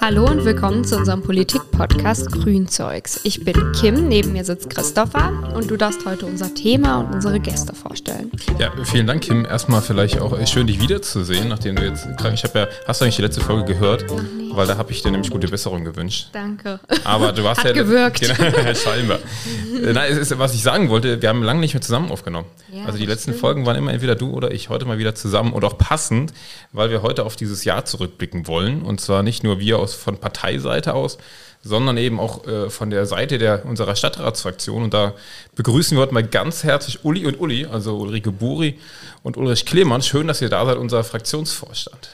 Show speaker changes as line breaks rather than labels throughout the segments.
Hallo und willkommen zu unserem Politik-Podcast Grünzeugs. Ich bin Kim, neben mir sitzt Christopher und du darfst heute unser Thema und unsere Gäste vorstellen.
Ja, vielen Dank, Kim. Erstmal vielleicht auch schön, dich wiederzusehen, nachdem du jetzt krank. Ich habe ja, hast du eigentlich die letzte Folge gehört? Ach nee. Weil da habe ich dir nämlich gute Besserung gewünscht.
Danke.
Aber du warst
Hat
ja.
gewirkt.
Genau, scheinbar. Nein, es ist, was ich sagen wollte, wir haben lange nicht mehr zusammen aufgenommen.
Ja,
also die letzten
stimmt.
Folgen waren immer entweder du oder ich, heute mal wieder zusammen und auch passend, weil wir heute auf dieses Jahr zurückblicken wollen. Und zwar nicht nur wir aus von Parteiseite aus, sondern eben auch äh, von der Seite der unserer Stadtratsfraktion. Und da begrüßen wir heute mal ganz herzlich Uli und Uli, also Ulrike Buri und Ulrich Klemann. Schön, dass ihr da seid, unser Fraktionsvorstand.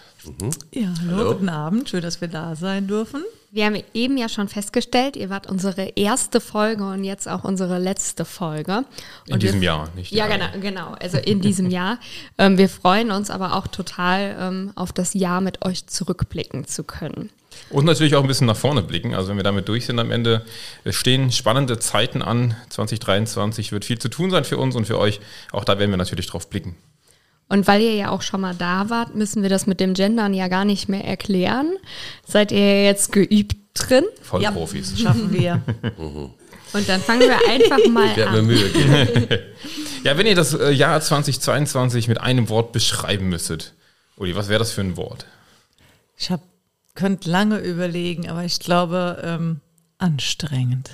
Ja, hallo,
Hallo.
guten Abend. Schön, dass wir da sein dürfen.
Wir haben eben ja schon festgestellt, ihr wart unsere erste Folge und jetzt auch unsere letzte Folge.
In
Und
diesem
wir,
Jahr, nicht?
Ja, genau, genau. Also in diesem Jahr. Ähm, wir freuen uns aber auch total ähm, auf das Jahr mit euch zurückblicken zu können.
Und natürlich auch ein bisschen nach vorne blicken. Also wenn wir damit durch sind am Ende, es stehen spannende Zeiten an. 2023 wird viel zu tun sein für uns und für euch. Auch da werden wir natürlich drauf blicken.
Und weil ihr ja auch schon mal da wart, müssen wir das mit dem Gendern ja gar nicht mehr erklären. Seid ihr jetzt geübt drin?
Vollprofis.
Schaffen wir.
Und dann fangen wir einfach mal
Ich werde mir
an.
Mühe geben.
Ja, wenn ihr das äh, Jahr 2022 mit einem Wort beschreiben müsstet, Uli, was wäre das für ein Wort?
Ich hab, könnte lange überlegen, aber ich glaube, ähm, anstrengend.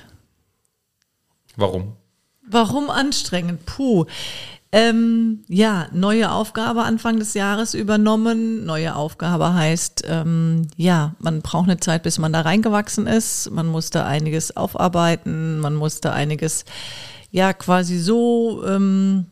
Warum?
Warum anstrengend? Puh. Ähm, ja, neue Aufgabe Anfang des Jahres übernommen. Neue Aufgabe heißt, ähm, ja, man braucht eine Zeit, bis man da reingewachsen ist. Man musste einiges aufarbeiten, man musste einiges, ja, quasi so, ähm,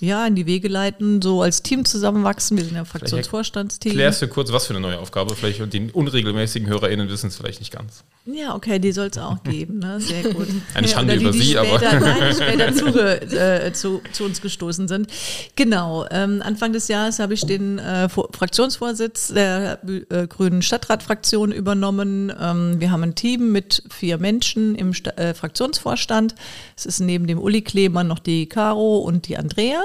ja, in die Wege leiten, so als Team zusammenwachsen. Wir sind ja Fraktionsvorstandsteam.
Klärst du kurz, was für eine neue Aufgabe? Vielleicht und die unregelmäßigen HörerInnen wissen es vielleicht nicht ganz.
Ja, okay, die soll es auch geben, ne? Sehr gut.
Schande
Oder die,
über
die
Sie, aber-
Nein, später zuge, äh, zu, zu uns gestoßen sind. Genau, ähm, Anfang des Jahres habe ich den äh, Vor- Fraktionsvorsitz der äh, Grünen Stadtratfraktion übernommen. Ähm, wir haben ein Team mit vier Menschen im Sta äh, Fraktionsvorstand. Es ist neben dem Uli Klemann noch die Caro und die Andrea.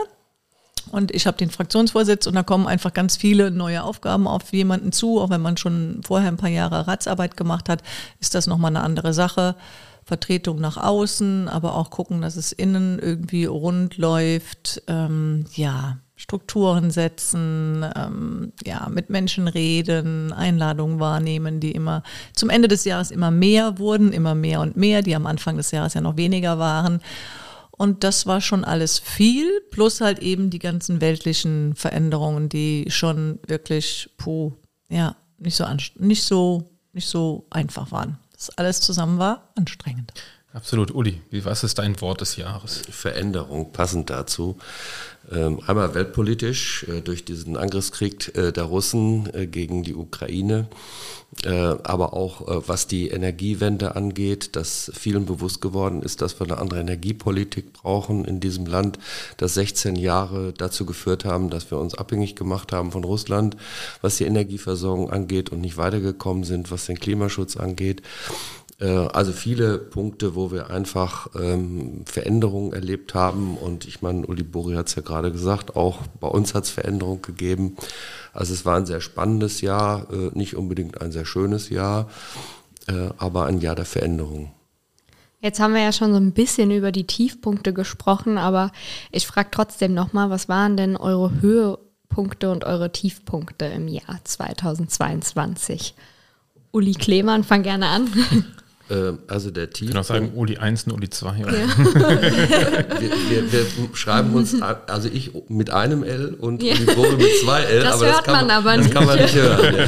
Und ich habe den Fraktionsvorsitz und da kommen einfach ganz viele neue Aufgaben auf jemanden zu. Auch wenn man schon vorher ein paar Jahre Ratsarbeit gemacht hat, ist das nochmal eine andere Sache. Vertretung nach außen, aber auch gucken, dass es innen irgendwie rund läuft. Ähm, ja, Strukturen setzen, ähm, ja, mit Menschen reden, Einladungen wahrnehmen, die immer zum Ende des Jahres immer mehr wurden, immer mehr und mehr, die am Anfang des Jahres ja noch weniger waren. Und das war schon alles viel, plus halt eben die ganzen weltlichen Veränderungen, die schon wirklich, puh, ja, nicht so, nicht so, nicht so einfach waren. Das alles zusammen war anstrengend.
Absolut. Uli, wie- was ist dein Wort des Jahres?
Veränderung passend dazu. Ähm, einmal weltpolitisch äh, durch diesen Angriffskrieg äh, der Russen äh, gegen die Ukraine, aber auch was die Energiewende angeht, dass vielen bewusst geworden ist, dass wir eine andere Energiepolitik brauchen in diesem Land, das 16 Jahre dazu geführt haben, dass wir uns abhängig gemacht haben von Russland, was die Energieversorgung angeht und nicht weitergekommen sind, was den Klimaschutz angeht. Äh, Also viele Punkte, wo wir einfach ähm, Veränderungen erlebt haben. Und ich meine, Uli Buri hat es ja gerade gesagt, auch bei uns hat es Veränderungen gegeben. Also es war ein sehr spannendes Jahr, äh, nicht unbedingt ein sehr schönes Jahr, äh, aber ein Jahr der Veränderung.
Jetzt haben wir ja schon so ein bisschen über die Tiefpunkte gesprochen, aber ich frage trotzdem nochmal, was waren denn eure Höhepunkte und eure Tiefpunkte im Jahr 2022? Uli Klemann, fang gerne an.
Äh, Also der Tief.
Ich kann auch sagen, Uli 1 und Uli 2. Oder?
wir, wir, wir schreiben uns, also ich mit einem L und
Ja.
Uli Buri mit zwei L.
Das
aber
hört
das kann
man aber
das
nicht.
kann man nicht hören.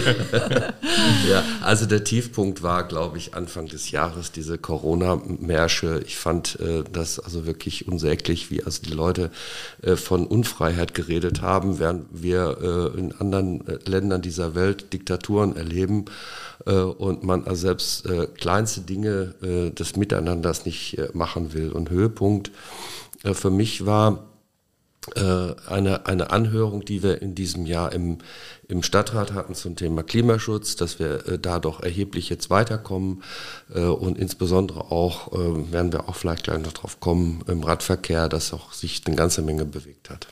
Ja. ja, also der Tiefpunkt war, glaube ich, Anfang des Jahres diese Corona-Märsche. Ich fand äh, das also wirklich unsäglich, wie also die Leute äh, von Unfreiheit geredet haben, während wir äh, in anderen äh, Ländern dieser Welt Diktaturen erleben äh, und man also selbst äh, kleinste Dinge äh, des Miteinanders nicht äh, machen will. Und Höhepunkt äh, für mich war äh, eine, eine Anhörung, die wir in diesem Jahr im, im Stadtrat hatten zum Thema Klimaschutz, dass wir äh, da doch erheblich jetzt weiterkommen äh, und insbesondere auch, äh, werden wir auch vielleicht gleich noch drauf kommen, im Radverkehr, dass auch sich eine ganze Menge bewegt hat.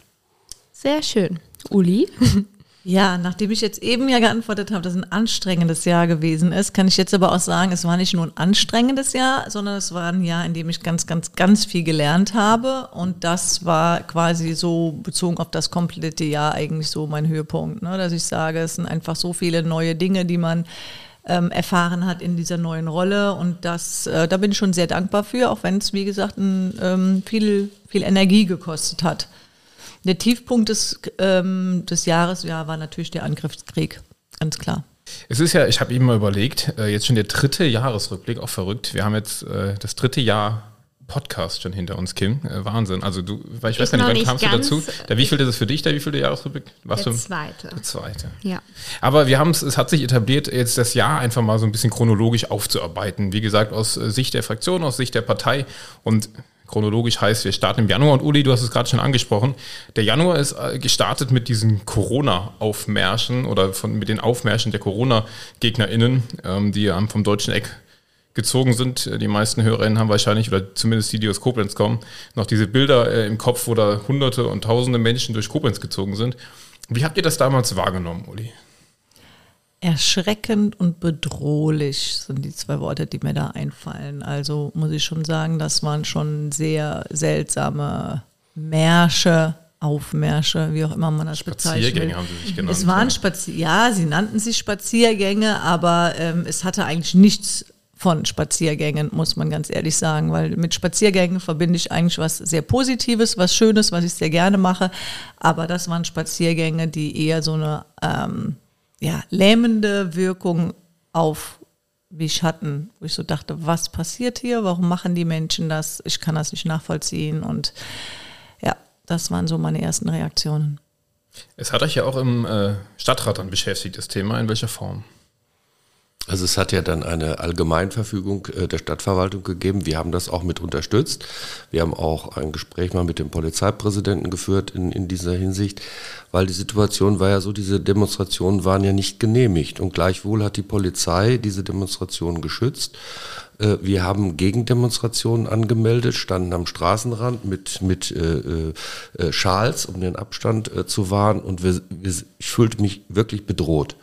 Sehr schön. Uli?
Ja, nachdem ich jetzt eben ja geantwortet habe, dass ein anstrengendes Jahr gewesen ist, kann ich jetzt aber auch sagen, es war nicht nur ein anstrengendes Jahr, sondern es war ein Jahr, in dem ich ganz, ganz, ganz viel gelernt habe. Und das war quasi so bezogen auf das komplette Jahr eigentlich so mein Höhepunkt, ne? dass ich sage, es sind einfach so viele neue Dinge, die man ähm, erfahren hat in dieser neuen Rolle. Und das, äh, da bin ich schon sehr dankbar für, auch wenn es, wie gesagt, ein, ähm, viel, viel Energie gekostet hat. Der Tiefpunkt des, ähm, des Jahres ja, war natürlich der Angriffskrieg, ganz klar.
Es ist ja, ich habe eben mal überlegt, äh, jetzt schon der dritte Jahresrückblick, auch verrückt. Wir haben jetzt äh, das dritte Jahr Podcast schon hinter uns, Kim. Äh, Wahnsinn. Also du, weil ich, ich weiß gar nicht, wann kamst du dazu? Der wievielte ist es für dich, der wievielte Jahresrückblick?
Warst der du? zweite.
Der zweite.
Ja.
Aber wir haben es, es hat sich etabliert, jetzt das Jahr einfach mal so ein bisschen chronologisch aufzuarbeiten. Wie gesagt, aus äh, Sicht der Fraktion, aus Sicht der Partei und chronologisch heißt, wir starten im Januar und Uli, du hast es gerade schon angesprochen. Der Januar ist äh, gestartet mit diesen Corona-Aufmärschen oder von, mit den Aufmärschen der Corona-GegnerInnen, ähm, die vom deutschen Eck gezogen sind. Die meisten Hörerinnen haben wahrscheinlich, oder zumindest die, die aus Koblenz kommen, noch diese Bilder äh, im Kopf, wo da hunderte und tausende Menschen durch Koblenz gezogen sind. Wie habt ihr das damals wahrgenommen, Uli?
Erschreckend und bedrohlich sind die zwei Worte, die mir da einfallen. Also muss ich schon sagen, das waren schon sehr seltsame Märsche, Aufmärsche, wie auch immer man das bezeichnet.
Spaziergänge haben sie sich genannt.
Es waren Spazier ja, sie nannten sich Spaziergänge, aber ähm, es hatte eigentlich nichts von Spaziergängen, muss man ganz ehrlich sagen, weil mit Spaziergängen verbinde ich eigentlich was sehr Positives, was Schönes, was ich sehr gerne mache. Aber das waren Spaziergänge, die eher so eine ähm, ja, lähmende Wirkung auf mich hatten, wo ich so dachte, was passiert hier? Warum machen die Menschen das? Ich kann das nicht nachvollziehen. Und ja, das waren so meine ersten Reaktionen.
Es hat euch ja auch im äh, Stadtrat dann beschäftigt, das Thema. In welcher Form?
Also es hat ja dann eine Allgemeinverfügung äh, der Stadtverwaltung gegeben. Wir haben das auch mit unterstützt. Wir haben auch ein Gespräch mal mit dem Polizeipräsidenten geführt in, in dieser Hinsicht, weil die Situation war ja so, diese Demonstrationen waren ja nicht genehmigt und gleichwohl hat die Polizei diese Demonstrationen geschützt. Äh, wir haben Gegendemonstrationen angemeldet, standen am Straßenrand mit, mit äh, äh, Schals, um den Abstand äh, zu wahren und wir, wir, ich fühlte mich wirklich bedroht.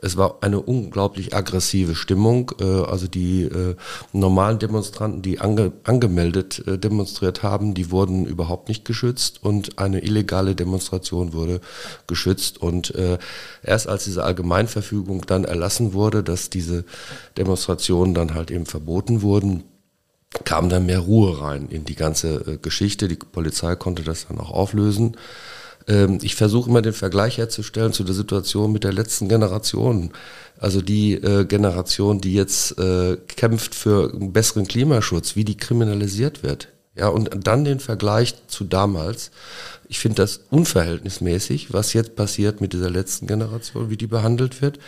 Es war eine unglaublich aggressive Stimmung. Äh, also die äh, normalen Demonstranten, die ange, angemeldet äh, demonstriert haben, die wurden überhaupt nicht geschützt und eine illegale Demonstration wurde geschützt. Und erst als diese Allgemeinverfügung dann erlassen wurde, dass diese Demonstrationen dann halt eben verboten wurden, kam dann mehr Ruhe rein in die ganze Geschichte. Die Polizei konnte das dann auch auflösen. Ähm, ich versuche immer den Vergleich herzustellen zu der Situation mit der letzten Generation. Also die äh, Generation, die jetzt äh, kämpft für einen besseren Klimaschutz, wie die kriminalisiert wird. Ja, und dann den Vergleich zu damals. Ich finde das unverhältnismäßig, was jetzt passiert mit dieser letzten Generation, wie die behandelt wird.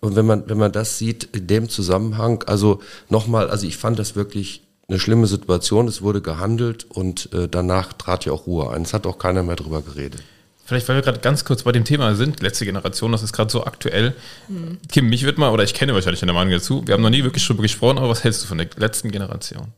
Und wenn man, wenn man das sieht in dem Zusammenhang, also nochmal, also ich fand das wirklich eine schlimme Situation. Es wurde gehandelt und äh, danach trat ja auch Ruhe ein. Es hat auch keiner mehr drüber geredet.
Vielleicht, weil wir gerade ganz kurz bei dem Thema sind, letzte Generation, das ist gerade so aktuell. Mhm. Kim, mich wird mal, oder ich kenne wahrscheinlich deine Meinung dazu, wir haben noch nie wirklich drüber gesprochen, aber was hältst du von der letzten Generation?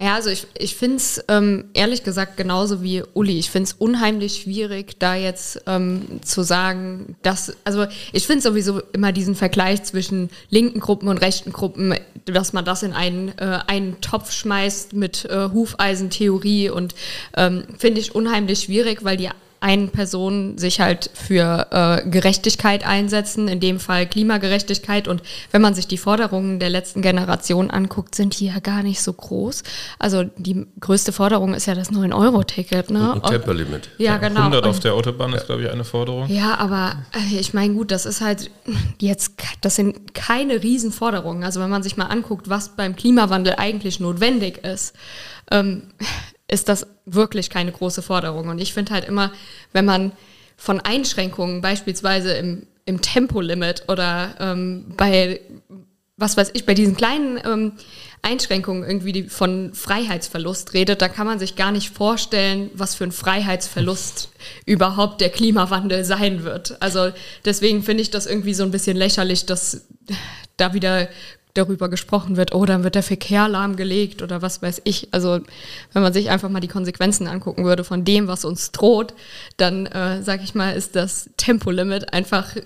Ja, also ich, ich finde es ähm, ehrlich gesagt genauso wie Uli. Ich finde es unheimlich schwierig, da jetzt ähm, zu sagen, dass, also ich finde sowieso immer diesen Vergleich zwischen linken Gruppen und rechten Gruppen, dass man das in einen, äh, einen Topf schmeißt mit äh, Hufeisentheorie und ähm, finde ich unheimlich schwierig, weil die einen Personen sich halt für äh, Gerechtigkeit einsetzen, in dem Fall Klimagerechtigkeit. Und wenn man sich die Forderungen der letzten Generation anguckt, sind die ja gar nicht so groß. Also die größte Forderung ist ja das 9-Euro-Ticket. Ne?
Und Tempolimit.
Ja, genau.
100 auf der Autobahn ist, glaube ich, eine Forderung.
Ja, aber äh, ich meine, gut, das ist halt jetzt, das sind keine Riesenforderungen. Also wenn man sich mal anguckt, was beim Klimawandel eigentlich notwendig ist, ähm, ist das wirklich keine große Forderung. Und ich finde halt immer, wenn man von Einschränkungen, beispielsweise im, im Tempolimit oder ähm, bei, was weiß ich, bei diesen kleinen ähm, Einschränkungen irgendwie von Freiheitsverlust redet, da kann man sich gar nicht vorstellen, was für ein Freiheitsverlust überhaupt der Klimawandel sein wird. Also deswegen finde ich das irgendwie so ein bisschen lächerlich, dass da wieder darüber gesprochen wird, oh, dann wird der Verkehr lahmgelegt oder was weiß ich. Also wenn man sich einfach mal die Konsequenzen angucken würde von dem, was uns droht, dann äh, sage ich mal, ist das Tempolimit einfach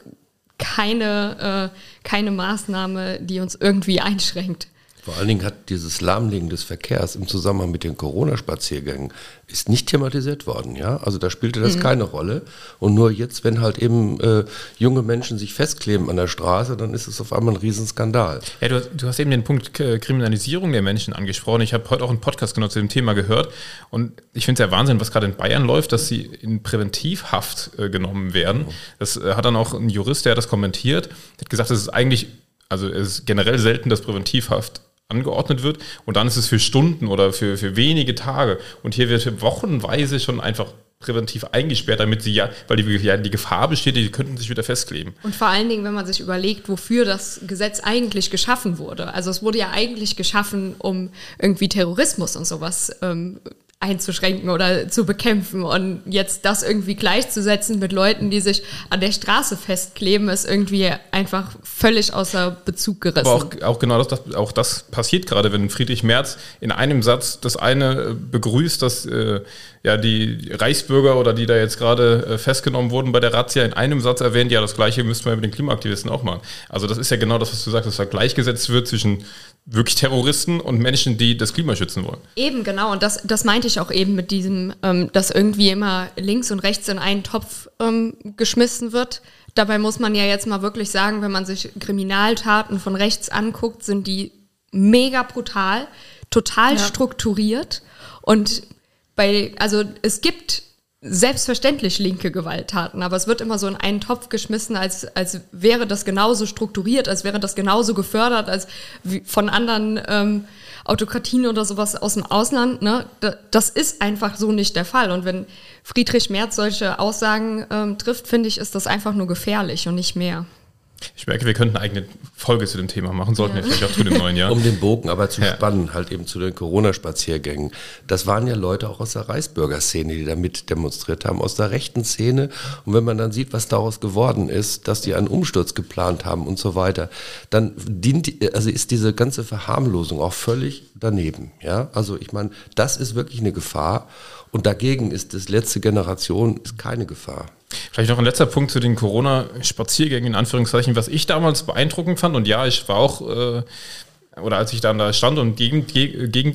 keine, äh, keine Maßnahme, die uns irgendwie einschränkt.
Vor allen Dingen hat dieses Lahmlegen des Verkehrs im Zusammenhang mit den Corona-Spaziergängen ist nicht thematisiert worden, ja. Also da spielte das mhm. keine Rolle. Und nur jetzt, wenn halt eben äh, junge Menschen sich festkleben an der Straße, dann ist es auf einmal ein Riesenskandal.
Ja, du, du hast eben den Punkt Kriminalisierung der Menschen angesprochen. Ich habe heute auch einen Podcast genau zu dem Thema gehört und ich finde es ja Wahnsinn, was gerade in Bayern läuft, dass sie in Präventivhaft äh, genommen werden. Mhm. Das äh, hat dann auch ein Jurist, der hat das kommentiert, hat gesagt, es ist eigentlich also es ist generell selten, dass Präventivhaft angeordnet wird und dann ist es für Stunden oder für, für wenige Tage und hier wird wochenweise schon einfach präventiv eingesperrt, damit sie ja, weil die, ja, die Gefahr besteht, die könnten sich wieder festkleben.
Und vor allen Dingen, wenn man sich überlegt, wofür das Gesetz eigentlich geschaffen wurde. Also es wurde ja eigentlich geschaffen, um irgendwie Terrorismus und sowas ähm, einzuschränken oder zu bekämpfen. Und jetzt das irgendwie gleichzusetzen mit Leuten, die sich an der Straße festkleben, ist irgendwie einfach völlig außer Bezug gerissen.
Aber auch, auch genau das, das, auch das passiert gerade, wenn Friedrich Merz in einem Satz das eine äh, begrüßt, dass äh, ja die Reichsbürger oder die da jetzt gerade äh, festgenommen wurden bei der Razzia in einem Satz erwähnt, ja, das gleiche müssten wir mit den Klimaaktivisten auch machen. Also das ist ja genau das, was du sagst, dass da gleichgesetzt wird zwischen wirklich Terroristen und Menschen, die das Klima schützen wollen.
Eben, genau. Und das, das meinte ich auch eben mit diesem, ähm, dass irgendwie immer links und rechts in einen Topf ähm, geschmissen wird. Dabei muss man ja jetzt mal wirklich sagen, wenn man sich Kriminaltaten von rechts anguckt, sind die mega brutal, total ja. strukturiert. Und bei, also es gibt selbstverständlich linke Gewalttaten, aber es wird immer so in einen Topf geschmissen, als, als wäre das genauso strukturiert, als wäre das genauso gefördert, als von anderen ähm, Autokratien oder sowas aus dem Ausland. Ne? Das ist einfach so nicht der Fall. Und wenn Friedrich Merz solche Aussagen ähm, trifft, finde ich, ist das einfach nur gefährlich und nicht mehr.
Ich merke, wir könnten eine eigene Folge zu dem Thema machen, sollten ja. wir vielleicht auch zu dem neuen Jahr.
Um den Bogen aber zu ja. spannen, halt eben zu den Corona-Spaziergängen. Das waren ja Leute auch aus der Reichsbürgerszene, die da mit demonstriert haben, aus der rechten Szene. Und wenn man dann sieht, was daraus geworden ist, dass die einen Umsturz geplant haben und so weiter, dann dient, also ist diese ganze Verharmlosung auch völlig daneben. Ja, also ich meine, das ist wirklich eine Gefahr. Und dagegen ist das letzte Generation ist keine Gefahr.
Vielleicht noch ein letzter Punkt zu den Corona-Spaziergängen, in Anführungszeichen, was ich damals beeindruckend fand. Und ja, ich war auch, äh, oder als ich dann da stand und gegen, gegen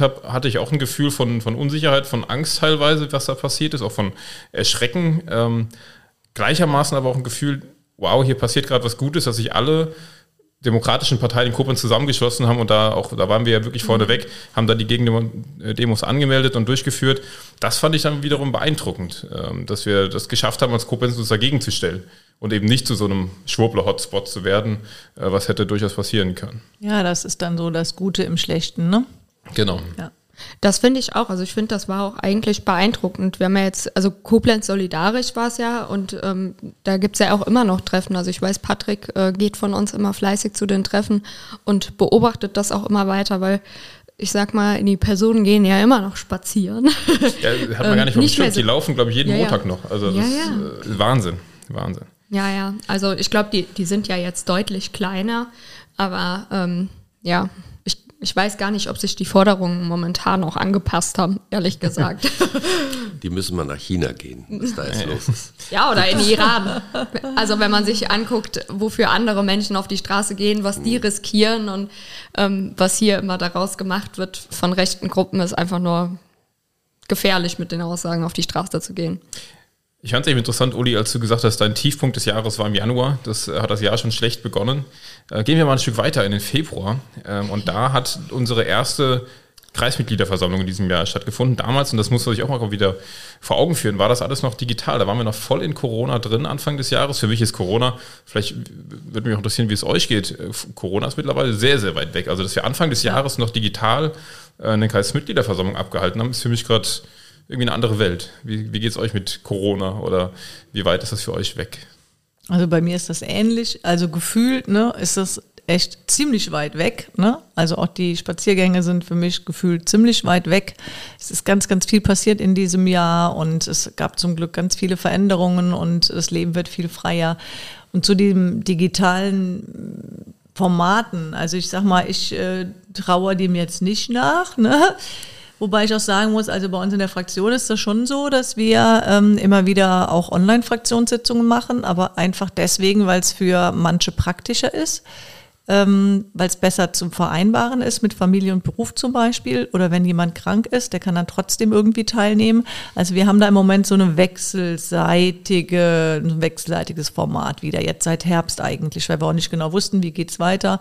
habe, hatte ich auch ein Gefühl von, von Unsicherheit, von Angst teilweise, was da passiert ist, auch von Erschrecken. Ähm, gleichermaßen aber auch ein Gefühl, wow, hier passiert gerade was Gutes, dass sich alle demokratischen Parteien in Koblenz zusammengeschlossen haben und da auch, da waren wir ja wirklich vorne weg, haben da die Gegendemos angemeldet und durchgeführt. Das fand ich dann wiederum beeindruckend, ähm, dass wir das geschafft haben, als Koblenz uns dagegen zu stellen und eben nicht zu so einem Schwurbler-Hotspot zu werden, äh, was hätte durchaus passieren können.
Ja, das ist dann so das Gute im Schlechten, ne?
Genau.
Ja.
Das finde ich auch. Also ich finde, das war auch eigentlich beeindruckend. Wir haben ja jetzt, also Koblenz solidarisch war es ja und ähm, da gibt es ja auch immer noch Treffen. Also ich weiß, Patrick äh, geht von uns immer fleißig zu den Treffen und beobachtet das auch immer weiter, weil ich sag mal, die Personen gehen ja immer noch spazieren.
Ja, hat man gar nicht ähm, verstanden. Die laufen, glaube ich, jeden ja, Montag ja. noch. Also das ja, ist äh, Wahnsinn. Wahnsinn.
Ja, ja. Also ich glaube, die, die sind ja jetzt deutlich kleiner, aber ähm, ja, ich weiß gar nicht, ob sich die Forderungen momentan auch angepasst haben, ehrlich gesagt.
Die müssen mal nach China gehen, was da jetzt los ist.
Ja, oder in Iran. Also wenn man sich anguckt, wofür andere Menschen auf die Straße gehen, was die mhm. riskieren und ähm, was hier immer daraus gemacht wird von rechten Gruppen, ist einfach nur gefährlich, mit den Aussagen auf die Straße zu gehen.
Ich fand es eben interessant, Uli, als du gesagt hast, dein Tiefpunkt des Jahres war im Januar. Das äh, hat das Jahr schon schlecht begonnen. Äh, gehen wir mal ein Stück weiter in den Februar. Ähm, und da hat unsere erste Kreismitgliederversammlung in diesem Jahr stattgefunden. Damals, und das muss man sich auch mal wieder vor Augen führen, war das alles noch digital. Da waren wir noch voll in Corona drin Anfang des Jahres. Für mich ist Corona, vielleicht würde mich auch interessieren, wie es euch geht. Äh, Corona ist mittlerweile sehr, sehr weit weg. Also, dass wir Anfang des Jahres noch digital eine Kreismitgliederversammlung abgehalten haben, ist für mich gerade irgendwie eine andere Welt. Wie, wie geht es euch mit Corona oder wie weit ist das für euch weg?
Also bei mir ist das ähnlich. Also gefühlt ne, ist das echt ziemlich weit weg. Ne? Also auch die Spaziergänge sind für mich gefühlt ziemlich weit weg. Es ist ganz, ganz viel passiert in diesem Jahr und es gab zum Glück ganz viele Veränderungen und das Leben wird viel freier. Und zu dem digitalen Formaten. Also ich sag mal, ich äh, traue dem jetzt nicht nach. Ne? Wobei ich auch sagen muss, also bei uns in der Fraktion ist das schon so, dass wir ähm, immer wieder auch Online-Fraktionssitzungen machen, aber einfach deswegen, weil es für manche praktischer ist ähm, weil es besser zum Vereinbaren ist mit Familie und Beruf zum Beispiel. Oder wenn jemand krank ist, der kann dann trotzdem irgendwie teilnehmen. Also wir haben da im Moment so eine wechselseitige, ein wechselseitiges Format wieder, jetzt seit Herbst eigentlich, weil wir auch nicht genau wussten, wie geht's weiter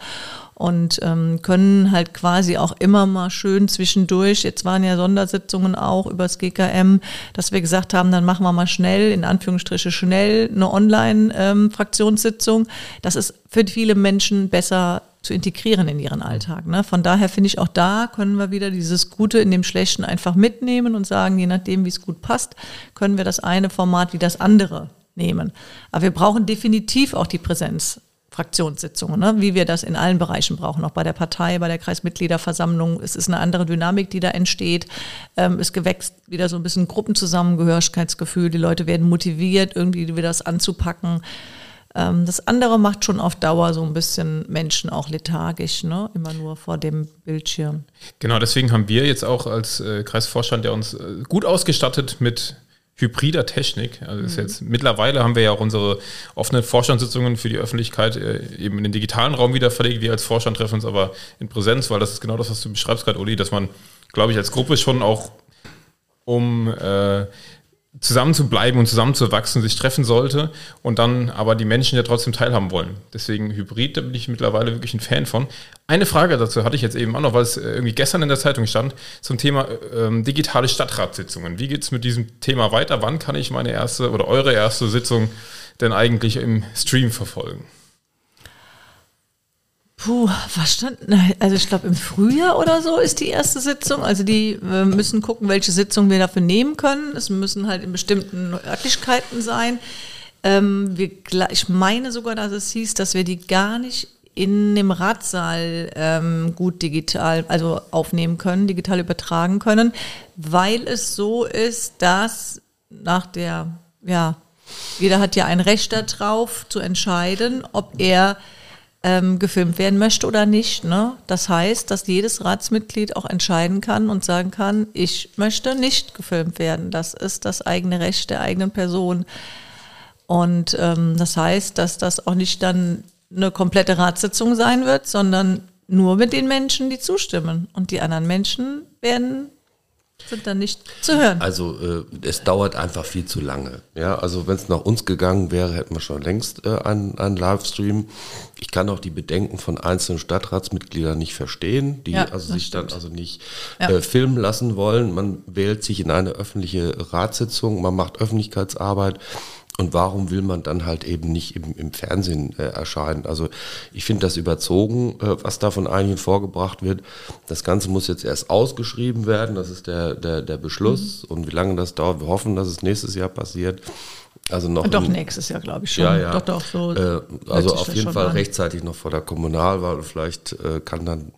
und ähm, können halt quasi auch immer mal schön zwischendurch, jetzt waren ja Sondersitzungen auch übers GKM, dass wir gesagt haben, dann machen wir mal schnell, in Anführungsstriche schnell, eine Online-Fraktionssitzung. Ähm, das ist für viele Menschen besser zu integrieren in ihren Alltag. Ne? Von daher finde ich auch da können wir wieder dieses Gute in dem Schlechten einfach mitnehmen und sagen, je nachdem, wie es gut passt, können wir das eine Format wie das andere nehmen. Aber wir brauchen definitiv auch die Präsenz Fraktionssitzungen, ne? wie wir das in allen Bereichen brauchen, auch bei der Partei, bei der Kreismitgliederversammlung. Es ist eine andere Dynamik, die da entsteht. Ähm, es gewächst wieder so ein bisschen Gruppenzusammengehörigkeitsgefühl. Die Leute werden motiviert, irgendwie wieder das anzupacken. Ähm, das andere macht schon auf Dauer so ein bisschen Menschen auch lethargisch, ne? immer nur vor dem Bildschirm.
Genau, deswegen haben wir jetzt auch als äh, Kreisvorstand, der uns äh, gut ausgestattet mit hybrider Technik. Also mhm. jetzt mittlerweile haben wir ja auch unsere offenen Vorstandssitzungen für die Öffentlichkeit äh, eben in den digitalen Raum wieder verlegt. Wir als Vorstand treffen uns aber in Präsenz, weil das ist genau das, was du beschreibst gerade, Uli, dass man, glaube ich, als Gruppe schon auch um äh, zusammen zu bleiben und zusammenzuwachsen sich treffen sollte und dann aber die Menschen ja trotzdem teilhaben wollen. Deswegen Hybrid, da bin ich mittlerweile wirklich ein Fan von. Eine Frage dazu hatte ich jetzt eben auch noch, weil es äh, irgendwie gestern in der Zeitung stand, zum Thema ähm, digitale Stadtratssitzungen. Wie geht es mit diesem Thema weiter? Wann kann ich meine erste oder eure erste Sitzung denn eigentlich im Stream verfolgen?
Puh, was stand? Also ich glaube im Frühjahr oder so ist die erste Sitzung. Also die äh, müssen gucken, welche Sitzung wir dafür nehmen können. Es müssen halt in bestimmten Örtlichkeiten sein. Ähm, wir, ich meine sogar, dass es hieß, dass wir die gar nicht in dem Ratsaal ähm, gut digital, also aufnehmen können, digital übertragen können, weil es so ist, dass nach der, ja, jeder hat ja ein Recht darauf zu entscheiden, ob er ähm, gefilmt werden möchte oder nicht. Ne? Das heißt, dass jedes Ratsmitglied auch entscheiden kann und sagen kann, ich möchte nicht gefilmt werden. Das ist das eigene Recht der eigenen Person. Und ähm, das heißt, dass das auch nicht dann eine komplette Ratssitzung sein wird, sondern nur mit den Menschen, die zustimmen. Und die anderen Menschen werden sind dann nicht zu hören.
Also äh, es dauert einfach viel zu lange. Ja, also wenn es nach uns gegangen wäre, hätten wir schon längst äh, einen, einen Livestream. Ich kann auch die Bedenken von einzelnen Stadtratsmitgliedern nicht verstehen, die ja, also sich stimmt. dann also nicht ja. äh, filmen lassen wollen. Man wählt sich in eine öffentliche Ratssitzung, man macht Öffentlichkeitsarbeit und warum will man dann halt eben nicht im, im Fernsehen äh, erscheinen? Also ich finde das überzogen, äh, was da von einigen vorgebracht wird. Das Ganze muss jetzt erst ausgeschrieben werden, das ist der, der, der Beschluss. Mhm. Und wie lange das dauert, wir hoffen, dass es nächstes Jahr passiert.
Also noch doch in, nächstes Jahr, glaube ich schon.
Ja, ja.
Doch, doch, so
äh, also auf jeden Fall an. rechtzeitig noch vor der Kommunalwahl. Vielleicht äh, kann dann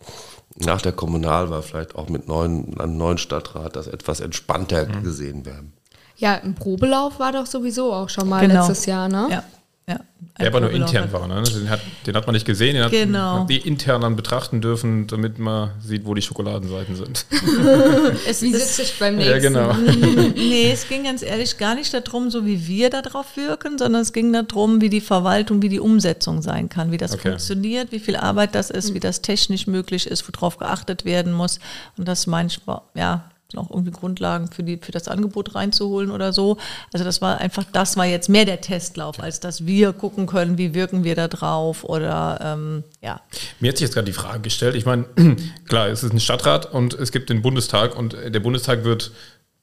nach der Kommunalwahl vielleicht auch mit neuen, einem neuen Stadtrat das etwas entspannter mhm. gesehen werden.
Ja, im Probelauf war doch sowieso auch schon mal genau. letztes Jahr, ne?
Ja. Ja,
der aber nur intern war, ne? Den hat, den hat man nicht gesehen, den
genau.
hat die intern dann betrachten dürfen, damit man sieht, wo die Schokoladenseiten sind.
es, wie sitze ich beim nächsten? Ja,
genau.
nee, es ging ganz ehrlich gar nicht darum, so wie wir darauf wirken, sondern es ging darum, wie die Verwaltung, wie die Umsetzung sein kann, wie das okay. funktioniert, wie viel Arbeit das ist, wie das technisch möglich ist, worauf geachtet werden muss. Und das manchmal, ja, noch irgendwie Grundlagen für, die, für das Angebot reinzuholen oder so. Also das war einfach, das war jetzt mehr der Testlauf, als dass wir gucken können, wie wirken wir da drauf oder ähm, ja.
Mir hat sich jetzt gerade die Frage gestellt, ich meine, klar, es ist ein Stadtrat und es gibt den Bundestag und der Bundestag wird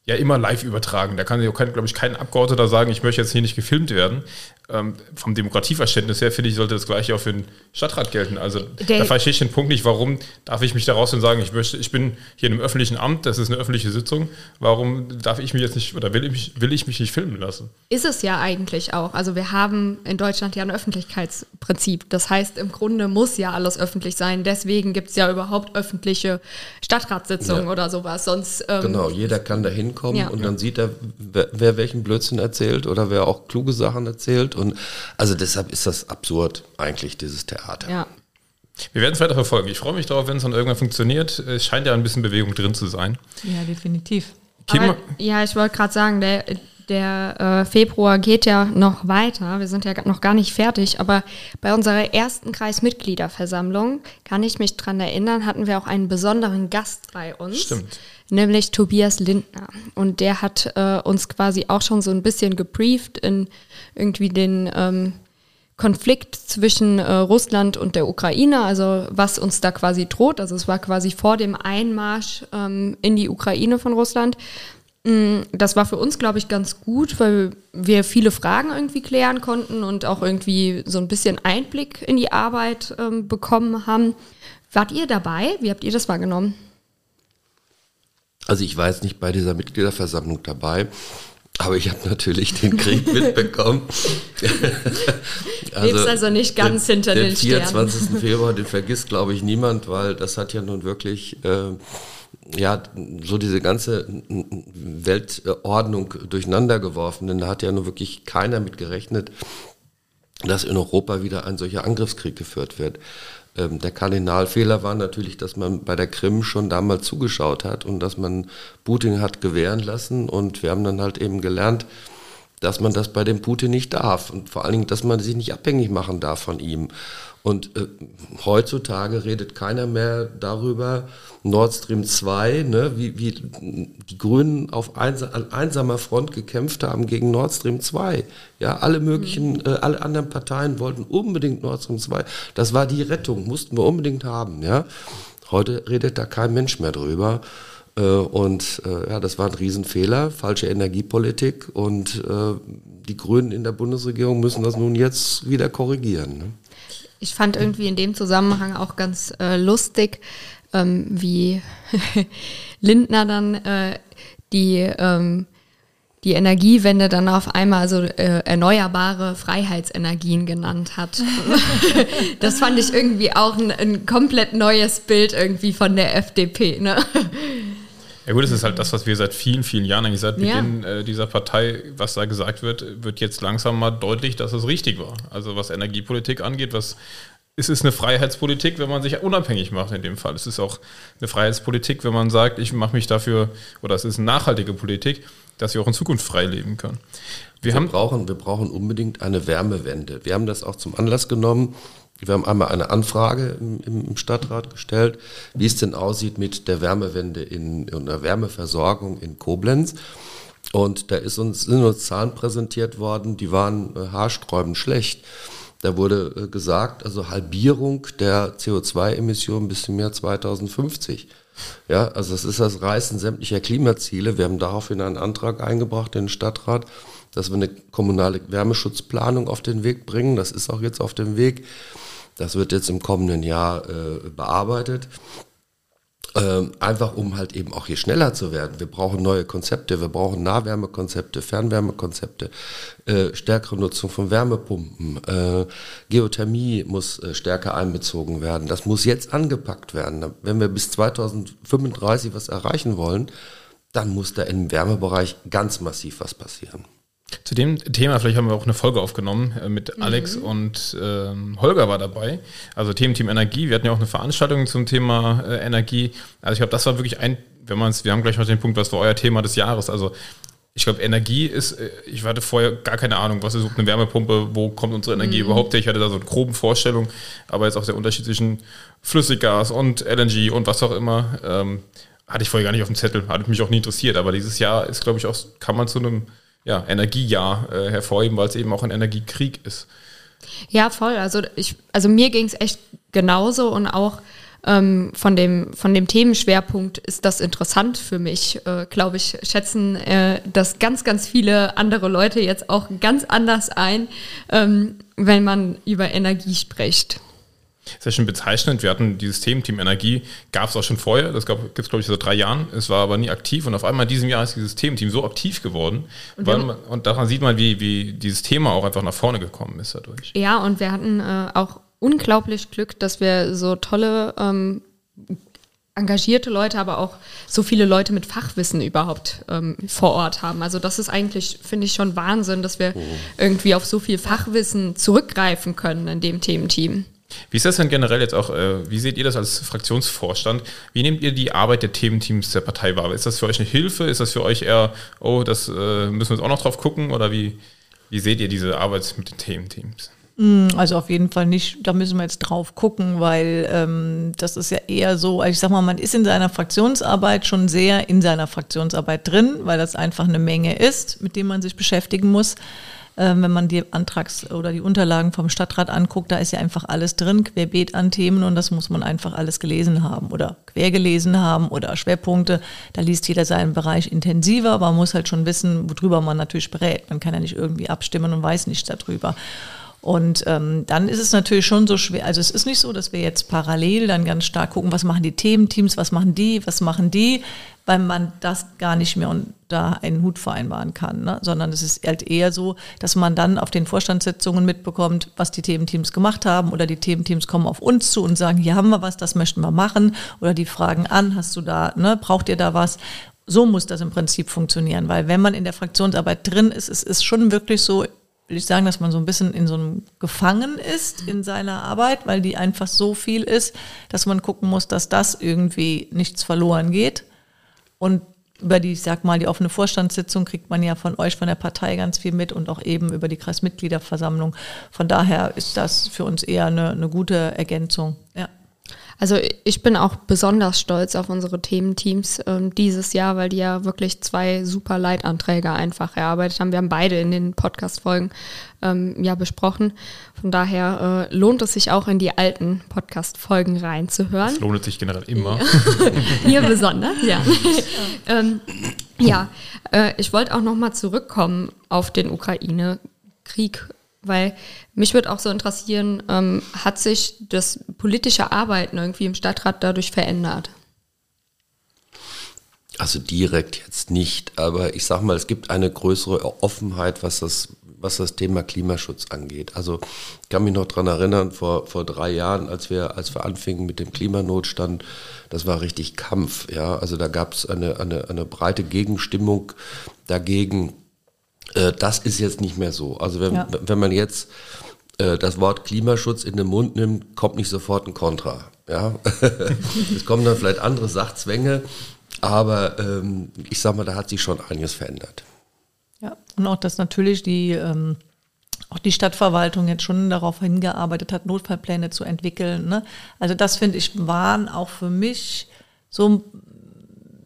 ja immer live übertragen. Da kann, glaube ich, kein Abgeordneter sagen, ich möchte jetzt hier nicht gefilmt werden ähm, vom Demokratieverständnis her, finde ich, sollte das gleiche auch für den Stadtrat gelten. Also Der da verstehe ich den Punkt nicht, warum darf ich mich daraus und sagen, ich möchte, ich bin hier in einem öffentlichen Amt, das ist eine öffentliche Sitzung, warum darf ich mich jetzt nicht oder will ich, will ich mich nicht filmen lassen?
Ist es ja eigentlich auch. Also wir haben in Deutschland ja ein Öffentlichkeitsprinzip. Das heißt, im Grunde muss ja alles öffentlich sein. Deswegen gibt es ja überhaupt öffentliche Stadtratssitzungen ja. oder sowas. Sonst,
ähm, genau, jeder kann da hinkommen ja. und dann sieht er, wer, wer welchen Blödsinn erzählt oder wer auch kluge Sachen erzählt und also deshalb ist das absurd eigentlich, dieses Theater.
Ja.
Wir werden es weiter verfolgen. Ich freue mich darauf, wenn es dann irgendwann funktioniert. Es scheint ja ein bisschen Bewegung drin zu sein.
Ja, definitiv.
Aber, ja, ich wollte gerade sagen, der, der äh, Februar geht ja noch weiter. Wir sind ja noch gar nicht fertig. Aber bei unserer ersten Kreismitgliederversammlung, kann ich mich dran erinnern, hatten wir auch einen besonderen Gast bei uns.
Stimmt.
Nämlich Tobias Lindner. Und der hat äh, uns quasi auch schon so ein bisschen gebrieft in irgendwie den ähm, Konflikt zwischen äh, Russland und der Ukraine, also was uns da quasi droht. Also es war quasi vor dem Einmarsch ähm, in die Ukraine von Russland. Mm, das war für uns, glaube ich, ganz gut, weil wir viele Fragen irgendwie klären konnten und auch irgendwie so ein bisschen Einblick in die Arbeit ähm, bekommen haben. Wart ihr dabei? Wie habt ihr das wahrgenommen?
Also ich war jetzt nicht bei dieser Mitgliederversammlung dabei, aber ich habe natürlich den Krieg mitbekommen.
also, Lebst also nicht ganz
den,
hinter
den,
den,
den 24. Februar, den vergisst, glaube ich, niemand, weil das hat ja nun wirklich... Äh, ja, so diese ganze Weltordnung durcheinander geworfen, denn da hat ja nun wirklich keiner mit gerechnet, dass in Europa wieder ein solcher Angriffskrieg geführt wird. Ähm, der Kardinalfehler war natürlich, dass man bei der Krim schon damals zugeschaut hat und dass man Putin hat gewähren lassen und wir haben dann halt eben gelernt, dass man das bei dem Putin nicht darf und vor allen Dingen, dass man sich nicht abhängig machen darf von ihm. Und äh, heutzutage redet keiner mehr darüber, Nord Stream 2, ne, wie, wie die Grünen auf eins, an einsamer Front gekämpft haben gegen Nord Stream 2. Ja, alle möglichen, mhm. äh, alle anderen Parteien wollten unbedingt Nord Stream 2. Das war die Rettung, mussten wir unbedingt haben. Ja. Heute redet da kein Mensch mehr drüber. Äh, und äh, ja, das war ein Riesenfehler, falsche Energiepolitik und äh, die Grünen in der Bundesregierung müssen das nun jetzt wieder korrigieren. Ne?
Ich fand irgendwie in dem Zusammenhang auch ganz äh, lustig, ähm, wie Lindner dann äh, die, ähm, die Energiewende dann auf einmal also äh, erneuerbare Freiheitsenergien genannt hat. das fand ich irgendwie auch ein, ein, komplett neues Bild irgendwie von der FDP. Ne?
Ja gut, das ist halt das, was wir seit vielen, vielen Jahren, eigentlich seit Beginn ja. äh, dieser Partei, was da gesagt wird, wird jetzt langsam mal deutlich, dass es richtig war. Also was Energiepolitik angeht, was es ist eine Freiheitspolitik, wenn man sich unabhängig macht in dem Fall. Es ist auch eine Freiheitspolitik, wenn man sagt, ich mache mich dafür, oder es ist eine nachhaltige Politik, dass wir auch in Zukunft frei leben können.
Wir, wir, haben brauchen, wir brauchen unbedingt eine Wärmewende. Wir haben das auch zum Anlass genommen, wir haben einmal eine Anfrage im, im, Stadtrat gestellt, wie es denn aussieht mit der Wärmewende in, in der Wärmeversorgung in Koblenz. Und da ist uns, sind uns Zahlen präsentiert worden, die waren äh, haarsträubend schlecht. Da wurde äh, gesagt, also Halbierung der CO2-Emissionen bis zum Jahr 2050. Ja, also das ist das Reißen sämtlicher Klimaziele. Wir haben daraufhin einen Antrag eingebracht in den Stadtrat, dass wir eine kommunale Wärmeschutzplanung auf den Weg bringen. Das ist auch jetzt auf dem Weg. Das wird jetzt im kommenden Jahr äh, bearbeitet. Ähm, einfach um halt eben auch hier schneller zu werden. Wir brauchen neue Konzepte, wir brauchen Nahwärmekonzepte, Fernwärmekonzepte, äh, stärkere Nutzung von Wärmepumpen, äh, Geothermie muss äh, stärker einbezogen werden. Das muss jetzt angepackt werden. Wenn wir bis 2035 was erreichen wollen, dann muss da im Wärmebereich ganz massiv was passieren.
Zu dem Thema, vielleicht haben wir auch eine Folge aufgenommen äh, mit mhm. Alex und ähm, Holger war dabei. Also Themen Team Energie. Wir hatten ja auch eine Veranstaltung zum Thema äh, Energie. Also ich glaube, das war wirklich ein, wenn man es, wir haben gleich noch den Punkt, was war euer Thema des Jahres. Also ich glaube, Energie ist, äh, ich hatte vorher gar keine Ahnung, was ist eine Wärmepumpe, wo kommt unsere Energie mhm. überhaupt her. Ich hatte da so eine grobe Vorstellung, aber jetzt auch der Unterschied zwischen Flüssiggas und LNG und was auch immer, ähm, hatte ich vorher gar nicht auf dem Zettel, hatte mich auch nie interessiert. Aber dieses Jahr ist, glaube ich, auch, kann man zu einem ja, Energiejahr äh, hervorheben, weil es eben auch ein Energiekrieg ist.
Ja, voll. Also ich, also mir ging es echt genauso und auch ähm, von, dem, von dem Themenschwerpunkt ist das interessant für mich. Äh, Glaube ich, schätzen äh, das ganz, ganz viele andere Leute jetzt auch ganz anders ein, ähm, wenn man über Energie spricht.
Sehr schön bezeichnend. Wir hatten dieses Themen, Team Energie, gab es auch schon vorher. Das gibt es, glaube ich, seit drei Jahren. Es war aber nie aktiv. Und auf einmal in diesem Jahr ist dieses Thementeam so aktiv geworden. Und, man, und daran sieht man, wie, wie dieses Thema auch einfach nach vorne gekommen ist dadurch.
Ja, und wir hatten äh, auch unglaublich Glück, dass wir so tolle, ähm, engagierte Leute, aber auch so viele Leute mit Fachwissen überhaupt ähm, vor Ort haben. Also das ist eigentlich, finde ich, schon Wahnsinn, dass wir oh. irgendwie auf so viel Fachwissen zurückgreifen können in dem Thementeam.
Wie ist das denn generell jetzt auch, äh, wie seht ihr das als Fraktionsvorstand? Wie nehmt ihr die Arbeit der Thementeams der Partei wahr? Ist das für euch eine Hilfe? Ist das für euch eher, oh, das äh, müssen wir jetzt auch noch drauf gucken? Oder wie, wie seht ihr diese Arbeit mit den Thementeams?
Mm, also auf jeden Fall nicht, da müssen wir jetzt drauf gucken, weil ähm, das ist ja eher so, also ich sag mal, man ist in seiner Fraktionsarbeit schon sehr in seiner Fraktionsarbeit drin, weil das einfach eine Menge ist, mit dem man sich beschäftigen muss. Ähm, wenn man die Antrags- oder die Unterlagen vom Stadtrat anguckt, da ist ja einfach alles drin, querbeet an Themen und das muss man einfach alles gelesen haben oder quer gelesen haben oder Schwerpunkte. Da liest jeder seinen Bereich intensiver, aber man muss halt schon wissen, worüber man natürlich berät. Man kann ja nicht irgendwie abstimmen und weiß nichts darüber. Und ähm, dann ist es natürlich schon so schwer. Also es ist nicht so, dass wir jetzt parallel dann ganz stark gucken, was machen die Thementeams, was machen die, was machen die, weil man das gar nicht mehr unter einen Hut vereinbaren kann, ne? sondern es ist halt eher so, dass man dann auf den Vorstandssitzungen mitbekommt, was die Thementeams gemacht haben oder die Thementeams kommen auf uns zu und sagen, hier haben wir was, das möchten wir machen oder die fragen an, hast du da, ne, braucht ihr da was? So muss das im Prinzip funktionieren, weil wenn man in der Fraktionsarbeit drin ist, es ist schon wirklich so, will ich sagen, dass man so ein bisschen in so einem Gefangen ist in seiner Arbeit, weil die einfach so viel ist, dass man gucken muss, dass das irgendwie nichts verloren geht. Und über die, ich sag mal, die offene Vorstandssitzung kriegt man ja von euch, von der Partei ganz viel mit und auch eben über die Kreismitgliederversammlung. Von daher ist das für uns eher eine, eine gute Ergänzung. Ja.
Also ich bin auch besonders stolz auf unsere Thementeams ähm, dieses Jahr, weil die ja wirklich zwei super Leitanträge einfach erarbeitet haben. Wir haben beide in den Podcast-Folgen ähm, ja besprochen. Von daher äh, lohnt es sich auch in die alten Podcast-Folgen reinzuhören. Das
lohnt sich generell immer.
Hier besonders, ja. ähm, ja, äh, ich wollte auch nochmal zurückkommen auf den Ukraine-Krieg weil mich würde auch so interessieren, ähm, hat sich das politische Arbeiten irgendwie im Stadtrat dadurch verändert?
Also direkt jetzt nicht, aber ich sage mal, es gibt eine größere Offenheit, was das, was das Thema Klimaschutz angeht. Also ich kann mich noch daran erinnern, vor, vor drei Jahren, als wir, als wir anfingen mit dem Klimanotstand, das war richtig Kampf. Ja? Also da gab es eine, eine, eine breite Gegenstimmung dagegen das ist jetzt nicht mehr so. Also wenn, ja. wenn man jetzt äh, das Wort Klimaschutz in den Mund nimmt, kommt nicht sofort ein Kontra. Ja? es kommen dann vielleicht andere Sachzwänge, aber ähm, ich sag mal, da hat sich schon einiges verändert.
Ja, und auch, dass natürlich die, ähm, auch die Stadtverwaltung jetzt schon darauf hingearbeitet hat, Notfallpläne zu entwickeln. Ne? Also das finde ich waren auch für mich so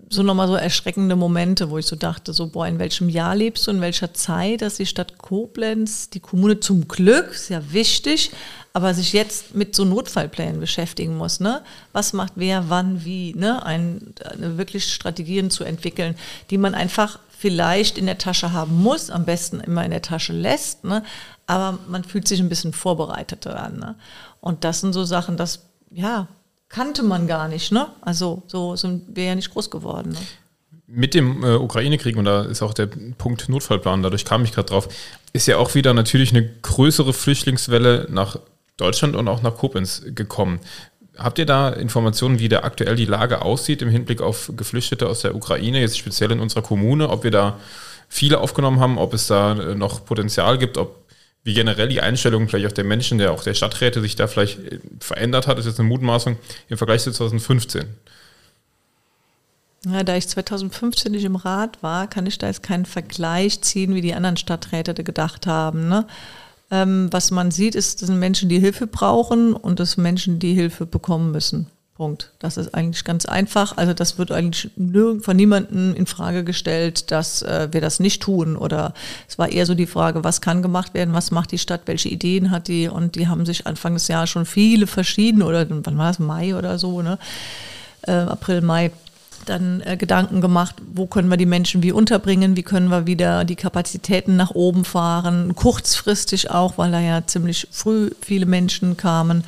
so nochmal so erschreckende Momente, wo ich so dachte, so, boah, in welchem Jahr lebst du, in welcher Zeit, dass die Stadt Koblenz, die Kommune zum Glück, ist ja wichtig, aber sich jetzt mit so Notfallplänen beschäftigen muss, ne? Was macht wer, wann, wie, ne? Ein, wirklich Strategien zu entwickeln, die man einfach vielleicht in der Tasche haben muss, am besten immer in der Tasche lässt, ne? Aber man fühlt sich ein bisschen vorbereiteter an, ne? Und das sind so Sachen, das, ja, kannte man gar nicht. Ne? Also so sind wir ja nicht groß geworden. Ne?
Mit dem äh, Ukraine-Krieg, und da ist auch der Punkt Notfallplan, dadurch kam ich gerade drauf, ist ja auch wieder natürlich eine größere Flüchtlingswelle nach Deutschland und auch nach Koblenz gekommen. Habt ihr da Informationen, wie da aktuell die Lage aussieht im Hinblick auf Geflüchtete aus der Ukraine, jetzt speziell in unserer Kommune, ob wir da viele aufgenommen haben, ob es da äh, noch Potenzial gibt, ob wie generell die Einstellung vielleicht auch der Menschen, der auch der Stadträte sich da vielleicht äh, verändert hat, ist jetzt eine Mutmaßung im Vergleich zu 2015.
Ja, da ich 2015 nicht im Rat war, kann ich da jetzt keinen Vergleich ziehen, wie die anderen Stadträte gedacht haben. Ne? Ähm, was man sieht, ist, das sind Menschen, die Hilfe brauchen und das sind Menschen, die Hilfe bekommen müssen. Punkt. Das ist eigentlich ganz einfach. Also das wird eigentlich von niemandem in Frage gestellt, dass äh, wir das nicht tun. Oder es war eher so die Frage, was kann gemacht werden, was macht die Stadt, welche Ideen hat die? Und die haben sich Anfang des Jahres schon viele verschiedene, oder wann war es, Mai oder so, ne? Äh, April, Mai, dann äh, Gedanken gemacht, wo können wir die Menschen wie unterbringen, wie können wir wieder die Kapazitäten nach oben fahren, kurzfristig auch, weil da ja ziemlich früh viele Menschen kamen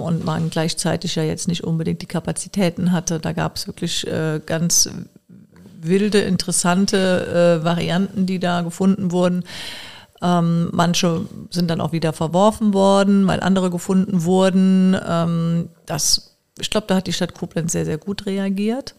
und man gleichzeitig ja jetzt nicht unbedingt die Kapazitäten hatte. Da gab es wirklich äh, ganz wilde, interessante äh, Varianten, die da gefunden wurden. Ähm, manche sind dann auch wieder verworfen worden, weil andere gefunden wurden. Ähm, das, ich glaube, da hat die Stadt Koblenz sehr, sehr gut reagiert.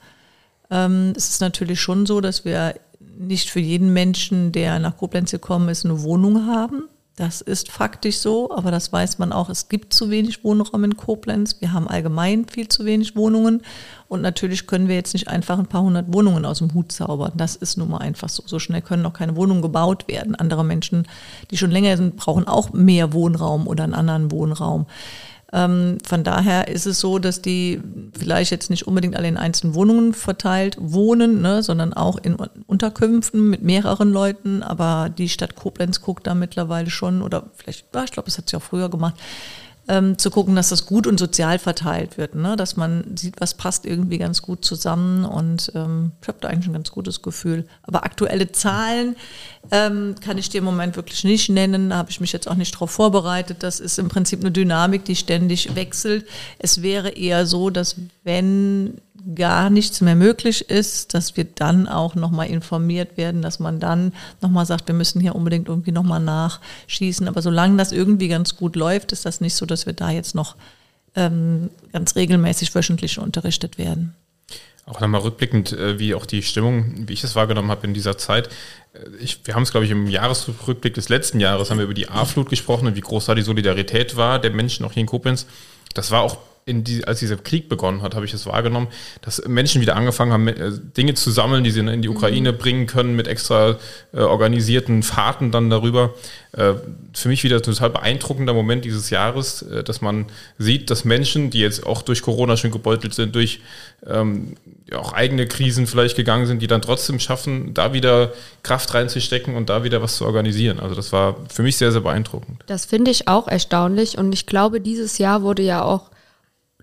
Ähm, es ist natürlich schon so, dass wir nicht für jeden Menschen, der nach Koblenz gekommen ist, eine Wohnung haben. Das ist faktisch so, aber das weiß man auch. Es gibt zu wenig Wohnraum in Koblenz. Wir haben allgemein viel zu wenig Wohnungen. Und natürlich können wir jetzt nicht einfach ein paar hundert Wohnungen aus dem Hut zaubern. Das ist nun mal einfach so. So schnell können noch keine Wohnungen gebaut werden. Andere Menschen, die schon länger sind, brauchen auch mehr Wohnraum oder einen anderen Wohnraum. Ähm, von daher ist es so, dass die vielleicht jetzt nicht unbedingt alle in einzelnen Wohnungen verteilt wohnen, ne, sondern auch in Unterkünften mit mehreren Leuten. Aber die Stadt Koblenz guckt da mittlerweile schon, oder vielleicht, ich glaube, das hat sie auch früher gemacht, ähm, zu gucken, dass das gut und sozial verteilt wird, ne? dass man sieht, was passt irgendwie ganz gut zusammen und ähm, ich habe da eigentlich ein ganz gutes Gefühl. Aber aktuelle Zahlen ähm, kann ich dir im Moment wirklich nicht nennen, da habe ich mich jetzt auch nicht darauf vorbereitet. Das ist im Prinzip eine Dynamik, die ständig wechselt. Es wäre eher so, dass wenn gar nichts mehr möglich ist, dass wir dann auch nochmal informiert werden, dass man dann nochmal sagt, wir müssen hier unbedingt irgendwie nochmal nachschießen. Aber solange das irgendwie ganz gut läuft, ist das nicht so, dass wir da jetzt noch ähm, ganz regelmäßig wöchentlich unterrichtet werden.
Auch nochmal rückblickend, äh, wie auch die Stimmung, wie ich es wahrgenommen habe in dieser Zeit. Äh, ich, wir haben es, glaube ich, im Jahresrückblick des letzten Jahres haben wir über die A-Flut gesprochen und wie groß da die Solidarität war der Menschen auch hier in Koblenz. Das war auch die, als dieser Krieg begonnen hat, habe ich es wahrgenommen, dass Menschen wieder angefangen haben, äh, Dinge zu sammeln, die sie in die Ukraine mhm. bringen können, mit extra äh, organisierten Fahrten dann darüber. Äh, für mich wieder ein total beeindruckender Moment dieses Jahres, äh, dass man sieht, dass Menschen, die jetzt auch durch Corona schon gebeutelt sind, durch ähm, ja, auch eigene Krisen vielleicht gegangen sind, die dann trotzdem schaffen, da wieder Kraft reinzustecken und da wieder was zu organisieren. Also das war für mich sehr, sehr beeindruckend.
Das finde ich auch erstaunlich und ich glaube, dieses Jahr wurde ja auch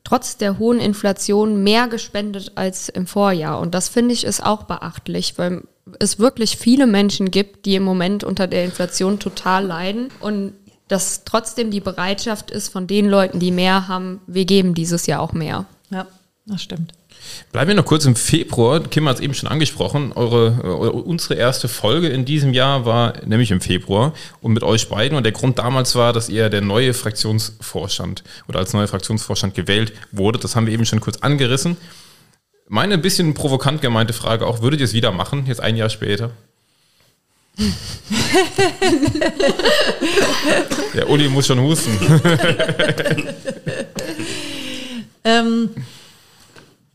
trotz der hohen Inflation mehr gespendet als im Vorjahr. Und das finde ich ist auch beachtlich, weil es wirklich viele Menschen gibt, die im Moment unter der Inflation total leiden und dass trotzdem die Bereitschaft ist von den Leuten, die mehr haben, wir geben dieses Jahr auch mehr.
Ja, das stimmt.
Bleiben wir noch kurz im Februar. Kim hat es eben schon angesprochen. Eure, eure, unsere erste Folge in diesem Jahr war nämlich im Februar und mit euch beiden. Und der Grund damals war, dass ihr der neue Fraktionsvorstand oder als neuer Fraktionsvorstand gewählt wurde. Das haben wir eben schon kurz angerissen. Meine ein bisschen provokant gemeinte Frage auch, würdet ihr es wieder machen, jetzt ein Jahr später? der Uli muss schon husten.
ähm,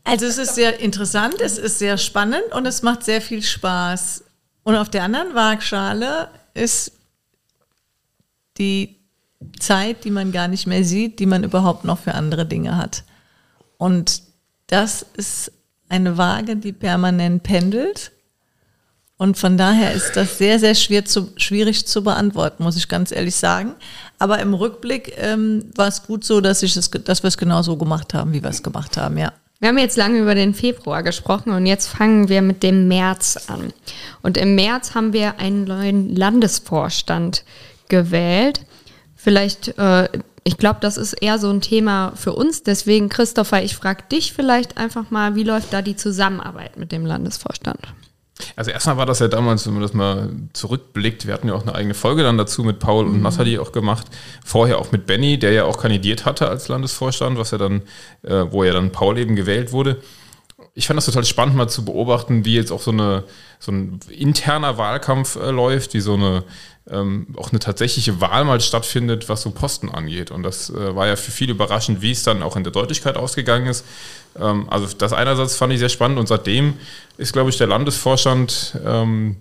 also es ist sehr interessant, es ist sehr spannend und es macht sehr viel Spaß. Und auf der anderen Waagschale ist die Zeit, die man gar nicht mehr sieht, die man überhaupt noch für andere Dinge hat. Und das ist eine Waage, die permanent pendelt. Und von daher ist das sehr, sehr schwer zu, schwierig zu beantworten, muss ich ganz ehrlich sagen. Aber im Rückblick ähm, war es gut so, dass, ich es, dass wir es genau so gemacht haben, wie wir es gemacht haben, ja.
Wir haben jetzt lange über den Februar gesprochen und jetzt fangen wir mit dem März an. Und im März haben wir einen neuen Landesvorstand gewählt. Vielleicht, äh, ich glaube, das ist eher so ein Thema für uns. Deswegen, Christopher, ich frage dich vielleicht einfach mal, wie läuft da die Zusammenarbeit mit dem Landesvorstand?
Also erstmal war das ja damals, wenn man das mal zurückblickt, wir hatten ja auch eine eigene Folge dann dazu mit Paul und mhm. Nathalie auch gemacht. Vorher auch mit Benny, der ja auch kandidiert hatte als Landesvorstand, was er dann, äh, wo ja dann Paul eben gewählt wurde. Ich fand das total spannend, mal zu beobachten, wie jetzt auch so, eine, so ein interner Wahlkampf äh, läuft, wie so eine ähm, auch eine tatsächliche Wahl mal stattfindet, was so Posten angeht. Und das äh, war ja für viele überraschend, wie es dann auch in der Deutlichkeit ausgegangen ist. Ähm, also das einerseits fand ich sehr spannend und seitdem ist, glaube ich, der Landesvorstand ähm,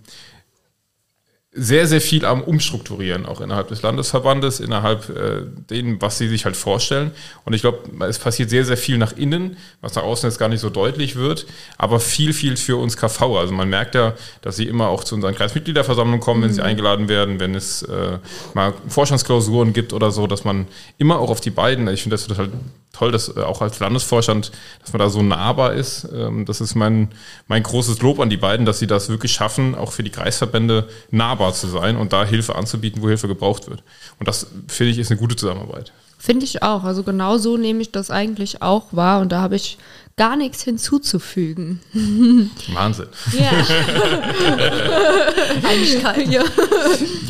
sehr, sehr viel am Umstrukturieren, auch innerhalb des Landesverbandes, innerhalb äh, dem, was sie sich halt vorstellen. Und ich glaube, es passiert sehr, sehr viel nach innen, was nach außen jetzt gar nicht so deutlich wird, aber viel, viel für uns KV. Also man merkt ja, dass sie immer auch zu unseren Kreismitgliederversammlungen kommen, wenn mhm. sie eingeladen werden, wenn es äh, mal Vorstandsklausuren gibt oder so, dass man immer auch auf die beiden, ich finde das total toll, dass äh, auch als Landesvorstand, dass man da so nahbar ist. Ähm, das ist mein, mein großes Lob an die beiden, dass sie das wirklich schaffen, auch für die Kreisverbände nahbar zu sein und da Hilfe anzubieten, wo Hilfe gebraucht wird. Und das, finde ich, ist eine gute Zusammenarbeit.
Finde ich auch. Also genau so nehme ich das eigentlich auch wahr und da habe ich gar nichts hinzuzufügen.
Wahnsinn. Ja. Einigkeit. Ja.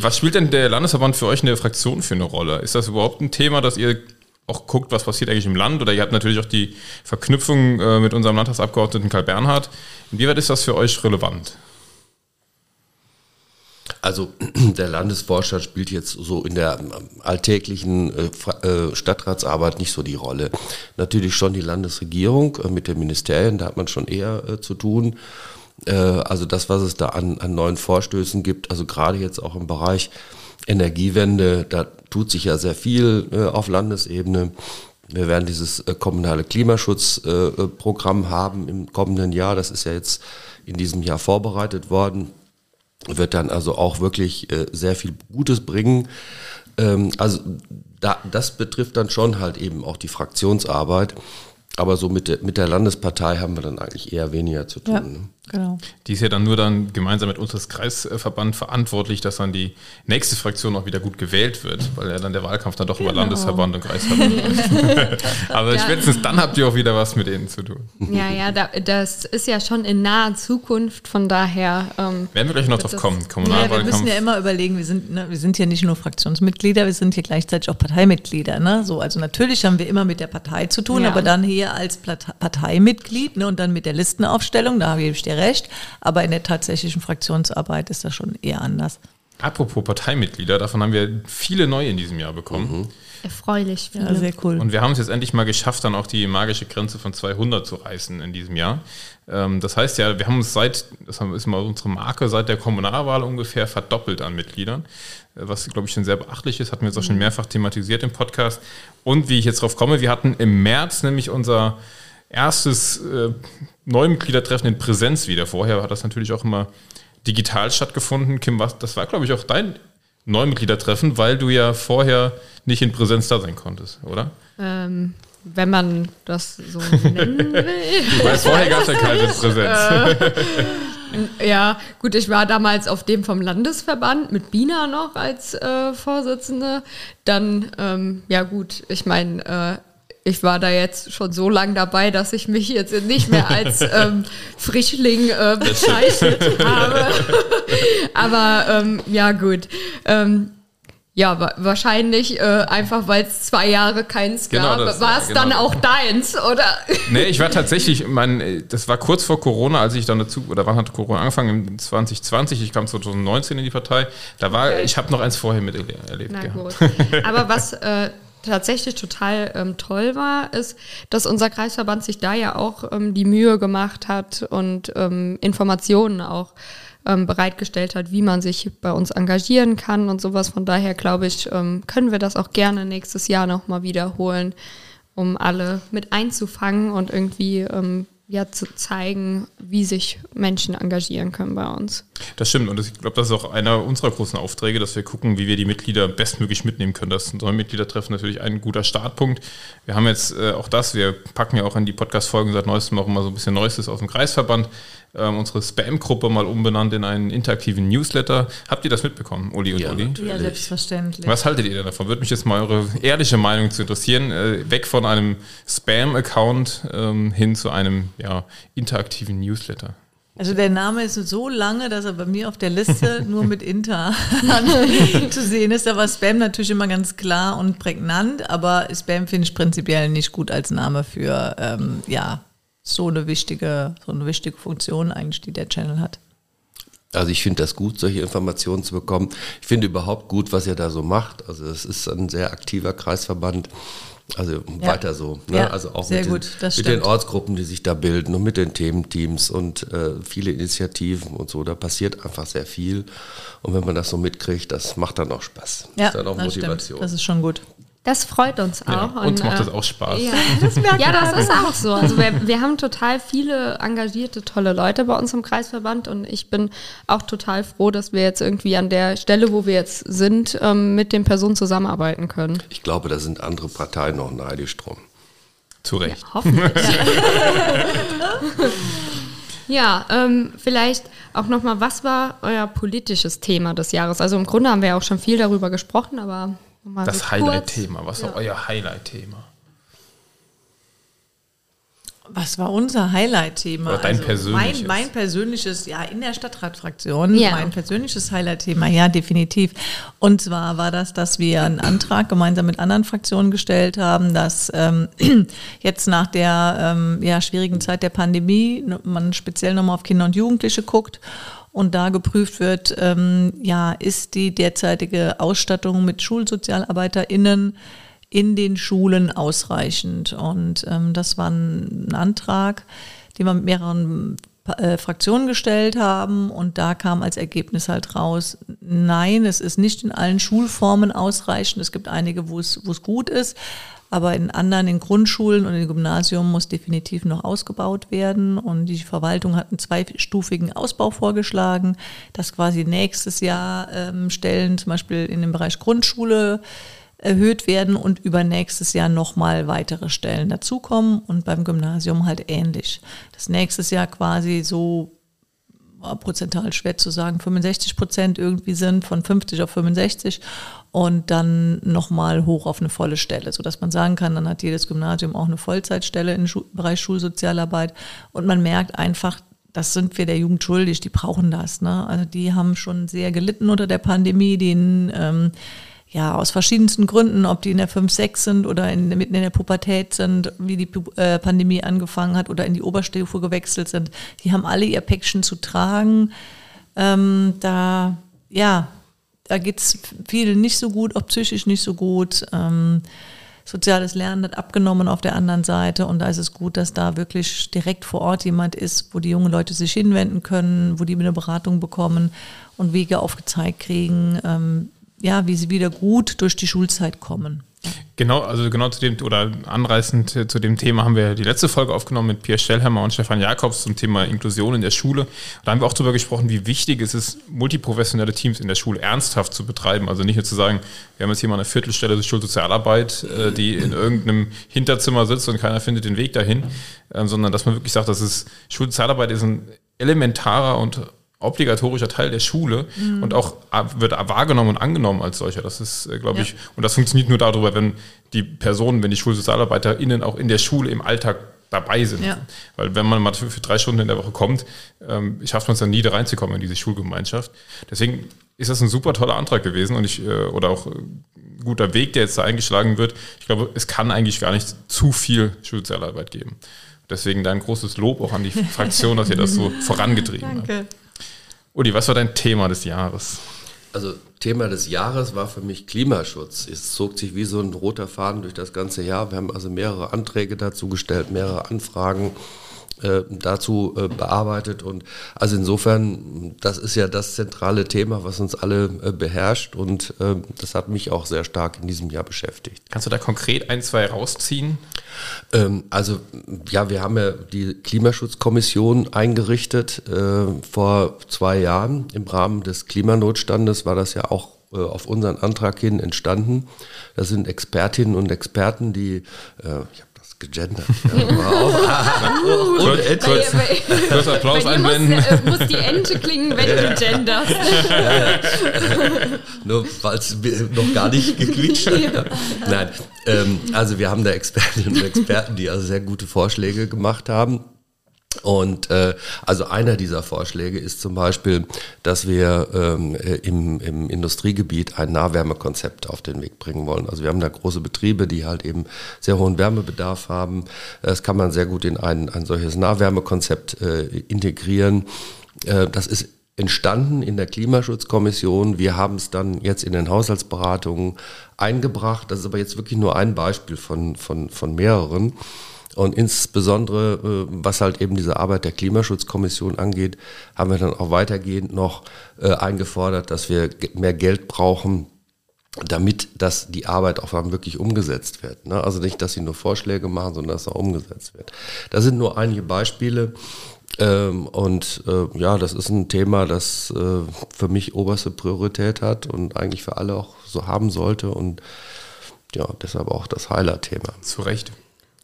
Was spielt denn der Landesverband für euch in der Fraktion für eine Rolle? Ist das überhaupt ein Thema, das ihr auch guckt, was passiert eigentlich im Land. Oder ihr habt natürlich auch die Verknüpfung äh, mit unserem Landtagsabgeordneten Karl Bernhard. Inwieweit ist das für euch relevant?
Also der Landesvorstand spielt jetzt so in der alltäglichen äh, äh, Stadtratsarbeit nicht so die Rolle. Natürlich schon die Landesregierung äh, mit den Ministerien, da hat man schon eher zu tun. Also das, was es da an, an neuen Vorstößen gibt, also gerade jetzt auch im Bereich Energiewende, da tut sich ja sehr viel auf Landesebene. Wir werden dieses kommunale Klimaschutzprogramm haben im kommenden Jahr. Das ist ja jetzt in diesem Jahr vorbereitet worden wird dann also auch wirklich äh, sehr viel Gutes bringen. Ähm, also da, das betrifft dann schon halt eben auch die Fraktionsarbeit. Aber so mit der, mit der Landespartei haben wir dann eigentlich eher weniger zu tun. Ja. Ne?
Genau. Die ist ja dann nur dann gemeinsam mit uns als Kreisverband verantwortlich, dass dann die nächste Fraktion auch wieder gut gewählt wird, weil ja dann der Wahlkampf dann doch genau. über Landesverband und Kreisverband läuft. Aber ja. spätestens dann habt ihr auch wieder was mit denen zu tun.
Ja, ja, da, das ist ja schon in naher Zukunft, von daher.
Ähm, Werden wir gleich noch drauf kommen.
Ja, wir müssen ja immer überlegen, wir sind, ne, wir sind hier nicht nur Fraktionsmitglieder, wir sind hier gleichzeitig auch Parteimitglieder. Ne? So, also natürlich haben wir immer mit der Partei zu tun, ja. aber dann hier als Parteimitglied ne, und dann mit der Listenaufstellung, da habe ich ja recht. Aber in der tatsächlichen Fraktionsarbeit ist das schon eher anders.
Apropos Parteimitglieder, davon haben wir viele neue in diesem Jahr bekommen. Mhm.
Erfreulich.
Ja, sehr cool.
Und wir haben es jetzt endlich mal geschafft, dann auch die magische Grenze von 200 zu reißen in diesem Jahr. Ähm, das heißt ja, wir haben uns seit, das ist mal unsere Marke, seit der Kommunalwahl ungefähr verdoppelt an Mitgliedern. Äh, was, glaube ich, schon sehr beachtlich ist, hatten wir jetzt auch schon mhm. mehrfach thematisiert im Podcast. Und wie ich jetzt drauf komme, wir hatten im März nämlich unser erstes äh, Neumitgliedertreffen in Präsenz wieder. Vorher hat das natürlich auch immer digital stattgefunden. Kim, was, das war, glaube ich, auch dein Neumitgliedertreffen, weil du ja vorher nicht in Präsenz da sein konntest, oder?
Ähm, wenn man das so nennen will.
Weil vorher gab es ja keine Präsenz.
Äh, ja, gut, ich war damals auf dem vom Landesverband mit Bina noch als äh, Vorsitzende. Dann, ähm, ja gut, ich meine, äh, ich war da jetzt schon so lange dabei, dass ich mich jetzt nicht mehr als ähm, Frischling äh, bezeichnet habe. Aber ähm, ja, gut. Ähm, ja, wa wahrscheinlich äh, einfach, weil es zwei Jahre keins genau gab. War es genau dann auch deins, oder?
Nee, ich war tatsächlich, mein, das war kurz vor Corona, als ich dann dazu, oder wann hat Corona angefangen? In 2020, ich kam 2019 in die Partei. Da war, okay. ich habe noch eins vorher miterlebt. Na
gut. Aber was äh, tatsächlich total ähm, toll war, ist, dass unser Kreisverband sich da ja auch ähm, die Mühe gemacht hat und ähm, Informationen auch ähm, bereitgestellt hat, wie man sich bei uns engagieren kann und sowas. Von daher glaube ich, ähm, können wir das auch gerne nächstes Jahr nochmal wiederholen, um alle mit einzufangen und irgendwie ähm, ja, zu zeigen, wie sich Menschen engagieren können bei uns.
Das stimmt und ich glaube, das ist auch einer unserer großen Aufträge, dass wir gucken, wie wir die Mitglieder bestmöglich mitnehmen können. Das neue Mitgliedertreffen natürlich ein guter Startpunkt. Wir haben jetzt äh, auch das, wir packen ja auch in die Podcast-Folgen seit neuestem auch immer so ein bisschen Neuestes aus dem Kreisverband ähm, unsere Spam-Gruppe mal umbenannt in einen interaktiven Newsletter. Habt ihr das mitbekommen, Uli und
ja,
Uli?
Ja, selbstverständlich.
Was haltet ihr denn davon? Würde mich jetzt mal eure ehrliche Meinung zu interessieren. Äh, weg von einem Spam-Account ähm, hin zu einem ja, interaktiven Newsletter.
Also der Name ist so lange, dass er bei mir auf der Liste nur mit Inter zu sehen ist. Da war Spam natürlich immer ganz klar und prägnant, aber Spam finde ich prinzipiell nicht gut als Name für ähm, ja, so eine wichtige, so eine wichtige Funktion eigentlich, die der Channel hat.
Also ich finde das gut, solche Informationen zu bekommen. Ich finde überhaupt gut, was ihr da so macht. Also es ist ein sehr aktiver Kreisverband. Also ja. weiter so. Ne?
Ja,
also auch
mit,
den,
mit
den, Ortsgruppen, die sich da bilden und mit den Thementeams und äh, viele Initiativen und so. Da passiert einfach sehr viel. Und wenn man das so mitkriegt, das macht dann auch Spaß.
Ja,
das ist dann auch
Motivation. Stimmt. Das ist schon gut.
Das freut uns auch. Ja,
uns und, macht das äh, auch Spaß.
Ja, das, ja, das ist auch so. Also wir, wir, haben total viele engagierte, tolle Leute bei uns im Kreisverband und ich bin auch total froh, dass wir jetzt irgendwie an der Stelle, wo wir jetzt sind, ähm, mit den Personen zusammenarbeiten können.
Ich glaube, da sind andere Parteien noch neidisch drum.
Zu Recht.
Ja, hoffentlich. ja, ähm, vielleicht auch nochmal, was war euer politisches Thema des Jahres? Also im Grunde haben wir ja auch schon viel darüber gesprochen, aber
Mal das Highlight-Thema. Was ja. war euer Highlight-Thema?
Was war unser Highlight-Thema?
Oder dein also persönliches?
Mein, mein, persönliches, ja, in der Stadtratfraktion, ja. mein persönliches Highlight-Thema, ja, definitiv. Und zwar war das, dass wir einen Antrag gemeinsam mit anderen Fraktionen gestellt haben, dass ähm, jetzt nach der ähm, ja, schwierigen Zeit der Pandemie man speziell nochmal auf Kinder und Jugendliche guckt und da geprüft wird, ähm, ja, ist die derzeitige Ausstattung mit SchulsozialarbeiterInnen in den Schulen ausreichend? Und ähm, das war ein Antrag, den wir mit mehreren äh, Fraktionen gestellt haben und da kam als Ergebnis halt raus, nein, es ist nicht in allen Schulformen ausreichend. Es gibt einige, wo es, wo es gut ist, aber in anderen, in Grundschulen und im Gymnasium muss definitiv noch ausgebaut werden. Und die Verwaltung hat einen zweistufigen Ausbau vorgeschlagen, dass quasi nächstes Jahr ähm, Stellen zum Beispiel in dem Bereich Grundschule erhöht werden und übernächstes Jahr nochmal weitere Stellen dazukommen und beim Gymnasium halt ähnlich. Das nächstes Jahr quasi so prozental schwer zu sagen, 65 Prozent irgendwie sind, von 50 auf 65 und dann nochmal hoch auf eine volle Stelle, sodass man sagen kann, dann hat jedes Gymnasium auch eine Vollzeitstelle im Bereich Schulsozialarbeit und man merkt einfach, das sind wir der Jugend schuldig, die brauchen das. Ne? Also die haben schon sehr gelitten unter der Pandemie, denen ähm, ja, aus verschiedensten Gründen, ob die in der 5, 6 sind oder in, mitten in der Pubertät sind, wie die äh, Pandemie angefangen hat oder in die Oberstufe gewechselt sind, die haben alle ihr Päckchen zu tragen. Ähm, da, ja, da geht es vielen nicht so gut, auch psychisch nicht so gut. Ähm, soziales Lernen hat abgenommen auf der anderen Seite und da ist es gut, dass da wirklich direkt vor Ort jemand ist, wo die jungen Leute sich hinwenden können, wo die eine Beratung bekommen und Wege aufgezeigt kriegen, ähm, ja, wie sie wieder gut durch die Schulzeit kommen.
Genau, also genau zu dem oder anreißend zu dem Thema haben wir die letzte Folge aufgenommen mit Pierre Stellhammer und Stefan Jakobs zum Thema Inklusion in der Schule. Da haben wir auch darüber gesprochen, wie wichtig es ist, multiprofessionelle Teams in der Schule ernsthaft zu betreiben. Also nicht nur zu sagen, wir haben jetzt hier mal eine Viertelstelle Schulsozialarbeit, äh, die in irgendeinem Hinterzimmer sitzt und keiner findet den Weg dahin, ähm, sondern dass man wirklich sagt, dass es Schulsozialarbeit ist ein elementarer und obligatorischer Teil der Schule mhm. und auch wird wahrgenommen und angenommen als solcher. Das ist, äh, glaube ja. ich, und das funktioniert nur darüber, wenn die Personen, wenn die SchulsozialarbeiterInnen auch in der Schule im Alltag dabei sind. Ja. Weil wenn man mal für, für, drei Stunden in der Woche kommt, ähm, schafft man es dann nie da reinzukommen in diese Schulgemeinschaft. Deswegen ist das ein super toller Antrag gewesen und ich, äh, oder auch ein äh, guter Weg, der jetzt da eingeschlagen wird. Ich glaube, es kann eigentlich gar nicht zu viel Schulsozialarbeit geben. Deswegen dein großes Lob auch an die Fraktion, dass ihr das so vorangetrieben Danke. habt. Uli, was war dein Thema des Jahres?
Also Thema des Jahres war für mich Klimaschutz. Es zog sich wie so ein roter Faden durch das ganze Jahr. Wir haben also mehrere Anträge dazu gestellt, mehrere Anfragen äh, dazu äh, bearbeitet. Und also insofern, das ist ja das zentrale Thema, was uns alle äh, beherrscht. Und äh, das hat mich auch sehr stark in diesem Jahr beschäftigt.
Kannst du da konkret ein, zwei rausziehen?
Ähm, also ja, wir haben ja die Klimaschutzkommission eingerichtet äh, vor zwei Jahren. Im Rahmen des Klimanotstandes war das ja auch äh, auf unseren Antrag hin entstanden. Das sind Expertinnen und Experten, die, ich gegendert. Ja,
und kurz, kurz Applaus einblenden. Muss,
äh, muss, die Ente klingen, wenn du genderst. Ja,
Nur weil es noch gar nicht gequietscht hat. Nein, ähm, also wir haben da Expertinnen und Experten, die also sehr gute Vorschläge gemacht haben. Und äh, also einer dieser Vorschläge ist zum Beispiel, dass wir ähm, äh, im, im Industriegebiet ein Nahwärmekonzept auf den Weg bringen wollen. Also wir haben da große Betriebe, die halt eben sehr hohen Wärmebedarf haben. Das kann man sehr gut in ein, ein solches Nahwärmekonzept äh, integrieren. Äh, das ist entstanden in der Klimaschutzkommission. Wir haben es dann jetzt in den Haushaltsberatungen eingebracht. Das ist aber jetzt wirklich nur ein Beispiel von, von, von mehreren. Und insbesondere, äh, was halt eben diese Arbeit der Klimaschutzkommission angeht, haben wir dann auch weitergehend noch äh, eingefordert, dass wir mehr Geld brauchen, damit dass die Arbeit auch dann wirklich umgesetzt wird. Ne? Also nicht, dass sie nur Vorschläge machen, sondern dass auch umgesetzt wird. Das sind nur einige Beispiele. Ähm, und äh, ja, das ist ein Thema, das für mich oberste Priorität hat und eigentlich für alle auch so haben sollte. Und ja, deshalb auch das Heiler-Thema.
Zu Recht.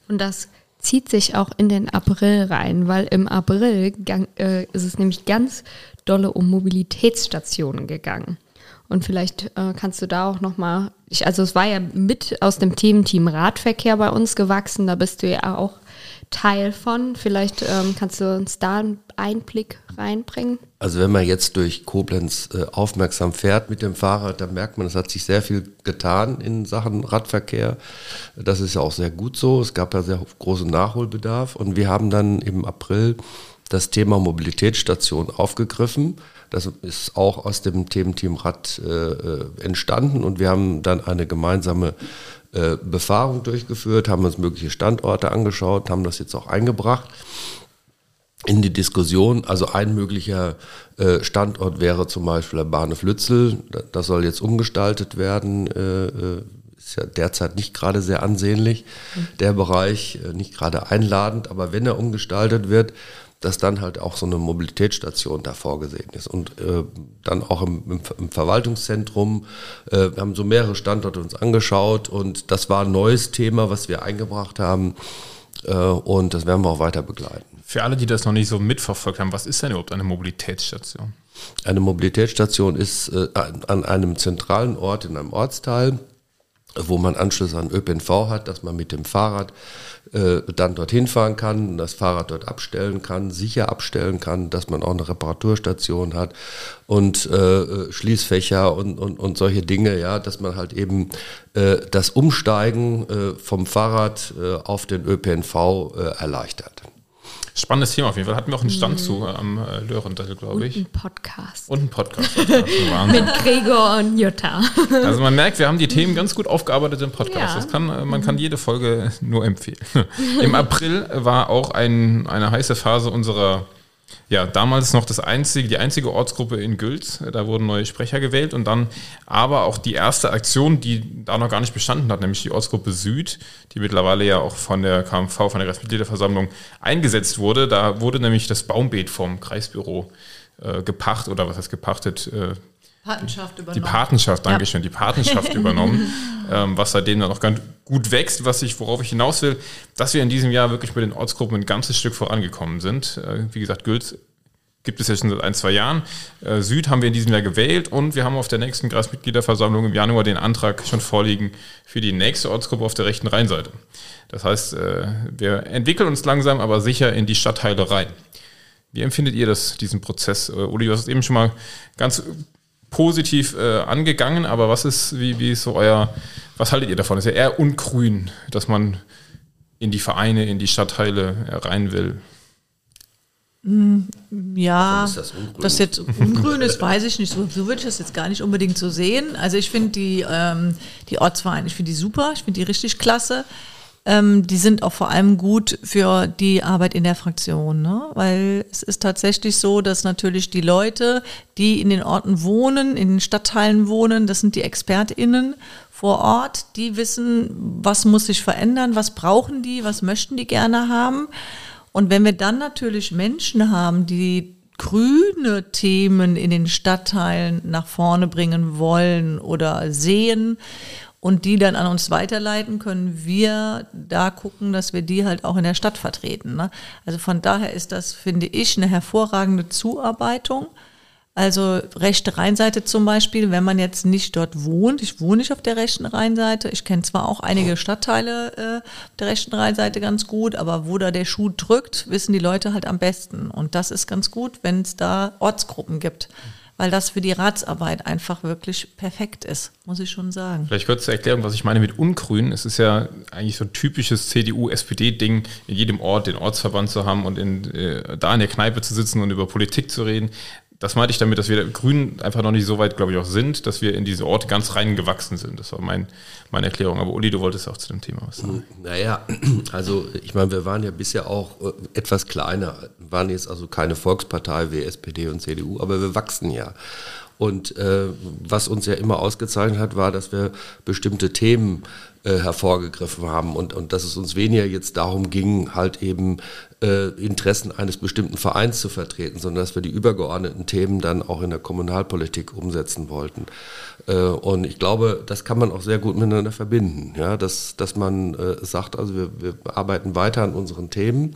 Und das zieht sich auch in den April rein, weil im April gang, äh, ist es nämlich ganz dolle um Mobilitätsstationen gegangen. Und vielleicht äh, kannst du da auch nochmal, also es war ja mit aus dem Thementeam Radverkehr bei uns gewachsen, da bist du ja auch Teil von. Vielleicht ähm, kannst du uns da einen Einblick reinbringen.
Also wenn man jetzt durch Koblenz äh, aufmerksam fährt mit dem Fahrrad, dann merkt man, es hat sich sehr viel getan in Sachen Radverkehr. Das ist ja auch sehr gut so. Es gab ja sehr großen Nachholbedarf und wir haben dann im April das Thema Mobilitätsstation aufgegriffen. Das ist auch aus dem Thementeam Rad äh, entstanden und wir haben dann eine gemeinsame äh, Befahrung durchgeführt, haben uns mögliche Standorte angeschaut, haben das jetzt auch eingebracht in die Diskussion. Also ein möglicher äh, Standort wäre zum Beispiel der Bahnhof Lützel. Das soll jetzt umgestaltet werden. Äh, äh, ist ja derzeit nicht gerade sehr ansehnlich, der Bereich, nicht gerade einladend. Aber wenn er umgestaltet wird, dass dann halt auch so eine Mobilitätsstation da vorgesehen ist. Und äh, dann auch im, im, im Verwaltungszentrum, äh, wir haben so mehrere Standorte uns angeschaut und das war ein neues Thema, was wir eingebracht haben. Äh, und das werden wir auch weiter begleiten.
Für alle, die das noch nicht so mitverfolgt haben, was ist denn überhaupt eine Mobilitätsstation?
Eine Mobilitätsstation ist äh, an einem zentralen Ort in einem Ortsteil, wo man Anschluss an ÖPNV hat, dass man mit dem Fahrrad äh, dann dorthin fahren kann, das Fahrrad dort abstellen kann, sicher abstellen kann, dass man auch eine Reparaturstation hat und äh, Schließfächer und, und, und solche Dinge, ja, dass man halt eben äh, das Umsteigen äh, vom Fahrrad äh, auf den ÖPNV äh, erleichtert.
Spannendes Thema auf jeden Fall. Hatten wir auch einen Stand mhm. zu äh, am äh, Lörendattel, glaube ich.
Und einen Podcast.
Und einen Podcast.
Mit Gregor und Jutta.
Also man merkt, wir haben die Themen ganz gut aufgearbeitet im Podcast. Ja. Das kann, äh, man kann jede Folge nur empfehlen. Im April war auch ein, eine heiße Phase unserer ja, damals noch das einzige, die einzige Ortsgruppe in Gülz. Da wurden neue Sprecher gewählt und dann aber auch die erste Aktion, die da noch gar nicht bestanden hat, nämlich die Ortsgruppe Süd, die mittlerweile ja auch von der KMV, von der Kreismitgliederversammlung eingesetzt wurde. Da wurde nämlich das Baumbeet vom Kreisbüro äh, gepacht oder was heißt gepachtet, äh,
Patenschaft übernommen.
Die Patenschaft, danke schön, die Patenschaft übernommen, ähm, was seitdem dann auch ganz gut wächst, was ich, worauf ich hinaus will, dass wir in diesem Jahr wirklich mit den Ortsgruppen ein ganzes Stück vorangekommen sind. Äh, wie gesagt, Gülz gibt es ja schon seit ein, zwei Jahren. Äh, Süd haben wir in diesem Jahr gewählt und wir haben auf der nächsten Kreismitgliederversammlung im Januar den Antrag schon vorliegen für die nächste Ortsgruppe auf der rechten Rheinseite. Das heißt, äh, wir entwickeln uns langsam, aber sicher in die Stadtteile rein. Wie empfindet ihr das, diesen Prozess? Äh, Uli, du hast es eben schon mal ganz positiv äh, angegangen, aber was ist, wie, wie ist so euer, was haltet ihr davon? ist ja eher ungrün, dass man in die Vereine, in die Stadtteile rein will.
Mm, ja, das, das, jetzt ungrün ist, weiß ich nicht. So, so würde ich das jetzt gar nicht unbedingt so sehen. Also ich finde die, ähm, die Ortsvereine, ich finde die super, ich finde die richtig klasse. Ähm, die sind auch vor allem gut für die Arbeit in der Fraktion, ne? weil es ist tatsächlich so, dass natürlich die Leute, die in den Orten wohnen, in den Stadtteilen wohnen, das sind die ExpertInnen vor Ort, die wissen, was muss sich verändern, was brauchen die, was möchten die gerne haben. Und wenn wir dann natürlich Menschen haben, die grüne Themen in den Stadtteilen nach vorne bringen wollen oder sehen und die dann an uns weiterleiten, können wir da gucken, dass wir die halt auch in der Stadt vertreten. Ne? Also von daher ist das, finde ich, eine hervorragende Zuarbeitung. Also rechte Rheinseite zum Beispiel, wenn man jetzt nicht dort wohnt, ich wohne nicht auf der rechten Rheinseite, ich kenne zwar auch einige Stadtteile äh, der rechten Rheinseite ganz gut, aber wo da der Schuh drückt, wissen die Leute halt am besten. Und das ist ganz gut, wenn es da Ortsgruppen gibt weil das für die Ratsarbeit einfach wirklich perfekt ist, muss ich schon sagen.
Vielleicht kurz zur Erklärung, was ich meine mit Ungrün. Es ist ja eigentlich so ein typisches CDU-SPD-Ding, in jedem Ort den Ortsverband zu haben und in, äh, da in der Kneipe zu sitzen und über Politik zu reden das meinte ich damit, dass wir Grünen einfach noch nicht so weit, glaube ich, auch sind, dass wir in diese Orte ganz rein gewachsen sind. Das war mein, meine Erklärung. Aber Uli, du wolltest auch zu dem Thema was sagen.
Naja, also ich meine, wir waren ja bisher auch äh, etwas kleiner, waren jetzt also keine Volkspartei wie SPD und CDU, aber wir wachsen ja. Und äh, was uns ja immer ausgezeichnet hat, war, dass wir bestimmte Themen äh, hervorgegriffen haben und, und dass es uns weniger jetzt darum ging, halt eben äh, Interessen eines bestimmten Vereins zu vertreten, sondern dass wir die übergeordneten Themen dann auch in der Kommunalpolitik umsetzen wollten. Äh, und ich glaube, das kann man auch sehr gut miteinander verbinden, ja, dass, dass man äh, sagt, also wir, wir arbeiten weiter an unseren Themen.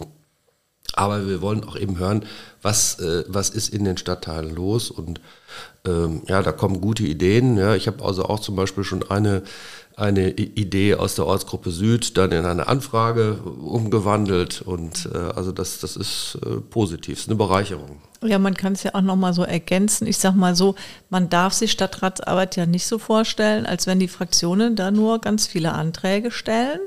Aber wir wollen auch eben hören, was, äh, was ist in den Stadtteilen los. Und ähm, ja, da kommen gute Ideen. Ja, ich habe also auch zum Beispiel schon eine eine Idee aus der Ortsgruppe Süd dann in eine Anfrage umgewandelt und äh, also das, das ist äh, positiv, ist eine Bereicherung.
Ja, man kann es ja auch nochmal so ergänzen. Ich sage mal so, man darf sich Stadtratsarbeit ja nicht so vorstellen, als wenn die Fraktionen da nur ganz viele Anträge stellen,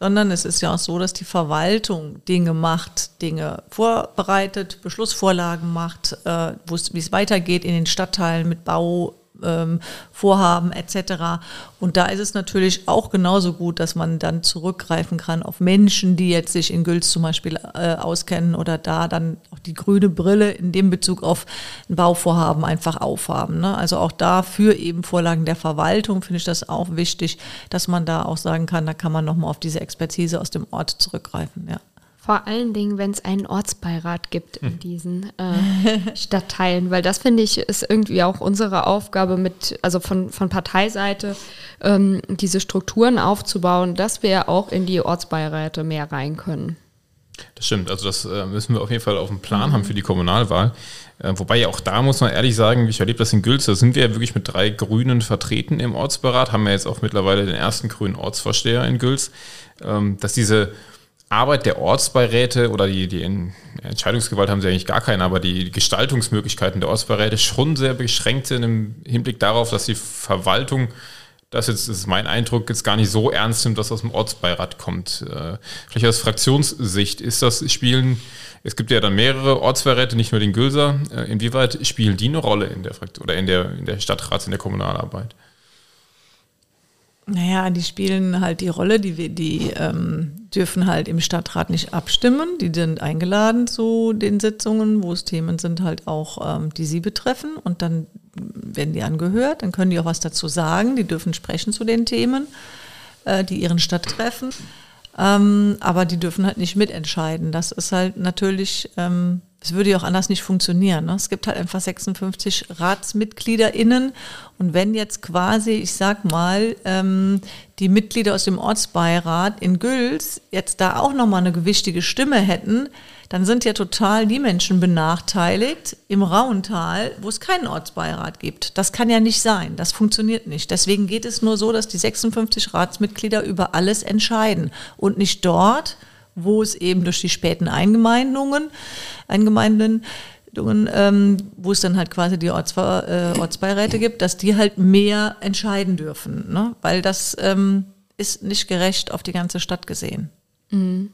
sondern es ist ja auch so, dass die Verwaltung Dinge macht, Dinge vorbereitet, Beschlussvorlagen macht, äh, wie es weitergeht in den Stadtteilen mit Bau, ähm, Vorhaben etc. Und da ist es natürlich auch genauso gut, dass man dann zurückgreifen kann auf Menschen, die jetzt sich in Gülz zum Beispiel äh, auskennen oder da dann auch die grüne Brille in dem Bezug auf ein Bauvorhaben einfach aufhaben. Ne? Also auch da für eben Vorlagen der Verwaltung finde ich das auch wichtig, dass man da auch sagen kann, da kann man nochmal auf diese Expertise aus dem Ort zurückgreifen. Ja.
Vor allen Dingen, wenn es einen Ortsbeirat gibt in hm. diesen äh, Stadtteilen, weil das finde ich ist irgendwie auch unsere Aufgabe mit, also von, von Parteiseite, ähm, diese Strukturen aufzubauen, dass wir auch in die Ortsbeiräte mehr rein können.
Das stimmt, also das äh, müssen wir auf jeden Fall auf dem Plan mhm. haben für die Kommunalwahl. Äh, wobei ja auch da muss man ehrlich sagen, ich erlebe das in Gülz, da sind wir ja wirklich mit drei Grünen vertreten im Ortsberat, haben wir jetzt auch mittlerweile den ersten grünen Ortsvorsteher in Gülz, ähm, dass diese Arbeit der Ortsbeiräte oder die, die Entscheidungsgewalt haben sie eigentlich gar keine, aber die Gestaltungsmöglichkeiten der Ortsbeiräte schon sehr beschränkt sind im Hinblick darauf, dass die Verwaltung, das, jetzt, das ist mein Eindruck, jetzt gar nicht so ernst nimmt, dass aus dem Ortsbeirat kommt. Äh, vielleicht aus Fraktionssicht ist das Spielen, es gibt ja dann mehrere Ortsbeiräte, nicht nur den Gülser. Äh, inwieweit spielen die eine Rolle in der Fraktion oder in der, in der Stadtrats-, in der Kommunalarbeit?
Naja, die spielen halt die Rolle, die, die ähm, dürfen halt im Stadtrat nicht abstimmen. Die sind eingeladen zu den Sitzungen, wo es Themen sind halt auch, ähm, die sie betreffen. Und dann werden die angehört, dann können die auch was dazu sagen. Die dürfen sprechen zu den Themen, äh, die ihren Stadt treffen. Ähm, aber die dürfen halt nicht mitentscheiden. Das ist halt natürlich ähm, es würde ja auch anders nicht funktionieren. Ne? Es gibt halt einfach 56 RatsmitgliederInnen und wenn jetzt quasi, ich sag mal, ähm, die Mitglieder aus dem Ortsbeirat in Güls jetzt da auch nochmal eine gewichtige Stimme hätten, dann sind ja total die Menschen benachteiligt im Rauental, wo es keinen Ortsbeirat gibt. Das kann ja nicht sein. Das funktioniert nicht. Deswegen geht es nur so, dass die 56 Ratsmitglieder über alles entscheiden und nicht dort, wo es eben durch die späten Eingemeindungen, Eingemeindungen ähm, wo es dann halt quasi die Ortsver, äh, Ortsbeiräte gibt, dass die halt mehr entscheiden dürfen, ne? weil das ähm, ist nicht gerecht auf die ganze Stadt gesehen. Mhm.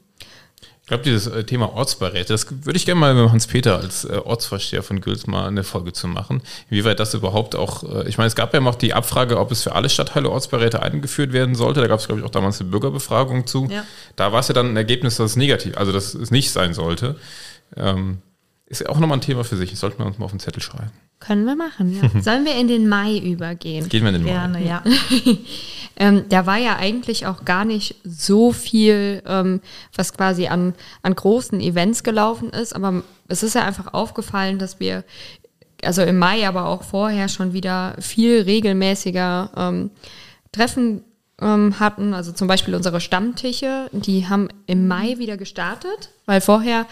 Ich glaube, dieses äh, Thema Ortsbeiräte, das würde ich gerne mal mit Hans-Peter als äh, Ortsvorsteher von Gülz mal eine Folge zu machen. Inwieweit das überhaupt auch, äh, ich meine, es gab ja noch die Abfrage, ob es für alle Stadtteile Ortsbeiräte eingeführt werden sollte. Da gab es, glaube ich, auch damals eine Bürgerbefragung zu. Ja. Da war es ja dann ein Ergebnis, dass es negativ, also dass es nicht sein sollte. Ähm, ist ja auch nochmal ein Thema für sich. Das sollten wir uns mal auf den Zettel schreiben.
Können wir machen, ja. Sollen wir in den Mai übergehen?
Gehen wir in den
Gerne, Mai. ja. ähm, da war ja eigentlich auch gar nicht so viel, ähm, was quasi an, an großen Events gelaufen ist, aber es ist ja einfach aufgefallen, dass wir, also im Mai, aber auch vorher schon wieder viel regelmäßiger ähm, Treffen ähm, hatten. Also zum Beispiel unsere Stammtische, die haben im Mai wieder gestartet, weil vorher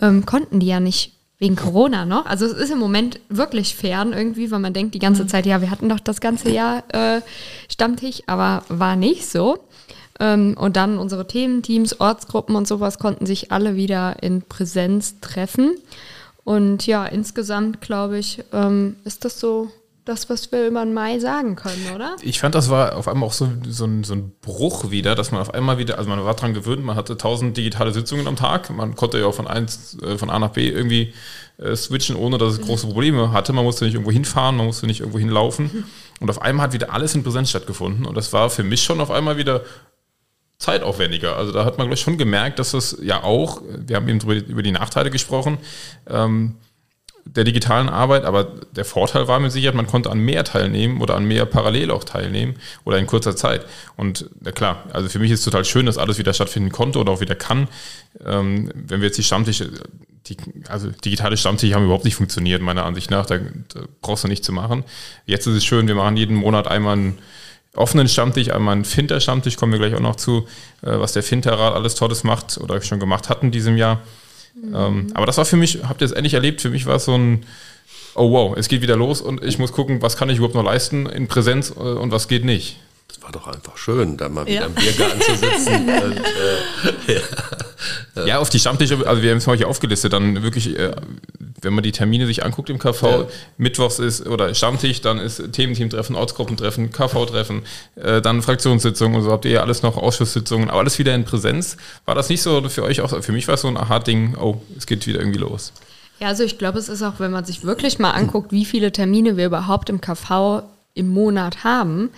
ähm, konnten die ja nicht wegen Corona noch. Also es ist im Moment wirklich fern irgendwie, weil man denkt die ganze mhm. Zeit, ja, wir hatten doch das ganze Jahr äh, Stammtisch, aber war nicht so. Ähm, und dann unsere Thementeams, Ortsgruppen und sowas konnten sich alle wieder in Präsenz treffen. Und ja, insgesamt glaube ich, ähm, ist das so das, was wir über den Mai sagen können, oder?
Ich fand, das war auf einmal auch so, so, ein, so ein Bruch wieder, dass man auf einmal wieder, also man war dran gewöhnt, man hatte tausend digitale Sitzungen am Tag, man konnte ja auch von, eins, äh, von A nach B irgendwie äh, switchen, ohne dass es große Probleme hatte. Man musste nicht irgendwo hinfahren, man musste nicht irgendwo hinlaufen. Und auf einmal hat wieder alles in Präsenz stattgefunden. Und das war für mich schon auf einmal wieder zeitaufwendiger. Also da hat man gleich schon gemerkt, dass das ja auch, wir haben eben über die Nachteile gesprochen, ähm, der digitalen Arbeit, aber der Vorteil war mit Sicherheit, man konnte an mehr teilnehmen oder an mehr parallel auch teilnehmen oder in kurzer Zeit. Und na klar, also für mich ist es total schön, dass alles wieder stattfinden konnte oder auch wieder kann. Ähm, wenn wir jetzt die Stammtische, die, also digitale Stammtische haben überhaupt nicht funktioniert, meiner Ansicht nach, da, da brauchst du nicht zu machen. Jetzt ist es schön, wir machen jeden Monat einmal einen offenen Stammtisch, einmal einen Finter-Stammtisch, kommen wir gleich auch noch zu, äh, was der Finterrat alles Tolles macht oder schon gemacht hat in diesem Jahr. Ähm, aber das war für mich, habt ihr es endlich erlebt, für mich war es so ein, oh wow, es geht wieder los und ich muss gucken, was kann ich überhaupt noch leisten in Präsenz äh, und was geht nicht.
War doch einfach schön, da mal wieder ja. im Biergarten zu sitzen. und,
äh, ja. ja. auf die Stammtische, also wir haben es mal hier aufgelistet, dann wirklich äh, wenn man die Termine sich anguckt im KV, ja. Mittwochs ist oder Stammtisch, dann ist Thementeam-Treffen, Ortsgruppentreffen, KV-Treffen, äh, dann Fraktionssitzungen und so habt ihr ja alles noch Ausschusssitzungen, aber alles wieder in Präsenz. War das nicht so für euch auch? Für mich war es so ein Aha-Ding, oh, es geht wieder irgendwie los.
Ja, also ich glaube, es ist auch, wenn man sich wirklich mal anguckt, wie viele Termine wir überhaupt im KV im Monat haben,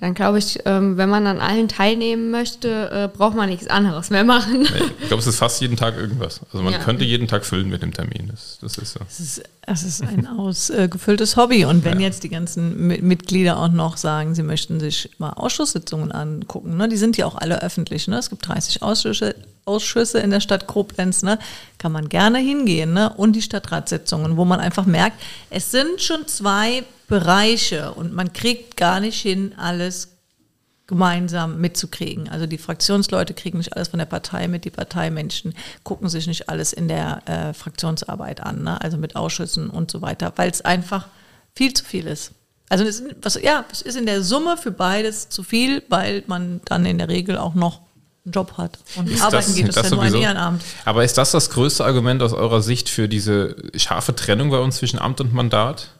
dann glaube ich, ähm, wenn man an allen teilnehmen möchte, äh, braucht man nichts anderes mehr machen.
Ich glaube, es ist fast jeden Tag irgendwas. Also man ja. könnte jeden Tag füllen mit dem Termin. Das, das ist so.
Es ist, es ist ein ausgefülltes Hobby. Und wenn ja. jetzt die ganzen Mitglieder auch noch sagen, sie möchten sich mal Ausschusssitzungen angucken, ne? die sind ja auch alle öffentlich. Ne? Es gibt 30 Ausschüsse, Ausschüsse in der Stadt Koblenz, ne? kann man gerne hingehen. Ne? Und die Stadtratssitzungen, wo man einfach merkt, es sind schon zwei Bereiche und man kriegt gar nicht hin, alles gemeinsam mitzukriegen. Also die Fraktionsleute kriegen nicht alles von der Partei mit, die Parteimenschen gucken sich nicht alles in der äh, Fraktionsarbeit an, ne? also mit Ausschüssen und so weiter, weil es einfach viel zu viel ist. Also es, was, ja, es ist in der Summe für beides zu viel, weil man dann in der Regel auch noch einen Job hat. Und ist arbeiten das, geht es ja nur ein Ehrenamt.
Aber ist das das größte Argument aus eurer Sicht für diese scharfe Trennung bei uns zwischen Amt und Mandat?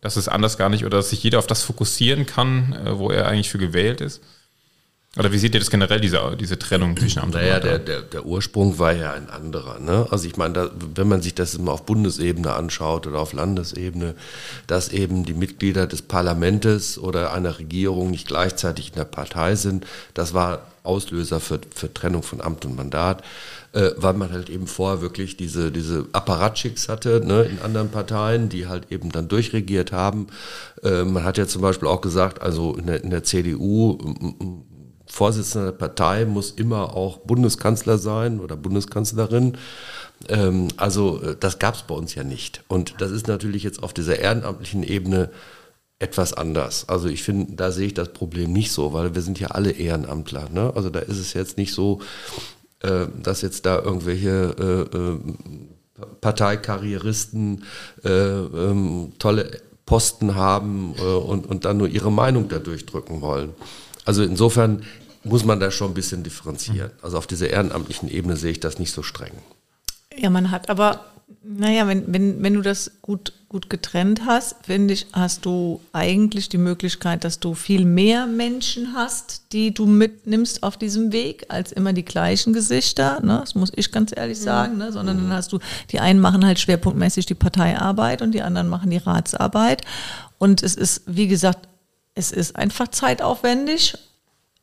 dass es anders gar nicht oder dass sich jeder auf das fokussieren kann, äh, wo er eigentlich für gewählt ist? Oder wie seht ihr das generell, diese, diese Trennung zwischen Amt
naja, und Naja, der, der, der Ursprung war ja ein anderer. Ne? Also ich meine, da, wenn man sich das mal auf Bundesebene anschaut oder auf Landesebene, dass eben die Mitglieder des Parlaments oder einer Regierung nicht gleichzeitig in der Partei sind, das war Auslöser für, für Trennung von Amt und Mandat äh, weil man halt eben vorher wirklich diese, diese Apparatschicks hatte ne, in anderen Parteien, die halt eben dann durchregiert haben. Äh, man hat ja zum Beispiel auch gesagt, also in der, in der CDU, Vorsitzender der Partei muss immer auch Bundeskanzler sein oder Bundeskanzlerin. Ähm, also äh, das gab es bei uns ja nicht. Und das ist natürlich jetzt auf dieser ehrenamtlichen Ebene etwas anders. Also ich finde, da sehe ich das Problem nicht so, weil wir sind ja alle Ehrenamtler. Ne? Also da ist es jetzt nicht so, äh, dass jetzt da irgendwelche äh, äh, Parteikarrieristen äh, ähm, tolle Posten haben äh, und, und dann nur ihre Meinung da durchdrücken wollen. Also insofern muss man da schon ein bisschen differenzieren. Also auf dieser ehrenamtlichen Ebene sehe ich das nicht so streng.
Ja, man hat aber naja, wenn, wenn, wenn du das gut, gut getrennt hast, finde ich, hast du eigentlich die Möglichkeit, dass du viel mehr Menschen hast, die du mitnimmst auf diesem Weg, als immer die gleichen Gesichter. Ne? Das muss ich ganz ehrlich sagen. Ne? Sondern dann hast du, die einen machen halt schwerpunktmäßig die Parteiarbeit und die anderen machen die Ratsarbeit. Und es ist, wie gesagt, es ist einfach zeitaufwendig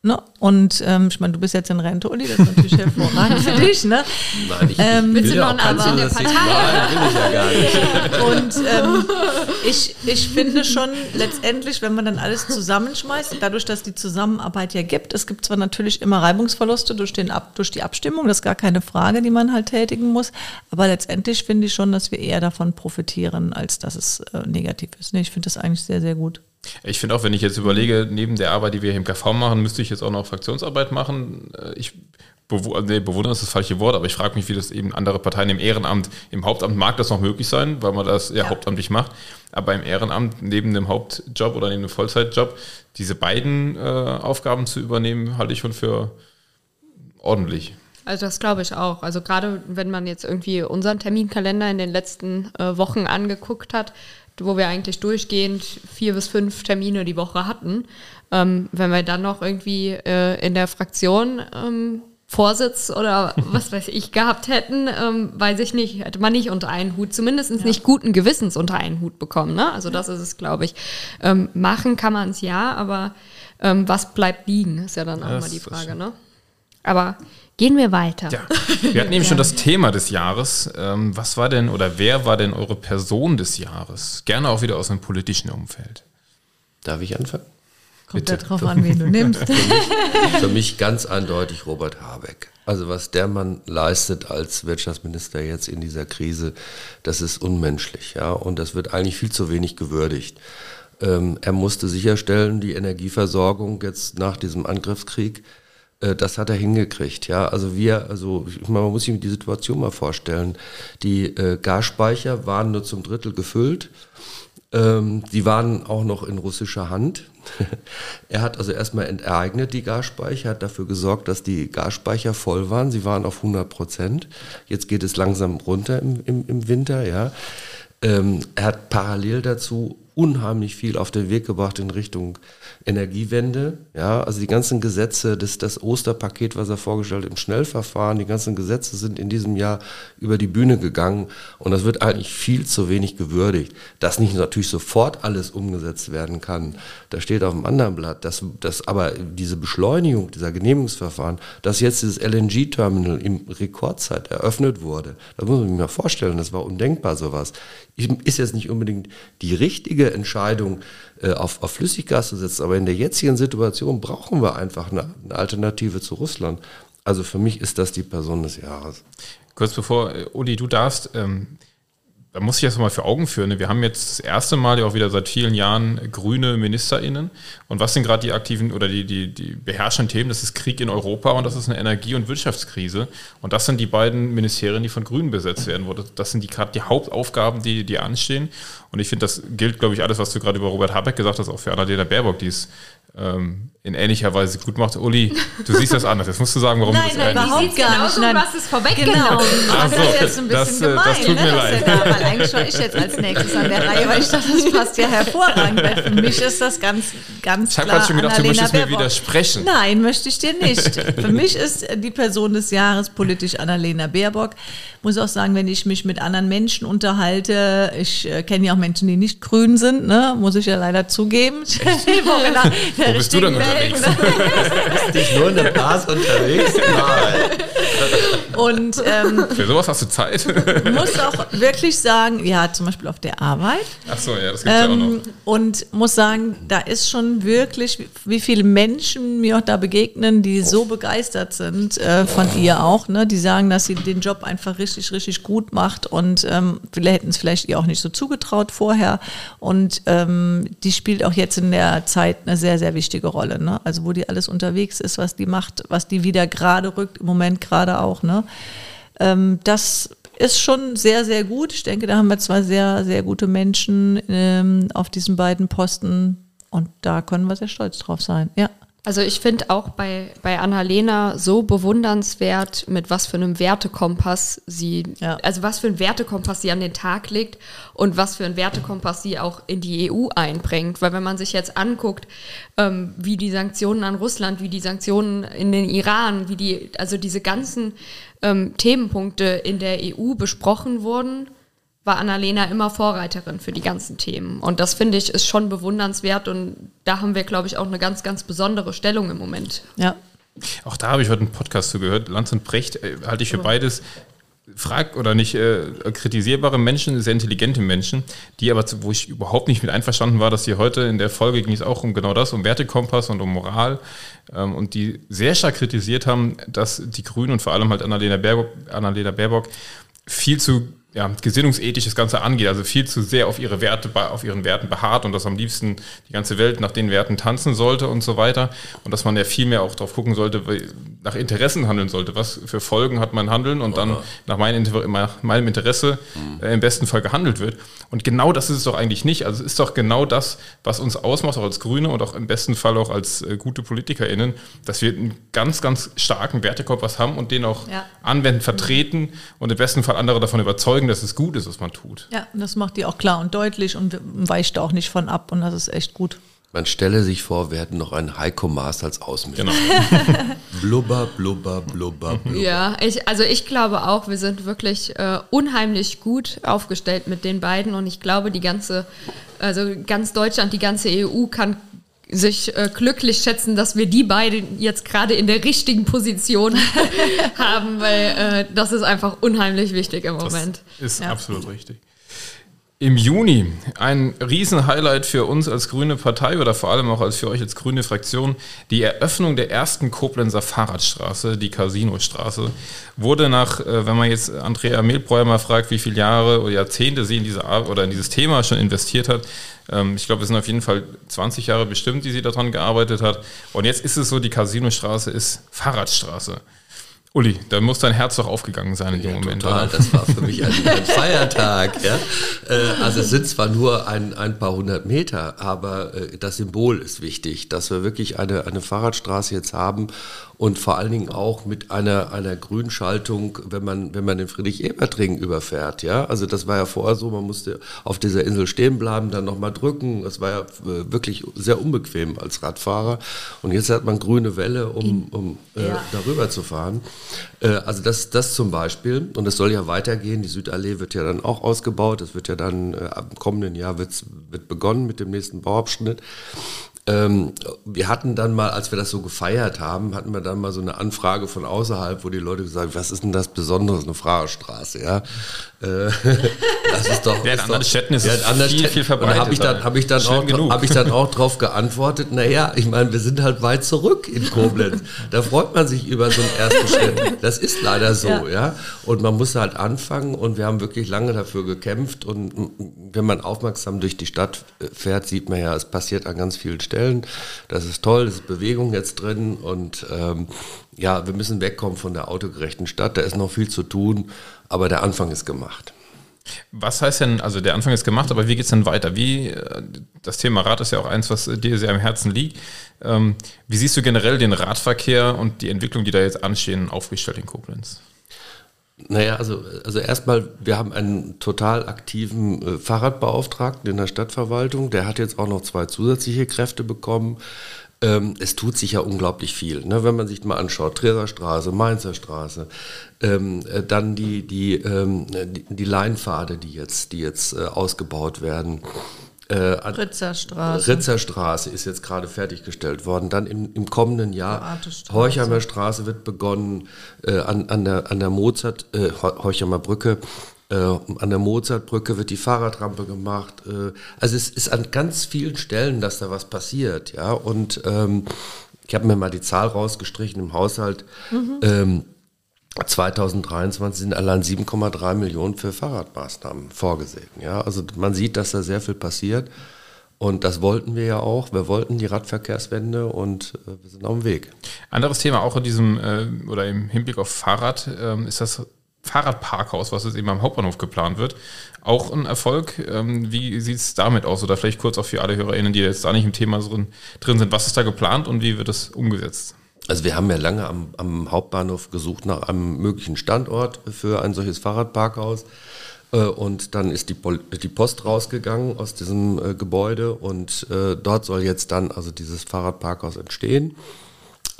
Ne? Und ähm, ich meine, du bist jetzt in Rente, Uli, das ist natürlich hervorragend für dich. Ne?
Nein, ich, ähm, willst du noch ein Amt in der Partei? Nein, will ich ja gar
nicht. Und ähm, ich, ich finde schon letztendlich, wenn man dann alles zusammenschmeißt, dadurch, dass die Zusammenarbeit ja gibt, es gibt zwar natürlich immer Reibungsverluste durch, den Ab, durch die Abstimmung, das ist gar keine Frage, die man halt tätigen muss, aber letztendlich finde ich schon, dass wir eher davon profitieren, als dass es äh, negativ ist. Nee, ich finde das eigentlich sehr, sehr gut.
Ich finde auch, wenn ich jetzt überlege, neben der Arbeit, die wir hier im KV machen, müsste ich jetzt auch noch Fraktionsarbeit machen. Äh, ich bew nee, bewundern ist das falsche Wort, aber ich frage mich, wie das eben andere Parteien im Ehrenamt, im Hauptamt mag das noch möglich sein, weil man das ja, ja. hauptamtlich macht, aber im Ehrenamt neben dem Hauptjob oder neben dem Vollzeitjob diese beiden äh, Aufgaben zu übernehmen, halte ich schon für ordentlich.
Also das glaube ich auch. Also gerade wenn man jetzt irgendwie unseren Terminkalender in den letzten äh, Wochen angeguckt hat, wo wir eigentlich durchgehend vier bis fünf Termine die Woche hatten. Ähm, wenn wir dann noch irgendwie äh, in der Fraktion ähm, Vorsitz oder was weiß ich gehabt hätten, ähm, weiß ich nicht, hätte man nicht unter einen Hut, zumindest ja. nicht guten Gewissens unter einen Hut bekommen. Ne? Also das ist es, glaube ich. Ähm, machen kann man es ja, aber ähm, was bleibt liegen, ist ja dann auch das mal die Frage. Ne? Aber Gehen wir weiter.
Ja, wir hatten eben schon das Thema des Jahres. Ähm, was war denn oder wer war denn eure Person des Jahres? Gerne auch wieder aus einem politischen Umfeld.
Darf ich anfangen?
Kommt Bitte. darauf an, wen du nimmst.
für, mich, für mich ganz eindeutig Robert Habeck. Also was der Mann leistet als Wirtschaftsminister jetzt in dieser Krise, das ist unmenschlich, ja. Und das wird eigentlich viel zu wenig gewürdigt. Ähm, er musste sicherstellen, die Energieversorgung jetzt nach diesem Angriffskrieg äh, das hat er hingekriegt, ja. Also wir, also ich meine, man muss sich die Situation mal vorstellen. Die äh, Gasspeicher waren nur zum Drittel gefüllt. Ähm, die waren auch noch in russischer Hand. er hat also erstmal enteignet die Gasspeicher, hat dafür gesorgt, dass die Gasspeicher voll waren. Sie waren auf 100 Prozent. Jetzt geht es langsam runter im, im, im Winter. Ja. Ähm, er hat parallel dazu unheimlich viel auf den Weg gebracht in Richtung Energiewende. Ja, also die ganzen Gesetze, das, das Osterpaket, was er vorgestellt hat im Schnellverfahren, die ganzen Gesetze sind in diesem Jahr über die Bühne gegangen und das wird eigentlich viel zu wenig gewürdigt. Dass nicht natürlich sofort alles umgesetzt werden kann, da steht auf dem anderen Blatt, dass, dass aber diese Beschleunigung dieser Genehmigungsverfahren, dass jetzt dieses LNG-Terminal in Rekordzeit eröffnet wurde, da muss man sich mal vorstellen, das war undenkbar sowas. Ist jetzt nicht unbedingt die richtige Entscheidung, äh, auf, auf Flüssiggas zu setzen. Aber in der jetzigen Situation brauchen wir einfach eine, eine Alternative zu Russland. Also für mich ist das die Person des Jahres.
Kurz bevor, äh, Uli, du darfst, ähm, da muss ich das mal für Augen führen. Ne? Wir haben jetzt das erste Mal ja auch wieder seit vielen Jahren grüne MinisterInnen. Und was sind gerade die aktiven oder die, die, die beherrschenden Themen? Das ist Krieg in Europa und das ist eine Energie- und Wirtschaftskrise. Und das sind die beiden Ministerien, die von Grünen besetzt werden. Das sind die gerade die Hauptaufgaben, die, die anstehen. Und ich finde, das gilt, glaube ich, alles, was du gerade über Robert Habeck gesagt hast, auch für Annalena Baerbock, die es ähm, in ähnlicher Weise gut macht. Uli, du siehst das anders. Jetzt musst du sagen, warum
nein,
du das
nein, überhaupt gar nicht. Nein,
was ist vorweggenommen.
Genau.
Ach
das
so,
ist jetzt ein bisschen
das,
gemein,
das tut
ne,
mir
dass
leid.
da, weil eigentlich war ich jetzt als nächstes an der Reihe, weil ich dachte, das passt ja hervorragend. Weil für mich ist das ganz, ganz
Ich habe
klar
gerade schon gedacht, du möchtest mir
Baerbock.
widersprechen.
Nein, möchte ich dir nicht. Für mich ist die Person des Jahres politisch Annalena Baerbock. Muss auch sagen, wenn ich mich mit anderen Menschen unterhalte, ich äh, kenne ja auch Menschen, die nicht grün sind, ne? muss ich ja leider zugeben.
Wo bist du denn unterwegs?
Nicht nur in der Bars unterwegs? Nein.
Und ähm,
Für sowas hast du Zeit?
muss auch wirklich sagen, ja, zum Beispiel auf der Arbeit.
Ach so, ja, das gibt's ja auch noch.
Ähm, und muss sagen, da ist schon wirklich, wie- viele Menschen mir auch da begegnen, die so begeistert sind äh, von ihr auch, ne? die sagen, dass sie den Job einfach richtig, richtig gut macht und ähm, viele hätten es vielleicht ihr auch nicht so zugetraut vorher. Und ähm, die spielt auch jetzt in der Zeit eine sehr, sehr wichtige Rolle. Ne? Also wo die alles unterwegs ist, was die macht, was die wieder gerade rückt, im Moment gerade auch. Ne? Ähm, das ist schon sehr, sehr gut. Ich denke, da haben wir zwei sehr, sehr gute Menschen ähm, auf diesen beiden Posten und da können wir sehr stolz drauf sein. Ja.
Also ich finde auch bei, bei Annalena so bewundernswert, mit was für einem Wertekompass sie,
Ja.
also was für einen Wertekompass sie an den Tag legt und was für einen Wertekompass sie auch in die EU einbringt. Weil wenn man sich jetzt anguckt, ähm, wie die Sanktionen an Russland, wie die Sanktionen in den Iran, wie die, also diese ganzen ähm, Themenpunkte in der EU besprochen wurden, war Annalena immer Vorreiterin für die ganzen Themen. Und das finde ich ist schon bewundernswert und da haben wir, glaube ich, auch eine ganz, ganz besondere Stellung im Moment.
Ja.
Auch da habe ich heute einen Podcast zugehört. Lanz und Brecht äh, halte ich für beides frag oder nicht äh, kritisierbare Menschen, sehr intelligente Menschen, die aber, zu- wo ich überhaupt nicht mit einverstanden war, dass sie heute in der Folge ging es auch um genau das, um Wertekompass und um Moral ähm, und die sehr stark kritisiert haben, dass die Grünen und vor allem halt Annalena Baerbock, Annalena Baerbock viel zu ja, gesinnungsethisch das Ganze angeht, also viel zu sehr auf ihre Werte, auf ihren Werten beharrt und dass am liebsten die ganze Welt nach den Werten tanzen sollte und so weiter und dass man ja viel mehr auch drauf gucken sollte, nach Interessen handeln sollte. Was für Folgen hat mein Handeln und dann nach, mein, Inter- nach meinem Interesse äh, im besten Fall gehandelt wird. Und genau das ist es doch eigentlich nicht. Also es ist doch genau das, was uns ausmacht, auch als Grüne und auch im besten Fall auch als äh, gute PolitikerInnen, dass wir einen ganz, ganz starken Wertekompass haben und den auch
Ja.
anwenden, vertreten und im besten Fall andere davon überzeugen, dass es gut ist, was man tut.
Ja, und das macht die auch klar und deutlich und weicht auch nicht von ab und das ist echt gut.
Man stelle sich vor, wir hätten noch einen Heiko Maas als Außenminister.
Genau.
Blubber, blubber, blubber, blubber.
Ja, ich, also ich glaube auch, wir sind wirklich äh, unheimlich gut aufgestellt mit den beiden und ich glaube, die ganze, also ganz Deutschland, die ganze EU kann sich äh, glücklich schätzen, dass wir die beiden jetzt gerade in der richtigen Position haben, weil äh, das ist einfach unheimlich wichtig im Moment.
Das ist
Ja.
absolut richtig. Im Juni ein Riesen-Highlight für uns als grüne Partei oder vor allem auch als für euch als grüne Fraktion. Die Eröffnung der ersten Koblenzer Fahrradstraße, die Casinostraße, wurde nach, äh, wenn man jetzt Andrea Mehlbräuer mal fragt, wie viele Jahre oder Jahrzehnte sie in diese Ar- oder in dieses Thema schon investiert hat. Ähm, ich glaube, es sind auf jeden Fall 20 Jahre bestimmt, die sie daran gearbeitet hat. Und jetzt ist es so, die Casinostraße ist Fahrradstraße. Uli, da muss dein Herz doch aufgegangen sein in dem ja, Moment.
Total, oder? das war für mich ein, ein Feiertag. Ja? Äh, also es sind zwar nur ein, ein paar hundert Meter, aber äh, das Symbol ist wichtig, dass wir wirklich eine, eine Fahrradstraße jetzt haben und vor allen Dingen auch mit einer, einer Grünschaltung, wenn man, wenn man den Friedrich-Ebert-Ring überfährt. Ja? Also das war ja vorher so, man musste auf dieser Insel stehen bleiben, dann nochmal drücken. Das war ja äh, wirklich sehr unbequem als Radfahrer. Und jetzt hat man grüne Welle, um, um äh, ja. darüber zu fahren. Äh, also das, das zum Beispiel. Und es soll ja weitergehen. Die Südallee wird ja dann auch ausgebaut. Es wird ja dann äh, ab kommenden Jahr wird's, wird begonnen mit dem nächsten Bauabschnitt. Ähm, wir hatten dann mal, als wir das so gefeiert haben, hatten wir dann mal so eine Anfrage von außerhalb, wo die Leute gesagt haben, was ist denn das Besondere, eine Fahrerstraße, ja? Äh, das ist doch.
Ja, in anderen Städten ist es
viel, viel, viel verbreitet. habe ich dann, hab ich dann auch, habe ich dann auch drauf geantwortet, naja, ich meine, wir sind halt weit zurück in Koblenz. da freut man sich über so einen ersten Schritt. Das ist leider so, ja. ja? Und man muss halt anfangen und wir haben wirklich lange dafür gekämpft und wenn man aufmerksam durch die Stadt fährt, sieht man ja, es passiert an ganz vielen Stellen stellen. Das ist toll, es ist Bewegung jetzt drin und ähm, ja, wir müssen wegkommen von der autogerechten Stadt. Da ist noch viel zu tun, aber der Anfang ist gemacht.
Was heißt denn, also der Anfang ist gemacht, aber wie geht es denn weiter? Wie, äh, das Thema Rad ist ja auch eins, was dir sehr am Herzen liegt. Ähm, wie siehst du generell den Radverkehr und die Entwicklung, die da jetzt anstehen, aufgestellt in Koblenz?
Naja, also, also erstmal, wir haben einen total aktiven äh, Fahrradbeauftragten in der Stadtverwaltung. Der hat jetzt auch noch zwei zusätzliche Kräfte bekommen. Ähm, es tut sich ja unglaublich viel. Ne? Wenn man sich mal anschaut, Treser Straße, Mainzer Straße, ähm, äh, dann die, die, ähm, die, die Leinpfade, die jetzt, die jetzt äh, ausgebaut werden.
Äh, Ritzerstraße.
Ritzerstraße ist jetzt gerade fertiggestellt worden. Dann im, im kommenden Jahr Horchheimer Straße wird begonnen, äh, an, an, der, an der Mozart, äh, Horchheimer Brücke, äh, an der Mozartbrücke wird die Fahrradrampe gemacht. Äh, also es ist an ganz vielen Stellen, dass da was passiert. Ja? Und ähm, ich habe mir mal die Zahl rausgestrichen im Haushalt. Mhm. Ähm, 2023 sind allein 7,3 Millionen für Fahrradmaßnahmen vorgesehen. Ja, also man sieht, dass da sehr viel passiert. Und das wollten wir ja auch. Wir wollten die Radverkehrswende und äh, wir sind auf dem Weg.
Anderes Thema auch in diesem äh, oder im Hinblick auf Fahrrad ähm, ist das Fahrradparkhaus, was jetzt eben am Hauptbahnhof geplant wird. Auch ein Erfolg. Ähm, wie sieht es damit aus? Oder vielleicht kurz auch für alle HörerInnen, die jetzt da nicht im Thema drin, drin sind. Was ist da geplant und wie wird das umgesetzt?
Also wir haben ja lange am, am, Hauptbahnhof gesucht nach einem möglichen Standort für ein solches Fahrradparkhaus. Äh, und dann ist die, die, Post rausgegangen aus diesem äh, Gebäude und äh, dort soll jetzt dann also dieses Fahrradparkhaus entstehen.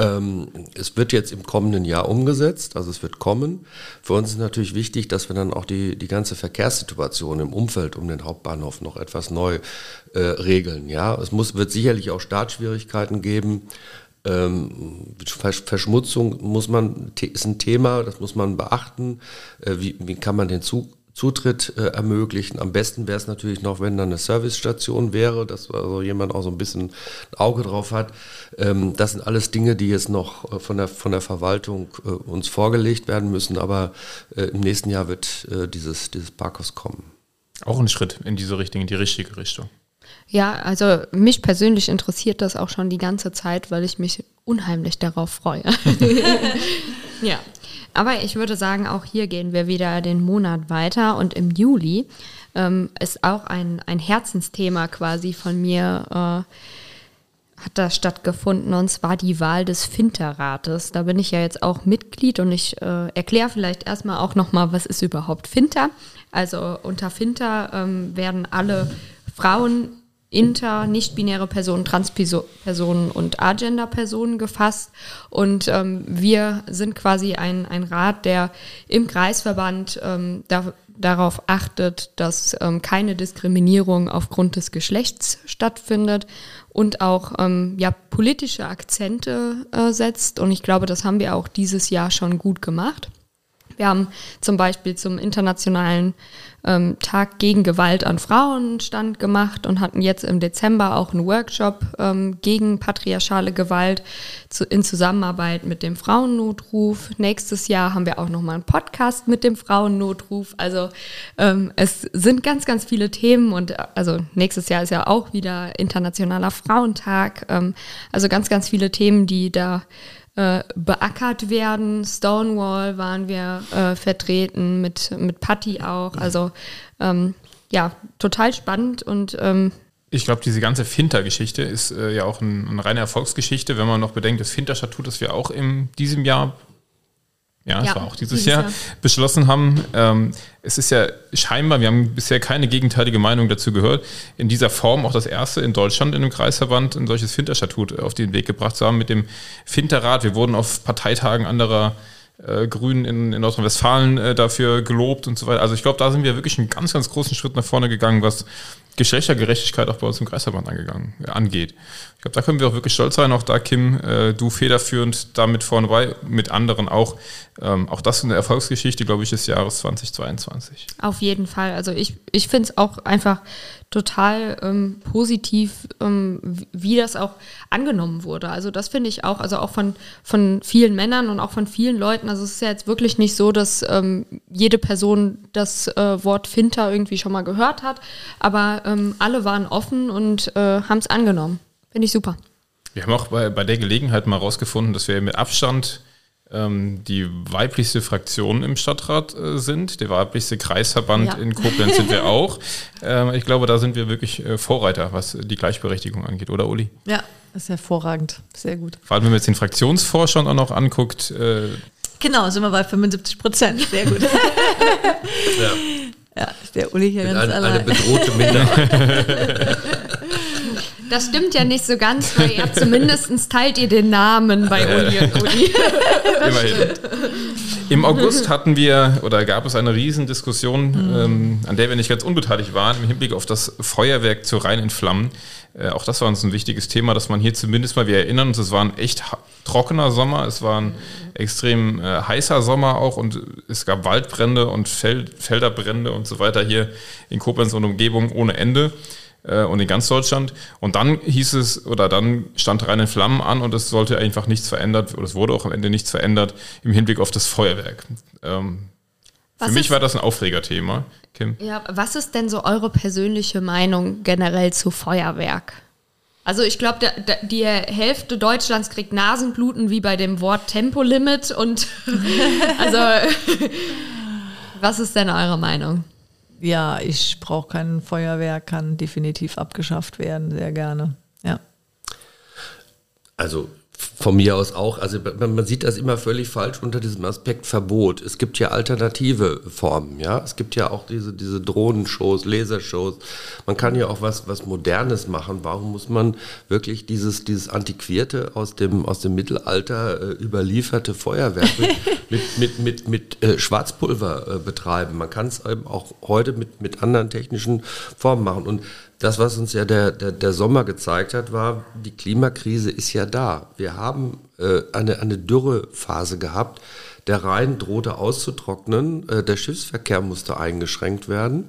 Ähm, es wird jetzt im kommenden Jahr umgesetzt, also es wird kommen. Für uns ist natürlich wichtig, dass wir dann auch die, die ganze Verkehrssituation im Umfeld um den Hauptbahnhof noch etwas neu äh, regeln. Ja, es muss, wird sicherlich auch Startschwierigkeiten geben. Ähm, Verschmutzung muss man, ist ein Thema, das muss man beachten. Äh, wie, wie kann man den Zutritt äh, ermöglichen. Am besten wäre es natürlich noch, wenn da eine Servicestation wäre, dass also jemand auch so ein bisschen ein Auge drauf hat. Ähm, das sind alles Dinge, die jetzt noch äh, von, der, von der Verwaltung uns vorgelegt werden müssen, aber im nächsten Jahr wird dieses, dieses Parkhaus kommen.
Auch ein Schritt in diese Richtung, in die richtige Richtung.
Ja, also mich persönlich interessiert das auch schon die ganze Zeit, weil ich mich unheimlich darauf freue. ja, aber ich würde sagen, auch hier gehen wir wieder den Monat weiter und im Juli ähm, ist auch ein, ein Herzensthema quasi von mir. Äh, hat da stattgefunden und zwar die Wahl des Finterrates. Da bin ich ja jetzt auch Mitglied und ich äh, erkläre vielleicht erstmal auch nochmal, was ist überhaupt Finter. Also unter Finter ähm, werden alle Frauen inter, nicht-binäre Personen, Transpersonen und Agender-Personen gefasst. Und ähm, wir sind quasi ein, ein Rat, der im Kreisverband ähm, da, darauf achtet, dass ähm, keine Diskriminierung aufgrund des Geschlechts stattfindet und auch ähm, ja, politische Akzente äh, setzt. Und ich glaube, das haben wir auch dieses Jahr schon gut gemacht. Wir haben zum Beispiel zum internationalen ähm, Tag gegen Gewalt an Frauen stand gemacht und hatten jetzt im Dezember auch einen Workshop ähm, gegen patriarchale Gewalt zu, in Zusammenarbeit mit dem Frauennotruf. Nächstes Jahr haben wir auch nochmal einen Podcast mit dem Frauennotruf. Also ähm, es sind ganz, ganz viele Themen und also nächstes Jahr ist ja auch wieder Internationaler Frauentag. Ähm, also ganz, ganz viele Themen, die da äh, beackert werden. Stonewall waren wir äh, vertreten, mit, mit Patty auch. Also ähm, ja, total spannend und ähm,
ich glaube, diese ganze Finter-Geschichte ist äh, ja auch ein, eine reine Erfolgsgeschichte, wenn man noch bedenkt, das Finter-Statut, das wir auch in diesem Jahr ja, ja, es war auch dieses, dieses Jahr, Jahr, beschlossen haben. Ähm, es ist ja scheinbar, wir haben bisher keine gegenteilige Meinung dazu gehört, in dieser Form auch das erste in Deutschland in einem Kreisverband ein solches Finterstatut auf den Weg gebracht zu haben mit dem Finterrat. Wir wurden auf Parteitagen anderer äh, Grünen in, in Nordrhein-Westfalen äh, dafür gelobt und so weiter. Also ich glaube, da sind wir wirklich einen ganz, ganz großen Schritt nach vorne gegangen, was Geschlechtergerechtigkeit auch bei uns im Kreisverband angegangen, äh, angeht. Ich glaube, da können wir auch wirklich stolz sein. Auch da, Kim, äh, du federführend damit vorne bei, mit anderen auch. Ähm, auch das ist eine Erfolgsgeschichte, glaube ich, des Jahres 2022.
Auf jeden Fall. Also ich, ich finde es auch einfach total ähm, positiv, ähm, wie das auch angenommen wurde. Also das finde ich auch, also auch von, von vielen Männern und auch von vielen Leuten. Also es ist ja jetzt wirklich nicht so, dass ähm, jede Person das äh, Wort Finter irgendwie schon mal gehört hat, aber ähm, alle waren offen und äh, haben es angenommen. Finde ich super.
Wir haben auch bei, bei der Gelegenheit mal rausgefunden, dass wir mit Abstand ähm, die weiblichste Fraktion im Stadtrat äh, sind. Der weiblichste Kreisverband ja. in Koblenz sind wir auch. Ähm, ich glaube, da sind wir wirklich äh, Vorreiter, was die Gleichberechtigung angeht, oder Uli?
Ja, das ist hervorragend. Sehr gut.
Vor allem, wenn man jetzt den Fraktionsvorstand auch noch anguckt. Äh,
genau, sind wir bei 75 Prozent. Sehr gut. ja. Ja, der Uli hier ganz
eine, allein. Eine bedrohte Minderheit.
Das stimmt ja nicht so ganz, weil ihr zumindest teilt ihr den Namen bei Uli und Uli.
Immerhin. Im August hatten wir oder gab es eine Riesendiskussion, mhm. ähm, an der wir nicht ganz unbeteiligt waren, im Hinblick auf das Feuerwerk zu Rhein in Flammen. Äh, auch das war uns ein wichtiges Thema, dass man hier zumindest mal, wir erinnern uns, es war ein echt trockener Sommer, es war ein extrem äh, heißer Sommer auch und es gab Waldbrände und Feld, Felderbrände und so weiter hier in Koblenz und Umgebung ohne Ende äh, und in ganz Deutschland. Und dann hieß es, oder dann stand rein in Flammen an und es sollte einfach nichts verändert, oder es wurde auch am Ende nichts verändert im Hinblick auf das Feuerwerk. Ähm, für mich war das ein Aufregerthema, Kim.
Ja, was ist denn so eure persönliche Meinung generell zu Feuerwerk? Also ich glaube, die Hälfte Deutschlands kriegt Nasenbluten wie bei dem Wort Tempolimit und also was ist denn eure Meinung?
Ja, ich brauche kein Feuerwehr, kann definitiv abgeschafft werden, sehr gerne. Ja.
Also von mir aus auch. Also man, sieht das immer völlig falsch unter diesem Aspekt Verbot. Es gibt ja alternative Formen, ja. Es gibt ja auch diese, diese Drohnenshows, Lasershows. Man kann ja auch was, was Modernes machen. Warum muss man wirklich dieses, dieses antiquierte aus dem, aus dem Mittelalter äh, überlieferte Feuerwerk mit, mit, mit, mit, mit äh, Schwarzpulver äh, betreiben? Man kann es eben auch heute mit, mit anderen technischen Formen machen. Und das, was uns ja der, der, der Sommer gezeigt hat, war, die Klimakrise ist ja da. Wir haben äh, eine, eine Dürrephase gehabt. Der Rhein drohte auszutrocknen. Äh, der Schiffsverkehr musste eingeschränkt werden.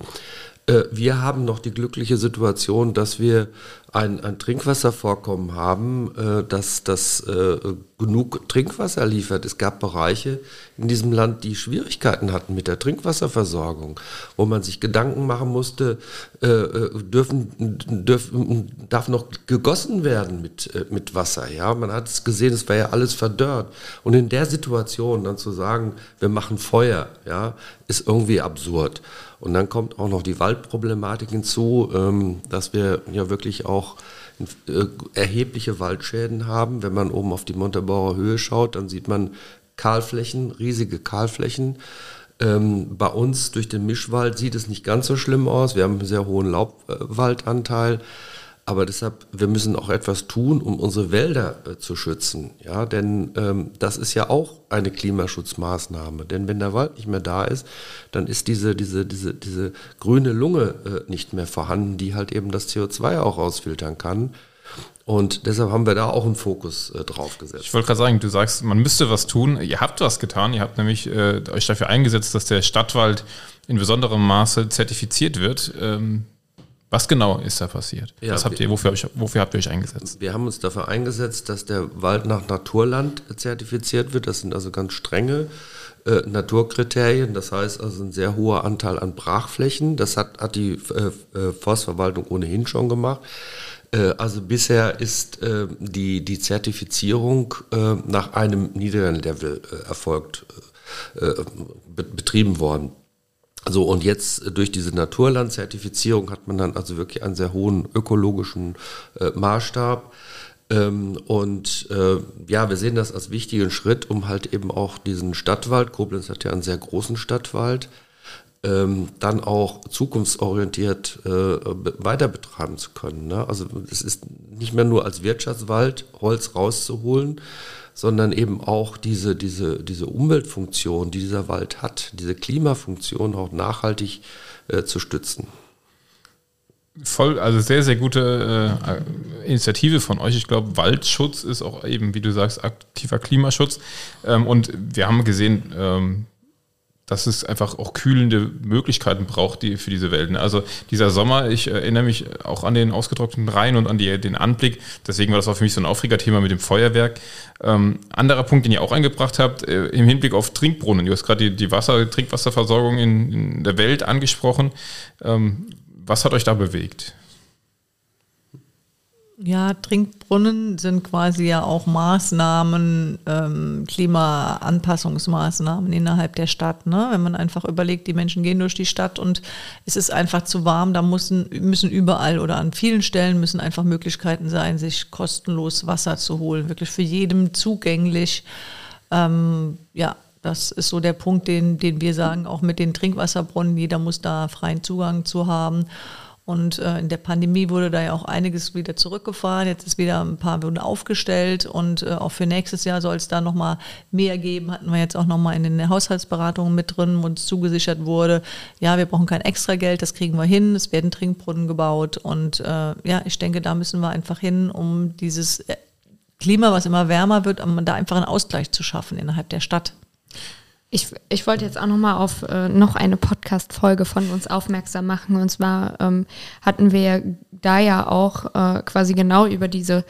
Äh, wir haben noch die glückliche Situation, dass wir ein, ein Trinkwasservorkommen haben, äh, das, das äh, genug Trinkwasser liefert. Es gab Bereiche in diesem Land, die Schwierigkeiten hatten mit der Trinkwasserversorgung, wo man sich Gedanken machen musste, dürfen, dürfen, darf noch gegossen werden mit, mit Wasser. Ja? Man hat es gesehen, es war ja alles verdörrt. Und in der Situation dann zu sagen, wir machen Feuer, ja, ist irgendwie absurd. Und dann kommt auch noch die Waldproblematik hinzu, ähm, dass wir ja wirklich auch äh, erhebliche Waldschäden haben. Wenn man oben auf die Montabaur Höhe schaut, dann sieht man Kahlflächen, riesige Kahlflächen. Ähm, bei uns durch den Mischwald sieht es nicht ganz so schlimm aus. Wir haben einen sehr hohen Laubwaldanteil. Aber deshalb, wir müssen auch etwas tun, um unsere Wälder äh, zu schützen. Ja, denn ähm, das ist ja auch eine Klimaschutzmaßnahme. Denn wenn der Wald nicht mehr da ist, dann ist diese, diese, diese, diese grüne Lunge äh, nicht mehr vorhanden, die halt eben das CO2 auch ausfiltern kann. Und deshalb haben wir da auch einen Fokus äh, drauf gesetzt.
Ich wollte gerade sagen, du sagst, man müsste was tun. Ihr habt was getan. Ihr habt nämlich äh, euch dafür eingesetzt, dass der Stadtwald in besonderem Maße zertifiziert wird. Ähm, was genau ist da passiert? Ja, Was habt ihr, wofür, wofür, habt ihr euch eingesetzt?
Wir haben uns dafür eingesetzt, dass der Wald nach Naturland zertifiziert wird. Das sind also ganz strenge äh, Naturkriterien. Das heißt also ein sehr hoher Anteil an Brachflächen. Das hat, hat die äh, äh Forstverwaltung ohnehin schon gemacht. Äh, also bisher ist äh, die, die Zertifizierung äh, nach einem niederen Level erfolgt, be betrieben worden. So, und jetzt durch diese Naturlandzertifizierung hat man dann also wirklich einen sehr hohen ökologischen Maßstab. Ähm, und äh, ja, wir sehen das als wichtigen Schritt, um halt eben auch diesen Stadtwald, Koblenz hat ja einen sehr großen Stadtwald, ähm, dann auch zukunftsorientiert äh, weiter betreiben zu können. Ne? Also es ist nicht mehr nur als Wirtschaftswald Holz rauszuholen, sondern eben auch diese, diese, diese Umweltfunktion, die dieser Wald hat, diese Klimafunktion auch nachhaltig äh, zu stützen
voll, also sehr, sehr gute äh, Initiative von euch. Ich glaube, Waldschutz ist auch eben, wie du sagst, aktiver Klimaschutz. Ähm, und wir haben gesehen, ähm, dass es einfach auch kühlende Möglichkeiten braucht die, für diese Wälder. Also dieser Sommer, ich erinnere mich auch an den ausgetrockneten Rhein und an die, den Anblick. Deswegen war das auch für mich so ein Aufregerthema mit dem Feuerwerk. Ähm, anderer Punkt, den ihr auch eingebracht habt, äh, im Hinblick auf Trinkbrunnen. Du hast gerade die, die Wasser, Trinkwasserversorgung in, in der Welt angesprochen. Ähm, was hat euch da bewegt?
Ja, Trinkbrunnen sind quasi ja auch Maßnahmen, ähm, Klimaanpassungsmaßnahmen innerhalb der Stadt. Ne? Wenn man einfach überlegt, die Menschen gehen durch die Stadt und es ist einfach zu warm, da müssen, müssen überall oder an vielen Stellen müssen einfach Möglichkeiten sein, sich kostenlos Wasser zu holen, wirklich für jedem zugänglich. Ähm, ja, das ist so der Punkt, den, den wir sagen, auch mit den Trinkwasserbrunnen, jeder muss da freien Zugang zu haben. Und äh, in der Pandemie wurde da ja auch einiges wieder zurückgefahren. Jetzt ist wieder ein paar wurden aufgestellt und äh, auch für nächstes Jahr soll es da nochmal mehr geben. Hatten wir jetzt auch nochmal in den Haushaltsberatungen mit drin, wo uns zugesichert wurde, ja, wir brauchen kein extra Geld, das kriegen wir hin. Es werden Trinkbrunnen gebaut und äh, ja, ich denke, da müssen wir einfach hin, um dieses äh, Klima, was immer wärmer wird, um da einfach einen Ausgleich zu schaffen innerhalb der Stadt.
Ich, ich wollte jetzt auch noch mal auf äh, noch eine Podcast-Folge von uns aufmerksam machen. Und zwar ähm, hatten wir da ja auch äh, quasi genau über diese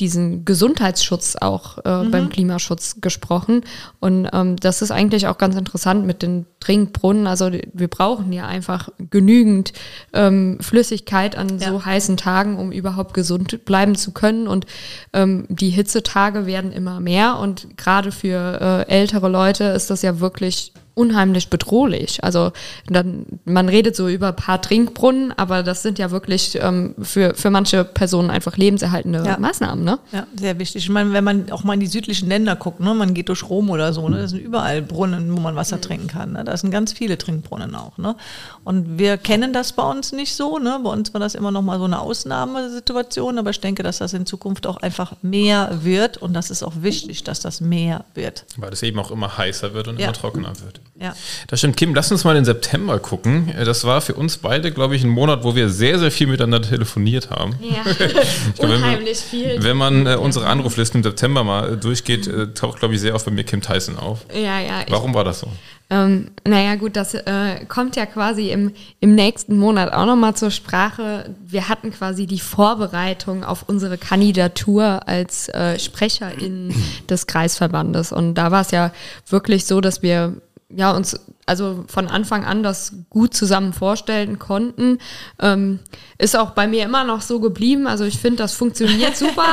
diesen Gesundheitsschutz auch äh, mhm. beim Klimaschutz gesprochen. Und ähm, das ist eigentlich auch ganz interessant mit den Trinkbrunnen. Also wir brauchen ja einfach genügend ähm, Flüssigkeit an ja. so heißen Tagen, um überhaupt gesund bleiben zu können. Und ähm, die Hitzetage werden immer mehr. Und gerade für äh, ältere Leute ist das ja wirklich unheimlich bedrohlich. Also dann, man redet so über ein paar Trinkbrunnen, aber das sind ja wirklich ähm, für, für manche Personen einfach lebenserhaltende ja. Maßnahmen. Ne?
Ja, sehr wichtig. Ich meine, wenn man auch mal in die südlichen Länder guckt, ne, man geht durch Rom oder so, ne, das sind überall Brunnen, wo man Wasser mhm. trinken kann. Ne? Da sind ganz viele Trinkbrunnen auch. Ne? Und wir kennen das bei uns nicht so. Ne? Bei uns war das immer noch mal so eine Ausnahmesituation, aber ich denke, dass das in Zukunft auch einfach mehr wird und das ist auch wichtig, dass das mehr wird.
Weil es eben auch immer heißer wird und ja. immer trockener wird.
Ja.
Das stimmt. Kim, lass uns mal in September gucken. Das war für uns beide, glaube ich, ein Monat, wo wir sehr, sehr viel miteinander telefoniert haben. Ja,
glaub, unheimlich wenn
viel. Wenn man äh, unsere Anruflisten im September mal äh, durchgeht, äh, taucht, glaube ich, sehr oft bei mir Kim Tyson auf.
Ja, ja.
Warum war das so?
Ähm, naja, gut, das äh, kommt ja quasi im, im nächsten Monat auch nochmal zur Sprache. Wir hatten quasi die Vorbereitung auf unsere Kandidatur als äh, Sprecherin des Kreisverbandes. Und da war es ja wirklich so, dass wir ja, uns also von Anfang an das gut zusammen vorstellen konnten. Ähm, ist auch bei mir immer noch so geblieben. Also ich finde, das funktioniert super.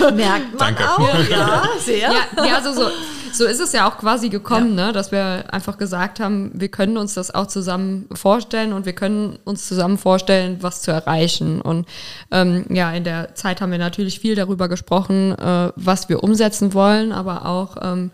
Merkt man Danke. auch, ja, sehr.
Ja, ja also so, so ist es ja auch quasi gekommen, ja. ne? dass wir einfach gesagt haben, wir können uns das auch zusammen vorstellen und wir können uns zusammen vorstellen, was zu erreichen. Und ähm, ja, in der Zeit haben wir natürlich viel darüber gesprochen, äh, was wir umsetzen wollen, aber auch ähm,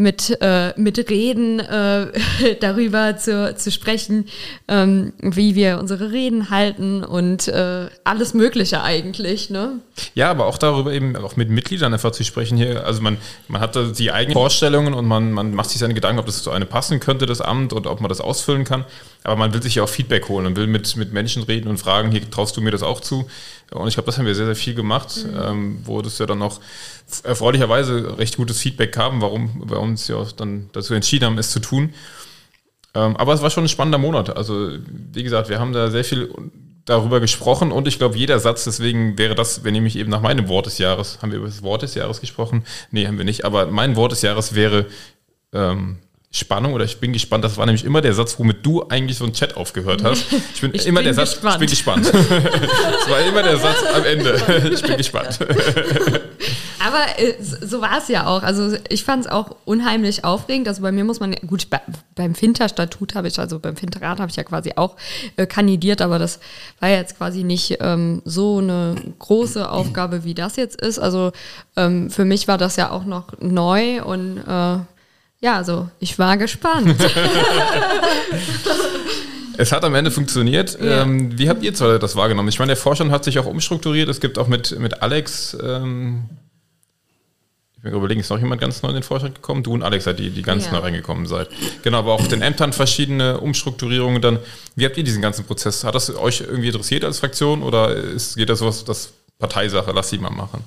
mit, äh, mit Reden äh, darüber zu, zu sprechen, ähm, wie wir unsere Reden halten und äh, alles Mögliche eigentlich. Ne?
Ja, aber auch darüber eben auch mit Mitgliedern einfach zu sprechen hier. Also man, man hat da die eigenen Vorstellungen und man, man macht sich seine Gedanken, ob das zu einem passen könnte, das Amt, und ob man das ausfüllen kann. Aber man will sich ja auch Feedback holen und will mit, mit Menschen reden und fragen, hier traust du mir das auch zu? Und ich glaube, das haben wir sehr, sehr viel gemacht, mhm. ähm, wo das ja dann auch erfreulicherweise recht gutes Feedback kam, warum wir uns ja auch dann dazu entschieden haben, es zu tun. Ähm, aber es war schon ein spannender Monat. Also, wie gesagt, wir haben da sehr viel darüber gesprochen und ich glaube, jeder Satz, deswegen wäre das, wenn nämlich eben nach meinem Wort des Jahres, haben wir über das Wort des Jahres gesprochen? Nee, haben wir nicht, aber mein Wort des Jahres wäre ähm, Spannung oder ich bin gespannt. Das war nämlich immer der Satz, womit du eigentlich so einen Chat aufgehört hast. Ich bin
Ich
immer
bin
der Satz,
gespannt.
ich bin gespannt. das war immer der Satz am Ende. Ich bin gespannt.
Aber äh, so war es ja auch. Also ich fand es auch unheimlich aufregend. Also bei mir muss man, gut, bei, beim Finter-Statut habe ich, also beim Finterrat habe ich ja quasi auch äh, kandidiert, aber das war jetzt quasi nicht ähm, so eine große Aufgabe, wie das jetzt ist. Also ähm, für mich war das ja auch noch neu und äh, ja, also ich war gespannt.
Es hat am Ende funktioniert.
Ja.
Ähm, wie habt ihr zwei das wahrgenommen? Ich meine, der Vorstand hat sich auch umstrukturiert. Es gibt auch mit, mit Alex, ähm, ich will überlegen, ist noch jemand ganz neu in den Vorstand gekommen? Du und Alex seid die, die ganz
Ja.
neu reingekommen seid. Genau, aber auch auf den Ämtern verschiedene Umstrukturierungen dann. Wie habt ihr diesen ganzen Prozess? Hat das euch irgendwie interessiert als Fraktion oder ist, geht das sowas, das Parteisache, lass sie mal machen?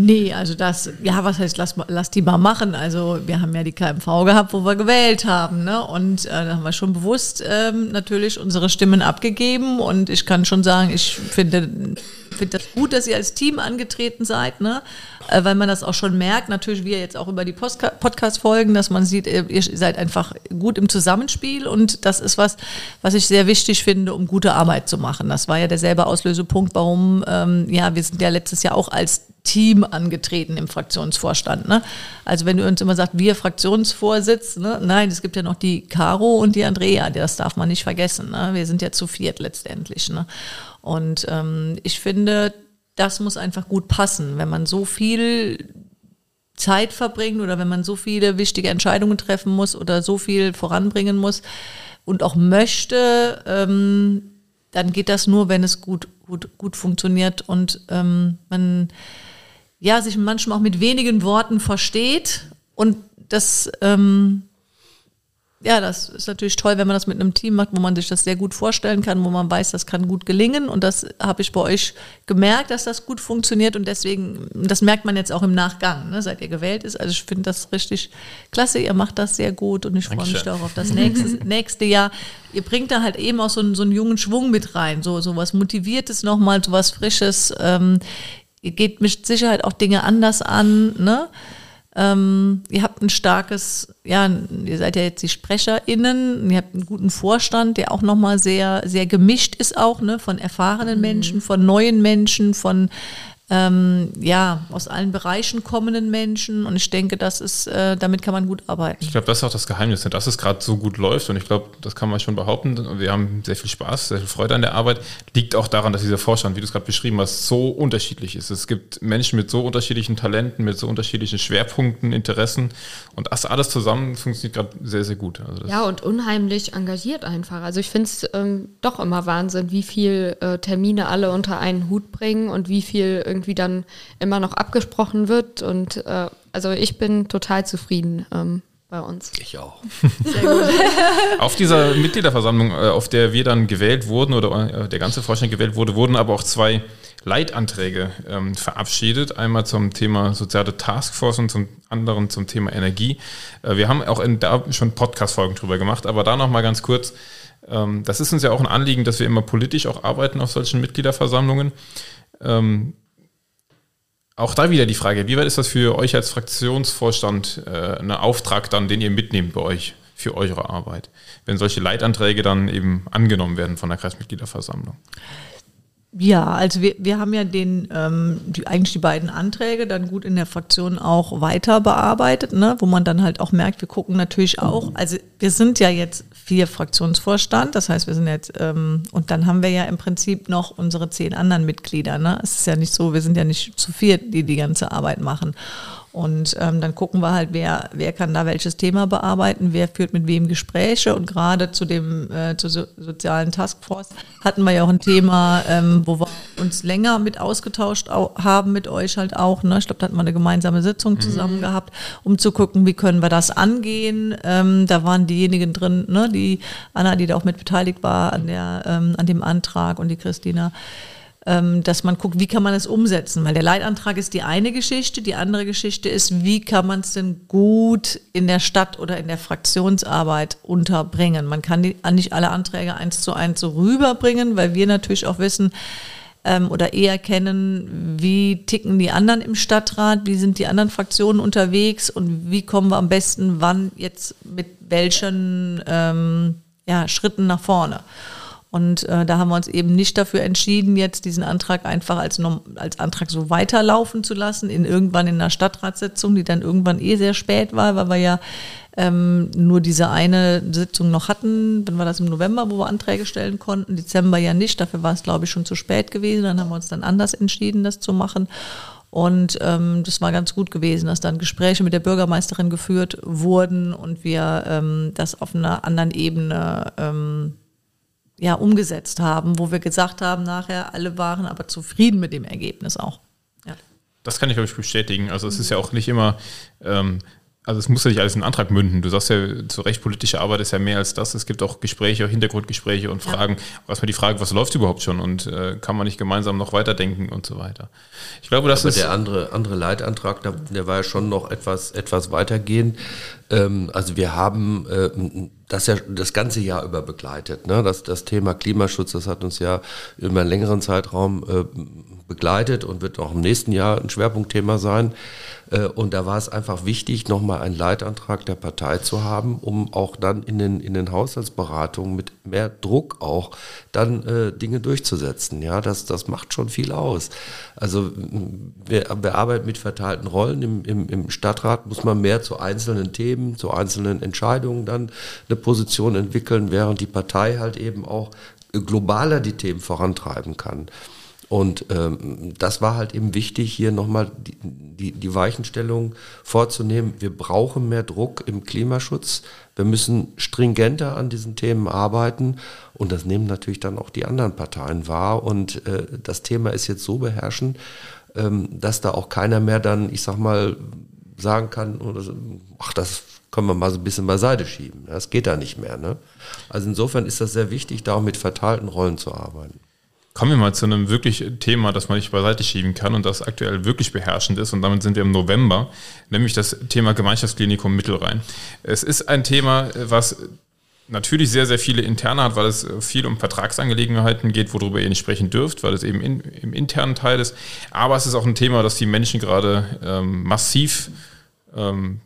Nee, also das, ja, was heißt, lass, lass die mal machen. Also wir haben ja die KMV gehabt, wo wir gewählt haben, ne? Und äh, da haben wir schon bewusst ähm, natürlich unsere Stimmen abgegeben. Und ich kann schon sagen, ich finde finde das gut, dass ihr als Team angetreten seid, ne? Äh, weil man das auch schon merkt, natürlich wir jetzt auch über die Podcast-Folgen, dass man sieht, ihr ihr seid einfach gut im Zusammenspiel und das ist was, was ich sehr wichtig finde, um gute Arbeit zu machen. Das war ja derselbe Auslösepunkt, warum, ähm, ja, wir sind ja letztes Jahr auch als Team angetreten im Fraktionsvorstand. Ne? Also wenn du uns immer sagst, wir Fraktionsvorsitz, ne? nein, es gibt ja noch die Caro und die Andrea, das darf man nicht vergessen. Ne? Wir sind ja zu viert letztendlich. Ne? Und ähm, ich finde, das muss einfach gut passen, wenn man so viel Zeit verbringt oder wenn man so viele wichtige Entscheidungen treffen muss oder so viel voranbringen muss und auch möchte, ähm, dann geht das nur, wenn es gut, gut, gut funktioniert und ähm, man ja, sich manchmal auch mit wenigen Worten versteht und das ähm, ja, das ist natürlich toll, wenn man das mit einem Team macht, wo man sich das sehr gut vorstellen kann, wo man weiß, das kann gut gelingen. Und das habe ich bei euch gemerkt, dass das gut funktioniert. Und deswegen, das merkt man jetzt auch im Nachgang, ne, seit ihr gewählt ist. Also ich finde das richtig klasse. Ihr macht das sehr gut und ich freue mich
Dankeschön.
darauf auf das nächste, nächste Jahr. Ihr bringt da halt eben auch so einen, so einen jungen Schwung mit rein, so, so was Motiviertes nochmal, so was Frisches. Ähm, ihr geht mit Sicherheit auch Dinge anders an, ne? Ähm, ihr habt ein starkes, ja, ihr seid ja jetzt die SprecherInnen, ihr habt einen guten Vorstand, der auch nochmal sehr, sehr gemischt ist auch, ne, von erfahrenen Menschen, von neuen Menschen, von ähm, ja, aus allen Bereichen kommenden Menschen. Und ich denke, das ist, äh, damit kann man gut arbeiten.
Ich glaube, das ist auch das Geheimnis, dass es gerade so gut läuft. Und ich glaube, das kann man schon behaupten. Und Wir haben sehr viel Spaß, sehr viel Freude an der Arbeit. Liegt auch daran, dass dieser Vorstand, wie du es gerade beschrieben hast, so unterschiedlich ist. Es gibt Menschen mit so unterschiedlichen Talenten, mit so unterschiedlichen Schwerpunkten, Interessen. Und das alles zusammen funktioniert gerade sehr, sehr gut. Also
Ja, und unheimlich engagiert einfach. Also ich finde es ähm, doch immer Wahnsinn, wie viel äh, Termine alle unter einen Hut bringen und wie viel irgendwie dann immer noch abgesprochen wird. Und äh, also ich bin total zufrieden ähm, bei uns.
Ich auch.
Auf dieser Mitgliederversammlung, äh, auf der wir dann gewählt wurden oder äh, der ganze Vorstand gewählt wurde, wurden aber auch zwei Leitanträge ähm, verabschiedet. Einmal zum Thema soziale Taskforce und zum anderen zum Thema Energie. Äh, wir haben auch in, da schon Podcast-Folgen drüber gemacht, aber da nochmal ganz kurz. Ähm, das ist uns ja auch ein Anliegen, dass wir immer politisch auch arbeiten auf solchen Mitgliederversammlungen. Ähm, auch da wieder die Frage, wie weit ist das für euch als Fraktionsvorstand äh, ein Auftrag dann, den ihr mitnehmt bei euch für eure Arbeit, wenn solche Leitanträge dann eben angenommen werden von der Kreismitgliederversammlung?
Ja, also wir, wir haben ja den, ähm, die, eigentlich die beiden Anträge dann gut in der Fraktion auch weiter bearbeitet, ne, wo man dann halt auch merkt, wir gucken natürlich auch, also wir sind ja jetzt vier Fraktionsvorstand, das heißt, wir sind jetzt, ähm, und dann haben wir ja im Prinzip noch unsere zehn anderen Mitglieder. Ne? Es ist ja nicht so, wir sind ja nicht zu viert, die die ganze Arbeit machen. Und ähm, dann gucken wir halt, wer, wer kann da welches Thema bearbeiten, wer führt mit wem Gespräche. Und gerade zu dem äh, zur so, sozialen Taskforce hatten wir ja auch ein Thema, ähm, wo wir uns länger mit ausgetauscht au haben mit euch halt auch. Ne? Ich glaube, da hatten wir eine gemeinsame Sitzung zusammen gehabt, um zu gucken, wie können wir das angehen. Ähm, da waren diejenigen drin, ne? die Anna, die da auch mit beteiligt war an der ähm, an dem Antrag und die Christina dass man guckt, wie kann man es umsetzen. Weil der Leitantrag ist die eine Geschichte, die andere Geschichte ist, wie kann man es denn gut in der Stadt oder in der Fraktionsarbeit unterbringen. Man kann die, nicht alle Anträge eins zu eins so rüberbringen, weil wir natürlich auch wissen, ähm, oder eher kennen, wie ticken die anderen im Stadtrat, wie sind die anderen Fraktionen unterwegs und wie kommen wir am besten wann jetzt mit welchen ähm, ja, Schritten nach vorne. Und äh, da haben wir uns eben nicht dafür entschieden, jetzt diesen Antrag einfach als, als Antrag so weiterlaufen zu lassen, in irgendwann in einer Stadtratssitzung, die dann irgendwann eh sehr spät war, weil wir ja ähm, nur diese eine Sitzung noch hatten. Dann war das im November, wo wir Anträge stellen konnten, Dezember ja nicht, dafür war es, glaube ich, schon zu spät gewesen. Dann haben wir uns dann anders entschieden, das zu machen. Und ähm, das war ganz gut gewesen, dass dann Gespräche mit der Bürgermeisterin geführt wurden und wir ähm, das auf einer anderen Ebene ähm, ja, umgesetzt haben, wo wir gesagt haben, nachher alle waren aber zufrieden mit dem Ergebnis auch. Ja.
Das kann ich, glaube ich, bestätigen. Also es ist ja auch nicht immer, ähm, also es muss ja nicht alles in einen Antrag münden. Du sagst ja, zu Recht, politische Arbeit ist ja mehr als das. Es gibt auch Gespräche, auch Hintergrundgespräche und Fragen. Ja. Erstmal die Frage, was läuft überhaupt schon und äh, kann man nicht gemeinsam noch weiterdenken und so weiter.
Ich glaube, das Aber ist. Der andere, andere Leitantrag, der, der war ja schon noch etwas, etwas weitergehend. Ähm, also wir haben äh, das ja das ganze Jahr über begleitet. Ne? Das, das Thema Klimaschutz, das hat uns ja über einen längeren Zeitraum äh, begleitet und wird auch im nächsten Jahr ein Schwerpunktthema sein. Äh, und da war es einfach wichtig, nochmal einen Leitantrag der Partei zu haben, um auch dann in den, in den Haushaltsberatungen mit mehr Druck auch dann äh, Dinge durchzusetzen. Ja, das, das macht schon viel aus. Also wir, wir arbeiten mit verteilten Rollen. Im, im, Im Stadtrat muss man mehr zu einzelnen Themen, zu einzelnen Entscheidungen dann eine Position entwickeln, während die Partei halt eben auch globaler die Themen vorantreiben kann. Und ähm, das war halt eben wichtig, hier nochmal die, die, die Weichenstellung vorzunehmen. Wir brauchen mehr Druck im Klimaschutz. Wir müssen stringenter an diesen Themen arbeiten. Und das nehmen natürlich dann auch die anderen Parteien wahr. Und äh, das Thema ist jetzt so beherrschend, ähm, dass da auch keiner mehr dann, ich sag mal, sagen kann, oder, ach, das können wir mal so ein bisschen beiseite schieben. Das geht da nicht mehr. Ne? Also insofern ist das sehr wichtig, da auch mit verteilten Rollen zu arbeiten.
Kommen wir mal zu einem wirklich Thema, das man nicht beiseite schieben kann und das aktuell wirklich beherrschend ist. Und damit sind wir im November, nämlich das Thema Gemeinschaftsklinikum Mittelrhein. Es ist ein Thema, was natürlich sehr, sehr viele interne hat, weil es viel um Vertragsangelegenheiten geht, worüber ihr nicht sprechen dürft, weil es eben in, im internen Teil ist. Aber es ist auch ein Thema, das die Menschen gerade ähm, massiv ähm,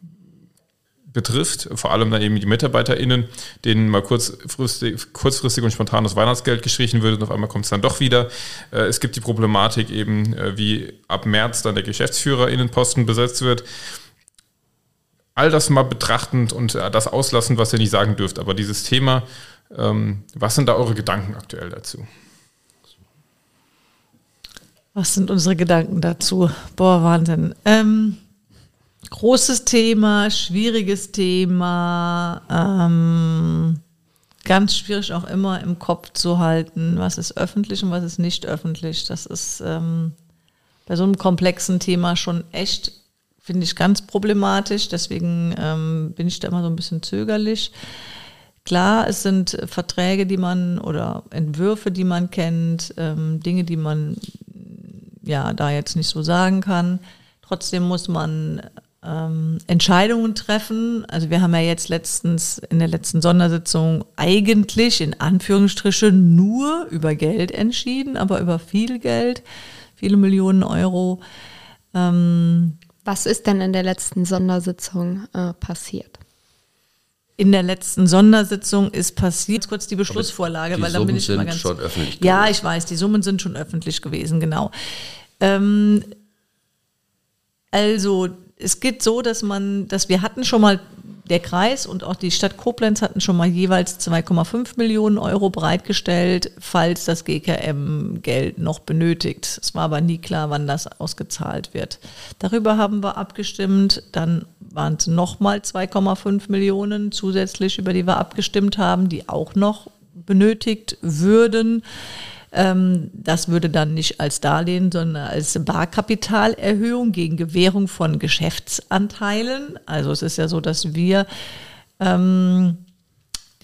betrifft, vor allem dann eben die MitarbeiterInnen, denen mal kurzfristig, kurzfristig und spontan das Weihnachtsgeld gestrichen wird und auf einmal kommt es dann doch wieder. Äh, es gibt die Problematik eben, äh, wie ab März dann der GeschäftsführerInnenposten besetzt wird. All das mal betrachtend und äh, das auslassen, was ihr nicht sagen dürft. Aber dieses Thema, ähm, was sind da eure Gedanken aktuell dazu?
Was sind unsere Gedanken dazu? Boah, Wahnsinn. Ähm großes Thema, schwieriges Thema, ähm, ganz schwierig auch immer im Kopf zu halten, was ist öffentlich und was ist nicht öffentlich. Das ist ähm, bei so einem komplexen Thema schon echt, finde ich, ganz problematisch. Deswegen ähm, bin ich da immer so ein bisschen zögerlich. Klar, es sind Verträge, die man oder Entwürfe, die man kennt, ähm, Dinge, die man ja da jetzt nicht so sagen kann. Trotzdem muss man ähm, Entscheidungen treffen. Also wir haben ja jetzt letztens in der letzten Sondersitzung eigentlich in Anführungsstrichen nur über Geld entschieden, aber über viel Geld, viele Millionen Euro.
Ähm, Was ist denn in der letzten Sondersitzung äh, passiert?
In der letzten Sondersitzung ist passiert, kurz die Beschlussvorlage,
die
weil
dann bin ich immer ganz. Schon öffentlich
ja, ich weiß, die Summen sind schon öffentlich gewesen, genau. Ähm, also es geht so, dass man, dass wir hatten schon mal der Kreis und auch die Stadt Koblenz hatten schon mal jeweils 2,5 Millionen Euro bereitgestellt, falls das GKM Geld noch benötigt. Es war aber nie klar, wann das ausgezahlt wird. Darüber haben wir abgestimmt. Dann waren es nochmal 2,5 Millionen zusätzlich, über die wir abgestimmt haben, die auch noch benötigt würden. Ähm, das würde dann nicht als Darlehen, sondern als Barkapitalerhöhung gegen Gewährung von Geschäftsanteilen. Also es ist ja so, dass wir ähm,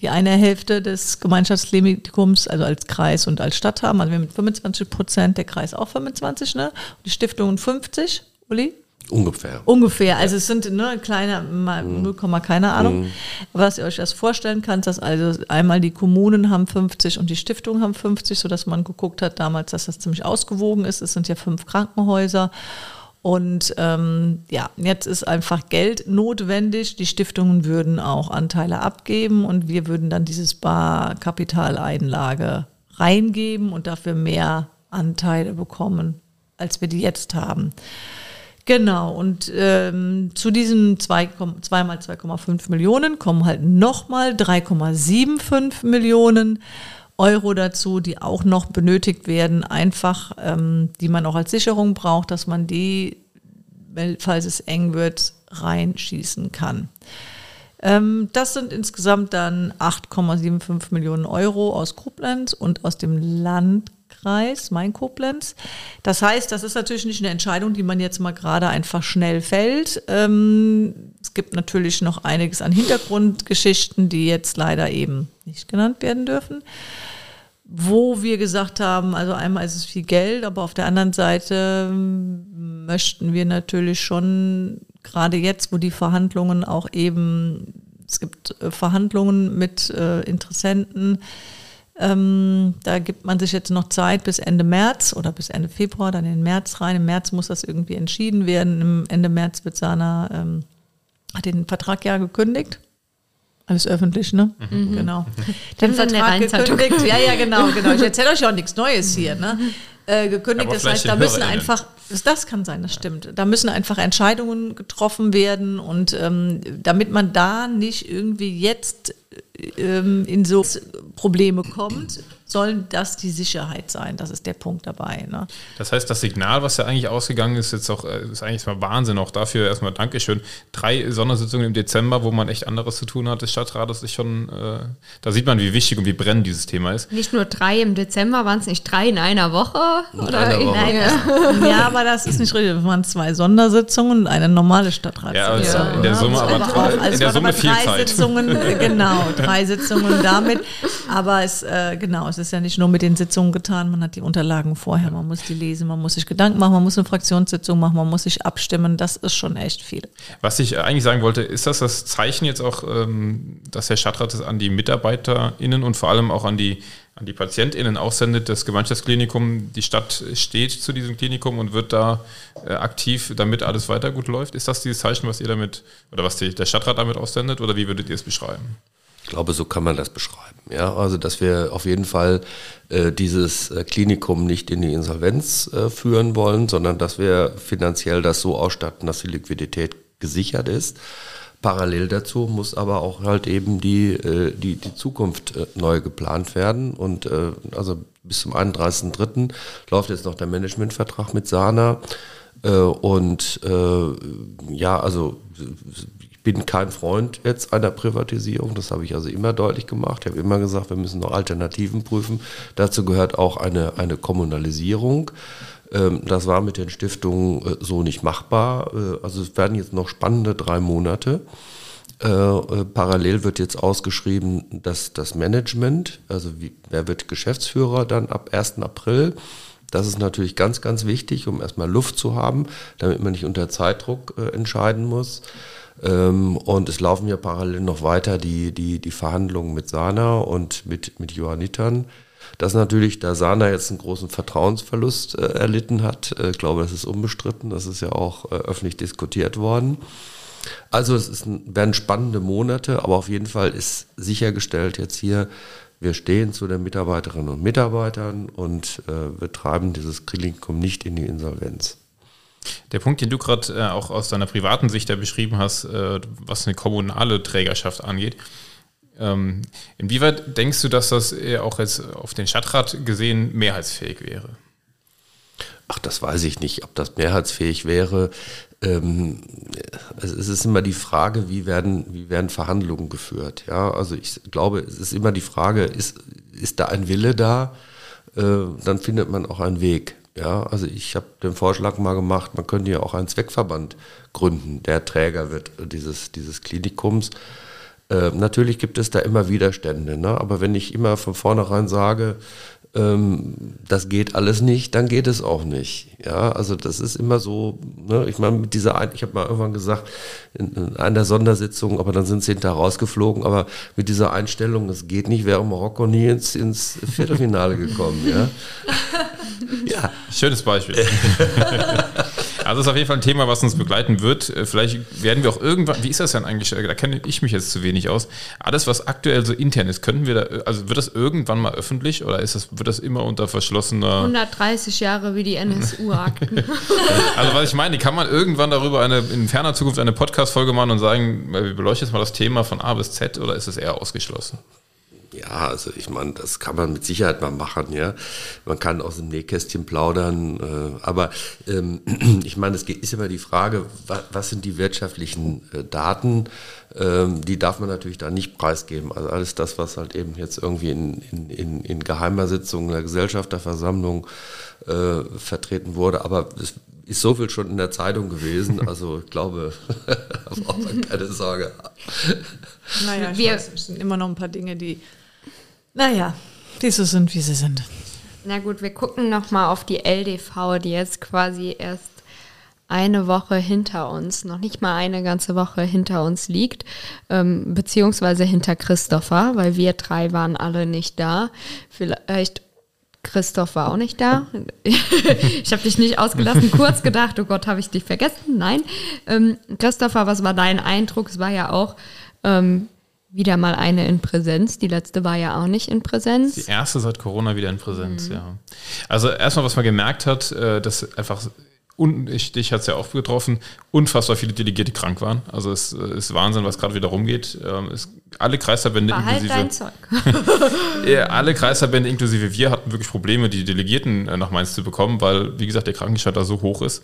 die eine Hälfte des Gemeinschaftsklinikums, also als Kreis und als Stadt haben. Also wir mit 25 Prozent, der Kreis auch 25, ne? Die Stiftung 50, Uli?
Ungefähr.
Ungefähr. Also es sind ne, kleine, mal 0, keine Ahnung. Aber was ihr euch das vorstellen könnt, dass also einmal die Kommunen haben 50 und die Stiftungen haben 50, sodass man geguckt hat damals, dass das ziemlich ausgewogen ist. Es sind ja fünf Krankenhäuser. Und ähm, ja, jetzt ist einfach Geld notwendig. Die Stiftungen würden auch Anteile abgeben und wir würden dann dieses Barkapitaleinlage reingeben und dafür mehr Anteile bekommen, als wir die jetzt haben. Genau, und ähm, zu diesen 2, 2 mal 2,5 Millionen kommen halt nochmal 3,75 Millionen Euro dazu, die auch noch benötigt werden, einfach, ähm, die man auch als Sicherung braucht, dass man die, falls es eng wird, reinschießen kann. Ähm, das sind insgesamt dann 8,75 Millionen Euro aus Koblenz und aus dem Landkreis Main-Koblenz. Das heißt, das ist natürlich nicht eine Entscheidung, die man jetzt mal gerade einfach schnell fällt. Ähm, es gibt natürlich noch einiges an Hintergrundgeschichten, die jetzt leider eben nicht genannt werden dürfen. Wo wir gesagt haben, also einmal ist es viel Geld, aber auf der anderen Seite ähm, möchten wir natürlich schon gerade jetzt, wo die Verhandlungen auch eben, es gibt äh, Verhandlungen mit äh, Interessenten, ähm, da gibt man sich jetzt noch Zeit bis Ende März oder bis Ende Februar, dann in März rein. Im März muss das irgendwie entschieden werden. Im Ende März wird Sana, ähm, hat den Vertrag ja gekündigt. Alles öffentlich, ne? Mhm. Genau. Den Vertrag gekündigt. Ja, ja, genau, genau. Ich erzähle euch auch nichts Neues hier, ne? Äh, gekündigt. Das heißt, da müssen einfach, das kann sein, das stimmt. Da müssen einfach Entscheidungen getroffen werden und ähm, damit man da nicht irgendwie jetzt ähm, in so Probleme kommt, soll das die Sicherheit sein. Das ist der Punkt dabei. Ne?
Das heißt, das Signal, was ja eigentlich ausgegangen ist, jetzt auch, äh, ist eigentlich mal Wahnsinn. Auch dafür erstmal Dankeschön. Drei Sondersitzungen im Dezember, wo man echt anderes zu tun hat des Stadtrates, ist schon, äh, da sieht man, wie wichtig und wie brennend dieses Thema ist.
Nicht nur drei im Dezember, waren es nicht drei in einer Woche? Oder
einer Woche.
in einer?
Ja, aber das ist nicht richtig. Es waren zwei Sondersitzungen und eine normale Stadtratssitzung.
Ja, also in der Summe, aber
Also
drei,
es
in der Summe
aber
viel
drei
Zeit.
Sitzungen, genau, drei Sitzungen damit. Aber es, äh, genau, es ist ja nicht nur mit den Sitzungen getan, man hat die Unterlagen vorher, man muss die lesen, man muss sich Gedanken machen, man muss eine Fraktionssitzung machen, man muss sich abstimmen. Das ist schon echt viel.
Was ich eigentlich sagen wollte, ist das das Zeichen jetzt auch, ähm, dass der Stadtrat es an die MitarbeiterInnen und vor allem auch an die, an die PatientInnen aussendet, das Gemeinschaftsklinikum, die Stadt steht zu diesem Klinikum und wird da äh, aktiv, damit alles weiter gut läuft? Ist das dieses Zeichen, was ihr damit, oder was der Stadtrat damit aussendet, oder wie würdet ihr es beschreiben?
Ich glaube, so kann man das beschreiben. Ja, also dass wir auf jeden Fall äh, dieses äh, Klinikum nicht in die Insolvenz äh, führen wollen, sondern dass wir finanziell das so ausstatten, dass die Liquidität gesichert ist. Parallel dazu muss aber auch halt eben die, äh, die, die Zukunft äh, neu geplant werden. Und also bis zum 31.03. läuft jetzt noch der Managementvertrag mit Sana. Und ja, also ich bin kein Freund jetzt einer Privatisierung, das habe ich also immer deutlich gemacht. Ich habe immer gesagt, wir müssen noch Alternativen prüfen. Dazu gehört auch eine, eine Kommunalisierung. Ähm, Das war mit den Stiftungen äh, so nicht machbar. Äh, Also es werden jetzt noch spannende drei Monate. Äh, parallel wird jetzt ausgeschrieben, dass das Management, also wer wird Geschäftsführer dann ab 1. April. Das ist natürlich ganz, ganz wichtig, um erstmal Luft zu haben, damit man nicht unter Zeitdruck entscheiden muss. Ähm, und es laufen ja parallel noch weiter die, die, die Verhandlungen mit Sana und mit, mit Johannitern. Dass natürlich, da Sana jetzt einen großen Vertrauensverlust äh, erlitten hat, äh, ich glaube, das ist unbestritten, das ist ja auch äh, öffentlich diskutiert worden. Also es ist ein, werden spannende Monate, aber auf jeden Fall ist sichergestellt jetzt hier, wir stehen zu den Mitarbeiterinnen und Mitarbeitern und äh, wir treiben dieses Klinikum nicht in die Insolvenz.
Der Punkt, den du gerade äh, auch aus deiner privaten Sicht ja beschrieben hast, äh, was eine kommunale Trägerschaft angeht, ähm, inwieweit denkst du, dass das äh, auch jetzt auf den Stadtrat gesehen mehrheitsfähig wäre?
Ach, das weiß ich nicht, ob das mehrheitsfähig wäre. Ähm, es es ist immer die Frage, wie werden, wie werden Verhandlungen geführt. Ja, also ich glaube, es ist immer die Frage, ist, ist da ein Wille da? Äh, dann findet man auch einen Weg. Ja, also ich habe den Vorschlag mal gemacht, man könnte ja auch einen Zweckverband gründen, der Träger wird dieses, dieses Klinikums. Äh, natürlich gibt es da immer Widerstände, ne? aber wenn ich immer von vornherein sage, ähm, das geht alles nicht, dann geht es auch nicht. Ja, also das ist immer so, ne? ich meine, mit dieser, Ein ich habe mal irgendwann gesagt, in, in einer Sondersitzung, aber dann sind sie hinterher rausgeflogen, aber mit dieser Einstellung, das geht nicht, wäre Marokko nie ins, ins Viertelfinale gekommen. Ja?
ja. Schönes Beispiel. Also ist auf jeden Fall ein Thema, was uns begleiten wird. Äh, vielleicht werden wir auch irgendwann, wie ist das denn eigentlich? Da kenne ich mich jetzt zu wenig aus. Alles, was aktuell so intern ist, könnten wir da, also wird das irgendwann mal öffentlich oder ist das, wird das immer unter verschlossener...
130 Jahre wie die NSU-Akten.
also was ich meine, kann man irgendwann darüber eine, in ferner Zukunft eine Podcast-Folge machen und sagen, wir beleuchten jetzt mal das Thema von A bis Z oder ist es eher ausgeschlossen?
Ja, also ich meine, das kann man mit Sicherheit mal machen, ja. Man kann aus dem Nähkästchen plaudern, äh, aber ähm, ich meine, es ist immer die Frage, was, was sind die wirtschaftlichen äh, Daten? Ähm, die darf man natürlich da nicht preisgeben. Also alles das, was halt eben jetzt irgendwie in, in, in, in geheimer Sitzung der Gesellschafterversammlung äh, vertreten wurde, aber es ist so viel schon in der Zeitung gewesen, also ich glaube, da braucht man keine Sorge.
Naja, wir, weiß, es sind immer noch ein paar Dinge, die naja, die so sind, wie sie sind.
Na gut, wir gucken nochmal auf die LDV, die jetzt quasi erst eine Woche hinter uns, noch nicht mal eine ganze Woche hinter uns liegt, ähm, beziehungsweise hinter Christopher, weil wir drei waren alle nicht da. Vielleicht Christoph war auch nicht da. ich habe dich nicht ausgelassen, kurz gedacht, oh Gott, habe ich dich vergessen? Nein. Ähm, Christopher, was war dein Eindruck? Es war ja auch ähm, wieder mal eine in Präsenz. Die letzte war ja auch nicht in Präsenz.
Die erste seit Corona wieder in Präsenz, mhm. ja. Also erstmal, was man gemerkt hat, äh, dass einfach und ich, dich hat es ja auch getroffen, unfassbar viele Delegierte krank waren. Also es äh, ist Wahnsinn, was gerade wieder rumgeht. Ähm, es, alle Kreisverbände
Behalt inklusive. Dein Zeug.
ja, alle Kreisverbände inklusive wir hatten wirklich Probleme, die Delegierten äh, nach Mainz zu bekommen, weil, wie gesagt, der Krankenstand da so hoch ist.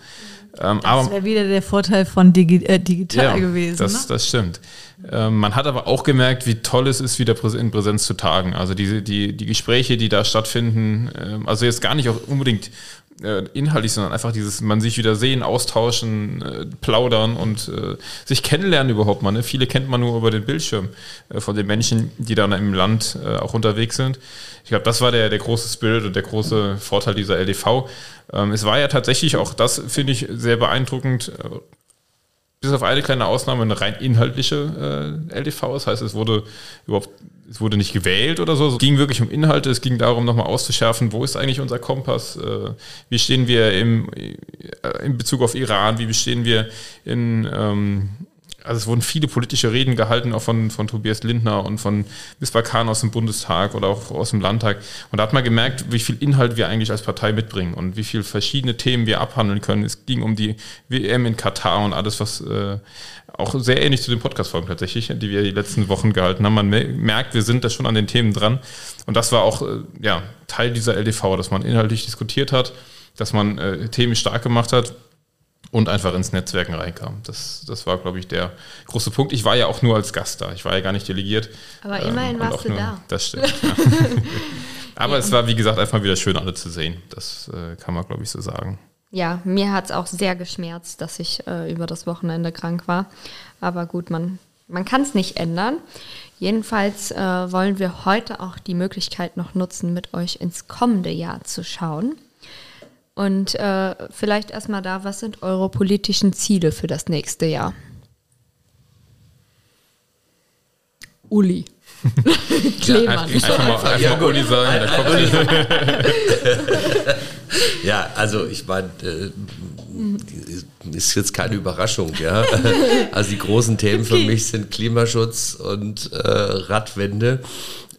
Ähm, das wäre wieder der Vorteil von Digi äh, digital ja, gewesen.
Das,
ne?
das stimmt. Ähm, man hat aber auch gemerkt, wie toll es ist, wieder in Präsenz zu tagen. Also die, die, die Gespräche, die da stattfinden, ähm, also jetzt gar nicht auch unbedingt äh, inhaltlich, sondern einfach dieses, man sich wieder sehen, austauschen, äh, plaudern und äh, sich kennenlernen überhaupt mal. Ne? Viele kennt man nur über den Bildschirm äh, von den Menschen, die dann im Land äh, auch unterwegs sind. Ich glaube, das war der, der große Spirit und der große Vorteil dieser LDV. Ähm, es war ja tatsächlich auch, das finde ich sehr beeindruckend, äh, bis auf eine kleine Ausnahme eine rein inhaltliche äh, LDV. Das heißt, es wurde überhaupt, es wurde nicht gewählt oder so. Es ging wirklich um Inhalte. Es ging darum, nochmal auszuschärfen, wo ist eigentlich unser Kompass? Äh, wie stehen wir im, äh, in Bezug auf Iran? Wie stehen wir in, ähm, also es wurden viele politische Reden gehalten, auch von, von Tobias Lindner und von Misbah aus dem Bundestag oder auch aus dem Landtag. Und da hat man gemerkt, wie viel Inhalt wir eigentlich als Partei mitbringen und wie viele verschiedene Themen wir abhandeln können. Es ging um die WM in Katar und alles, was äh, auch sehr ähnlich zu den Podcast-Folgen tatsächlich, die wir die letzten Wochen gehalten haben. Man merkt, wir sind da schon an den Themen dran. Und das war auch äh, ja, Teil dieser LDV, dass man inhaltlich diskutiert hat, dass man äh, Themen stark gemacht hat und einfach ins Netzwerken reinkam. Das, das war, glaube ich, der große Punkt. Ich war ja auch nur als Gast da. Ich war ja gar nicht delegiert.
Aber immerhin ähm, warst du
nur,
da.
Das stimmt. Ja. Aber ja. es war, wie gesagt, einfach wieder schön, alle zu sehen. Das äh, kann man, glaube ich, so sagen.
Ja, mir hat es auch sehr geschmerzt, dass ich äh, über das Wochenende krank war. Aber gut, man, man kann es nicht ändern. Jedenfalls äh, wollen wir heute auch die Möglichkeit noch nutzen, mit euch ins kommende Jahr zu schauen. Und äh, vielleicht erstmal da, was sind eure politischen Ziele für das nächste Jahr? Uli.
Klemann. Ja, einfach mal, einfach mal Uli sagen. ja, also ich meine, äh, ist jetzt keine Überraschung, ja. Also die großen Themen für mich sind Klimaschutz und äh, Radwende.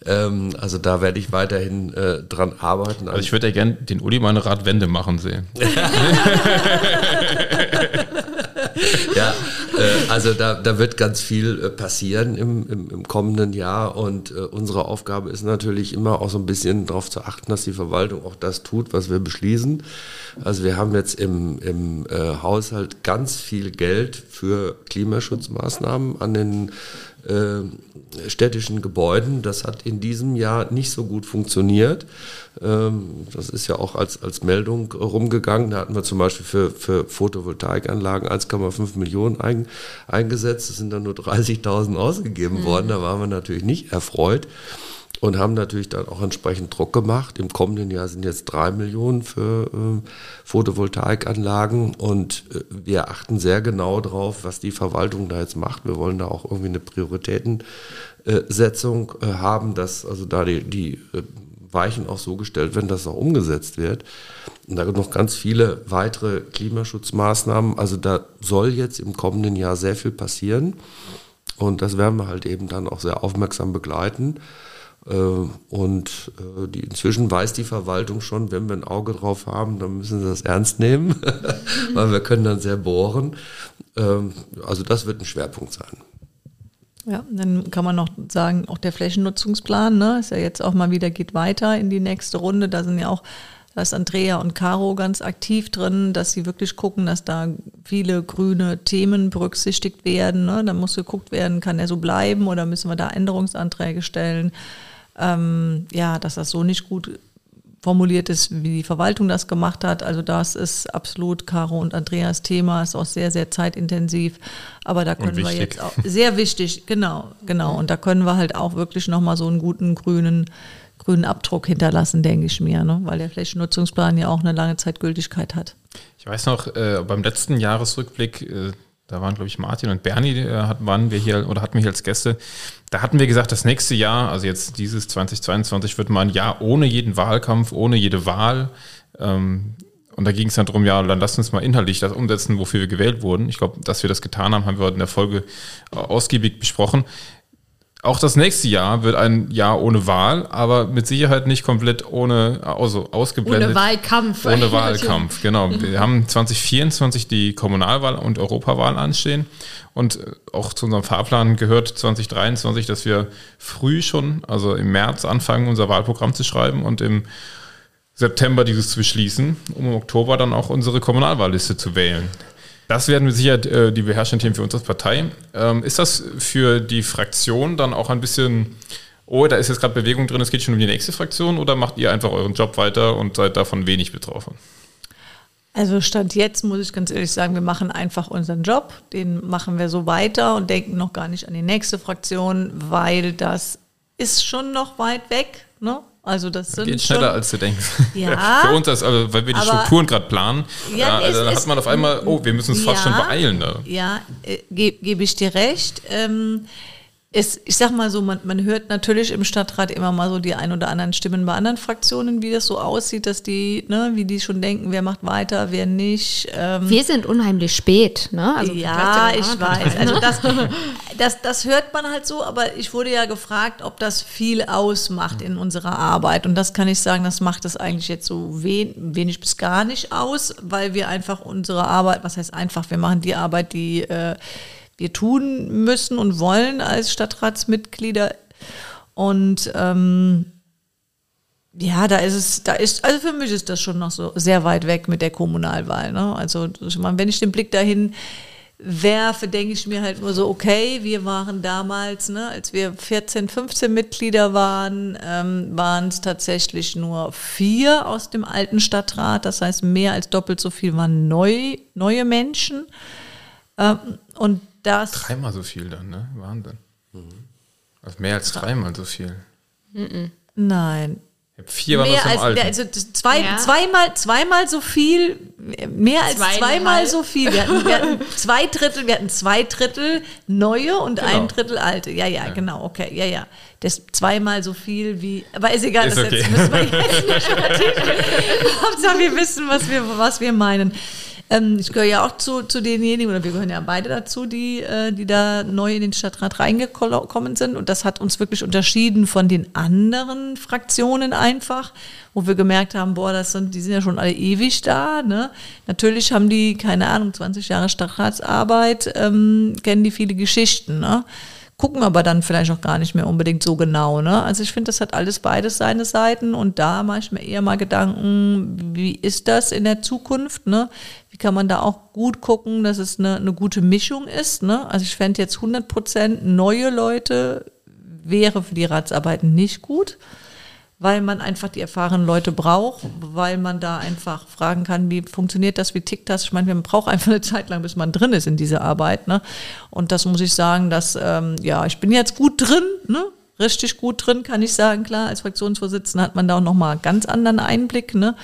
Ähm, also da werde ich weiterhin äh, dran arbeiten.
Also ich würde ja gerne den Uli mal eine Radwende machen sehen.
ja, äh, also da, da wird ganz viel äh, passieren im, im, im, kommenden Jahr und äh, unsere Aufgabe ist natürlich immer auch so ein bisschen darauf zu achten, dass die Verwaltung auch das tut, was wir beschließen. Also wir haben jetzt im, im äh, Haushalt ganz viel Geld für Klimaschutzmaßnahmen an den äh, städtischen Gebäuden. Das hat in diesem Jahr nicht so gut funktioniert. Ähm, das ist ja auch als, als Meldung rumgegangen. Da hatten wir zum Beispiel für, für Photovoltaikanlagen 1,5 Millionen ein, eingesetzt. Es sind dann nur 30.000 ausgegeben mhm. worden. Da waren wir natürlich nicht erfreut. Und haben natürlich dann auch entsprechend Druck gemacht. Im kommenden Jahr sind jetzt drei Millionen für äh, Photovoltaikanlagen und äh, wir achten sehr genau drauf, was die Verwaltung da jetzt macht. Wir wollen da auch irgendwie eine Prioritätensetzung äh, haben, dass also da die, die äh, Weichen auch so gestellt werden, dass es auch umgesetzt wird. Und da gibt noch ganz viele weitere Klimaschutzmaßnahmen. Also da soll jetzt im kommenden Jahr sehr viel passieren. Und das werden wir halt eben dann auch sehr aufmerksam begleiten. Äh, und äh, die, inzwischen weiß die Verwaltung schon, wenn wir ein Auge drauf haben, dann müssen sie das ernst nehmen, weil wir können dann sehr bohren. Ähm, also das wird ein Schwerpunkt sein.
Ja, dann kann man noch sagen, auch der Flächennutzungsplan, ne, ist ja jetzt auch mal wieder, geht weiter in die nächste Runde. Da sind ja auch, da ist Andrea und Caro ganz aktiv drin, dass sie wirklich gucken, dass da viele grüne Themen berücksichtigt werden. Ne? Da muss geguckt werden, kann er so bleiben oder müssen wir da Änderungsanträge stellen? Ähm, ja, dass das so nicht gut formuliert ist, wie die Verwaltung das gemacht hat. Also das ist absolut Caro und Andreas Thema, ist auch sehr, sehr zeitintensiv. Aber da können wir jetzt auch, sehr wichtig, genau, genau. Und da können wir halt auch wirklich nochmal so einen guten grünen, grünen Abdruck hinterlassen, denke ich mir, ne? weil der Flächennutzungsplan ja auch eine lange Zeit Gültigkeit hat.
Ich weiß noch, äh, beim letzten Jahresrückblick, äh, da waren, glaube ich, Martin und Bernie, äh, hatten, waren wir hier oder hatten wir hier als Gäste. Da hatten wir gesagt, das nächste Jahr, also jetzt dieses 2022, wird mal ein Jahr ohne jeden Wahlkampf, ohne jede Wahl. Ähm, und da ging es dann darum, ja, dann lasst uns mal inhaltlich das umsetzen, wofür wir gewählt wurden. Ich glaube, dass wir das getan haben, haben wir heute in der Folge äh, ausgiebig besprochen. Auch das nächste Jahr wird ein Jahr ohne Wahl, aber mit Sicherheit nicht komplett ohne, also ausgeblendet.
Ohne Wahlkampf.
Ohne Wahlkampf, genau. Wir haben 2024 die Kommunalwahl und Europawahl anstehen. Und auch zu unserem Fahrplan gehört 2023, dass wir früh schon, also im März, anfangen, unser Wahlprogramm zu schreiben und im September dieses zu beschließen, um im Oktober dann auch unsere Kommunalwahlliste zu wählen. Das werden wir sicher äh, die beherrschenden Themen für uns als Partei. Ähm, ist das für die Fraktion dann auch ein bisschen, oh, da ist jetzt gerade Bewegung drin, es geht schon um die nächste Fraktion oder macht ihr einfach euren Job weiter und seid davon wenig betroffen?
Also Stand jetzt muss ich ganz ehrlich sagen, wir machen einfach unseren Job, den machen wir so weiter und denken noch gar nicht an die nächste Fraktion, weil das ist schon noch weit weg. Ne? Also das sind
geht schneller als du denkst.
Ja.
Für uns, ist, also, weil wir die Strukturen gerade planen, ja, also, dann hat man auf einmal, oh, wir müssen uns fast
ja,
schon beeilen. Da.
Ja, äh, gebe geb ich dir recht. Ähm, es, ich sag mal so, man, man hört natürlich im Stadtrat immer mal so die ein oder anderen Stimmen bei anderen Fraktionen, wie das so aussieht, dass die, ne, wie die schon denken, wer macht weiter, wer nicht.
Ähm Wir sind unheimlich spät, ne?
Also ja, ich weiß. Also das, das, das hört man halt so, aber ich wurde ja gefragt, ob das viel ausmacht in unserer Arbeit. Und das kann ich sagen, das macht es eigentlich jetzt so wen, wenig bis gar nicht aus, weil wir einfach unsere Arbeit, was heißt einfach, wir machen die Arbeit, die äh, wir tun müssen und wollen als Stadtratsmitglieder. Und ähm, ja, da ist es, da ist, also für mich ist das schon noch so sehr weit weg mit der Kommunalwahl. Ne? Also wenn ich den Blick dahin werfe, denke ich mir halt nur so, okay, wir waren damals, ne, als wir 14, 15 Mitglieder waren, ähm, waren es tatsächlich nur vier aus dem alten Stadtrat. Das heißt, mehr als doppelt so viel waren neu, neue Menschen. Ähm, und das.
Dreimal so viel dann, ne? Wahnsinn. Mhm. Also mehr als dreimal so viel.
Mhm. Nein.
Vier war mehr als, Alten.
Also zwei, ja. zweimal, zweimal so viel, mehr als Zweieinhalb. zweimal so viel. Wir hatten, wir hatten, zwei Drittel, wir hatten zwei Drittel neue und genau. ein Drittel alte. Ja, ja, ja, genau, okay, ja, ja. Das zweimal so viel wie, aber ist egal, ist das okay. jetzt müssen wir jetzt nicht Hauptsache wir wissen, was wir, was wir meinen. Ähm, ich gehöre ja auch zu, zu denjenigen, oder wir gehören ja beide dazu, die, äh, die da neu in den Stadtrat reingekommen sind. Und das hat uns wirklich unterschieden von den anderen Fraktionen einfach, wo wir gemerkt haben, boah, das sind, die sind ja schon alle ewig da. Ne? Natürlich haben die, keine Ahnung, 20 Jahre Stadtratsarbeit, ähm, kennen die viele Geschichten. Ne? Gucken aber dann vielleicht auch gar nicht mehr unbedingt so genau. Ne? Also ich finde, das hat alles beides seine Seiten und da mache ich mir eher mal Gedanken, wie ist das in der Zukunft? Ne? Wie kann man da auch gut gucken, dass es eine, eine gute Mischung ist? Ne? Also ich fände jetzt 100 Prozent neue Leute wäre für die Ratsarbeiten nicht gut weil man einfach die erfahrenen Leute braucht, weil man da einfach fragen kann, wie funktioniert das, wie tickt das. Ich meine, man braucht einfach eine Zeit lang, bis man drin ist in dieser Arbeit. Ne? Und das muss ich sagen, dass, ähm, ja, ich bin jetzt gut drin, ne? richtig gut drin, kann ich sagen. Klar, als Fraktionsvorsitzender hat man da auch nochmal einen ganz anderen Einblick. Ne?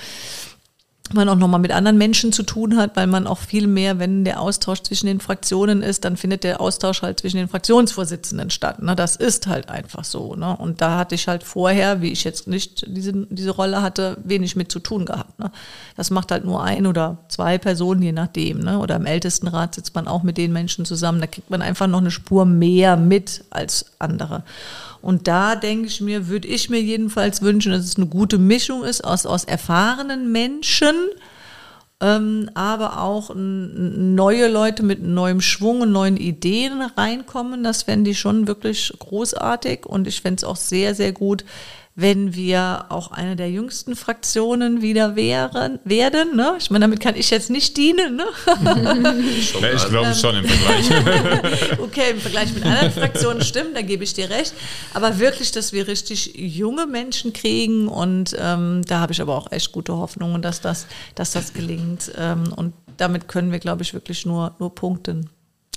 Man auch nochmal mit anderen Menschen zu tun hat, weil man auch viel mehr, wenn der Austausch zwischen den Fraktionen ist, dann findet der Austausch halt zwischen den Fraktionsvorsitzenden statt. Ne? Das ist halt einfach so. Ne? Und da hatte ich halt vorher, wie ich jetzt nicht diese, diese Rolle hatte, wenig mit zu tun gehabt. Ne? Das macht halt nur ein oder zwei Personen, je nachdem. Ne? Oder im Ältestenrat sitzt man auch mit den Menschen zusammen. Da kriegt man einfach noch eine Spur mehr mit als andere. Und da denke ich mir, würde ich mir jedenfalls wünschen, dass es eine gute Mischung ist aus, aus erfahrenen Menschen, ähm, aber auch neue Leute mit neuem Schwung und neuen Ideen reinkommen. Das fände ich schon wirklich großartig und ich fände es auch sehr, sehr gut, wenn wir auch eine der jüngsten Fraktionen wieder wären, werden. Ne? Ich meine, damit kann ich jetzt nicht dienen. Ne?
ja, ich glaube schon im Vergleich.
okay, im Vergleich mit anderen Fraktionen stimmt, da gebe ich dir recht. Aber wirklich, dass wir richtig junge Menschen kriegen und ähm, da habe ich aber auch echt gute Hoffnungen, dass das, dass das gelingt. Ähm, und damit können wir, glaube ich, wirklich nur, nur punkten.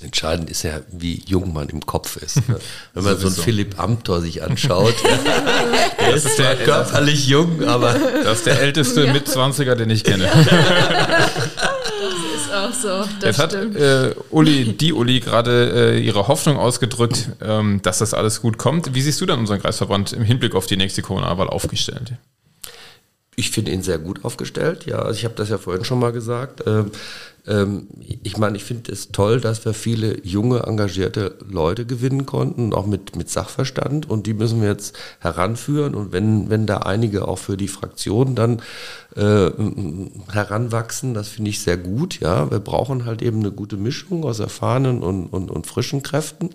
Entscheidend ist ja, wie jung man im Kopf ist. Ne? Wenn man so einen Philipp Amthor sich anschaut, der ist zwar körperlich jung, aber...
Das ist der älteste ja. Mitzwanziger, den ich kenne.
Das ist auch so.
Das Jetzt hat äh, Uli, die Uli gerade äh, ihre Hoffnung ausgedrückt, ähm, dass das alles gut kommt. Wie siehst du dann unseren Kreisverband im Hinblick auf die nächste Corona-Wahl aufgestellt?
Ich finde ihn sehr gut aufgestellt. Ja, also ich habe das ja vorhin schon mal gesagt. Ähm, ähm, ich meine, ich finde es toll, dass wir viele junge, engagierte Leute gewinnen konnten, auch mit, mit Sachverstand. Und die müssen wir jetzt heranführen. Und wenn, wenn da einige auch für die Fraktion dann äh, heranwachsen, das finde ich sehr gut. Ja, wir brauchen halt eben eine gute Mischung aus erfahrenen und, und, und frischen Kräften.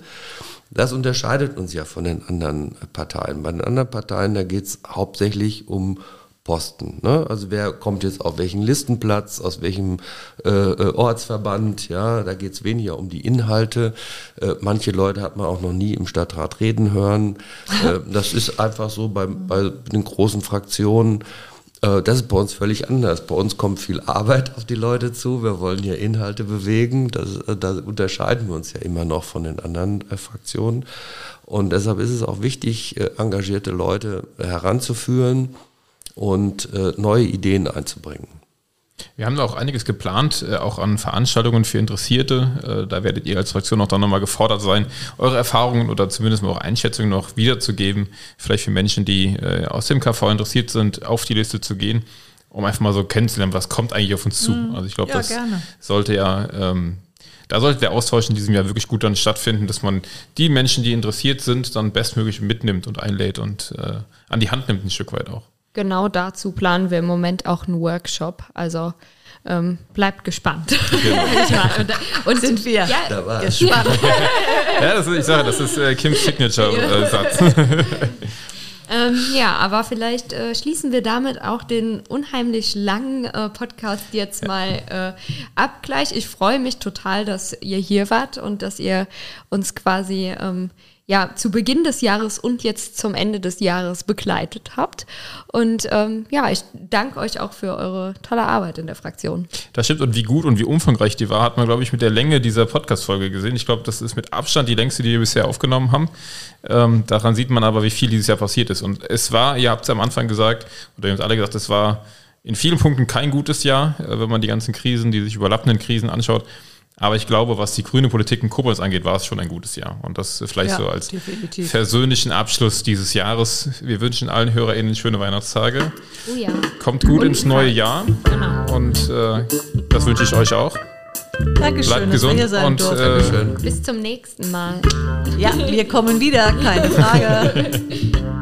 Das unterscheidet uns ja von den anderen Parteien. Bei den anderen Parteien, da geht es hauptsächlich um Posten. Ne? Also wer kommt jetzt auf welchen Listenplatz, aus welchem äh, äh Ortsverband, ja, da geht es weniger um die Inhalte. Äh, manche Leute hat man auch noch nie im Stadtrat reden hören. Äh, das ist einfach so bei, bei den großen Fraktionen. Äh, das ist bei uns völlig anders. Bei uns kommt viel Arbeit auf die Leute zu. Wir wollen hier Inhalte bewegen. Das, äh, da unterscheiden wir uns ja immer noch von den anderen Fraktionen. Und deshalb ist es auch wichtig, engagierte Leute heranzuführen und äh, neue Ideen einzubringen.
Wir haben da auch einiges geplant, äh, auch an Veranstaltungen für Interessierte. Äh, da werdet ihr als Fraktion auch dann nochmal gefordert sein, eure Erfahrungen oder zumindest mal eure Einschätzungen noch wiederzugeben. Vielleicht für Menschen, die aus dem KV interessiert sind, auf die Liste zu gehen, um einfach mal so kennenzulernen, was kommt eigentlich auf uns zu. Mhm. Also ich glaube, ja, das gerne. sollte ja ähm, da sollte der Austausch in diesem Jahr wirklich gut dann stattfinden, dass man die Menschen, die interessiert sind, dann bestmöglich mitnimmt und einlädt und äh, an die Hand nimmt ein Stück weit auch
genau dazu planen wir im Moment auch einen Workshop. Also ähm, bleibt gespannt. Genau.
und sind wir
ja, gespannt.
ja, das ist, ich sage, das ist äh, Kims Signature-Satz.
Ähm, ja, aber vielleicht äh, schließen wir damit auch den unheimlich langen äh, Podcast jetzt mal äh, ab gleich. Ich freue mich total, dass ihr hier wart und dass ihr uns quasi ähm, ja, zu Beginn des Jahres und jetzt zum Ende des Jahres begleitet habt. Und ähm, ja, ich danke euch auch für eure tolle Arbeit in der Fraktion.
Das stimmt. Und wie gut und wie umfangreich die war, hat man, glaube ich, mit der Länge dieser Podcast-Folge gesehen. Ich glaube, das ist mit Abstand die längste, die wir bisher aufgenommen haben. Ähm, daran sieht man aber, wie viel dieses Jahr passiert ist. Und es war, ihr habt es am Anfang gesagt, oder ihr habt alle gesagt, es war in vielen Punkten kein gutes Jahr, äh, wenn man die ganzen Krisen, die sich überlappenden Krisen anschaut. Aber ich glaube, was die grüne Politik in Koblenz angeht, war es schon ein gutes Jahr. Und das vielleicht ja, so als definitiv. versöhnlichen Abschluss dieses Jahres. Wir wünschen allen HörerInnen schöne Weihnachtstage. Oh ja. Kommt gut Und ins neue Jahr. Genau. Und äh, das wünsche ich euch auch.
Dankeschön,
Bleibt gesund
dass
wir und
äh, bis zum nächsten Mal.
Ja, wir kommen wieder, keine Frage.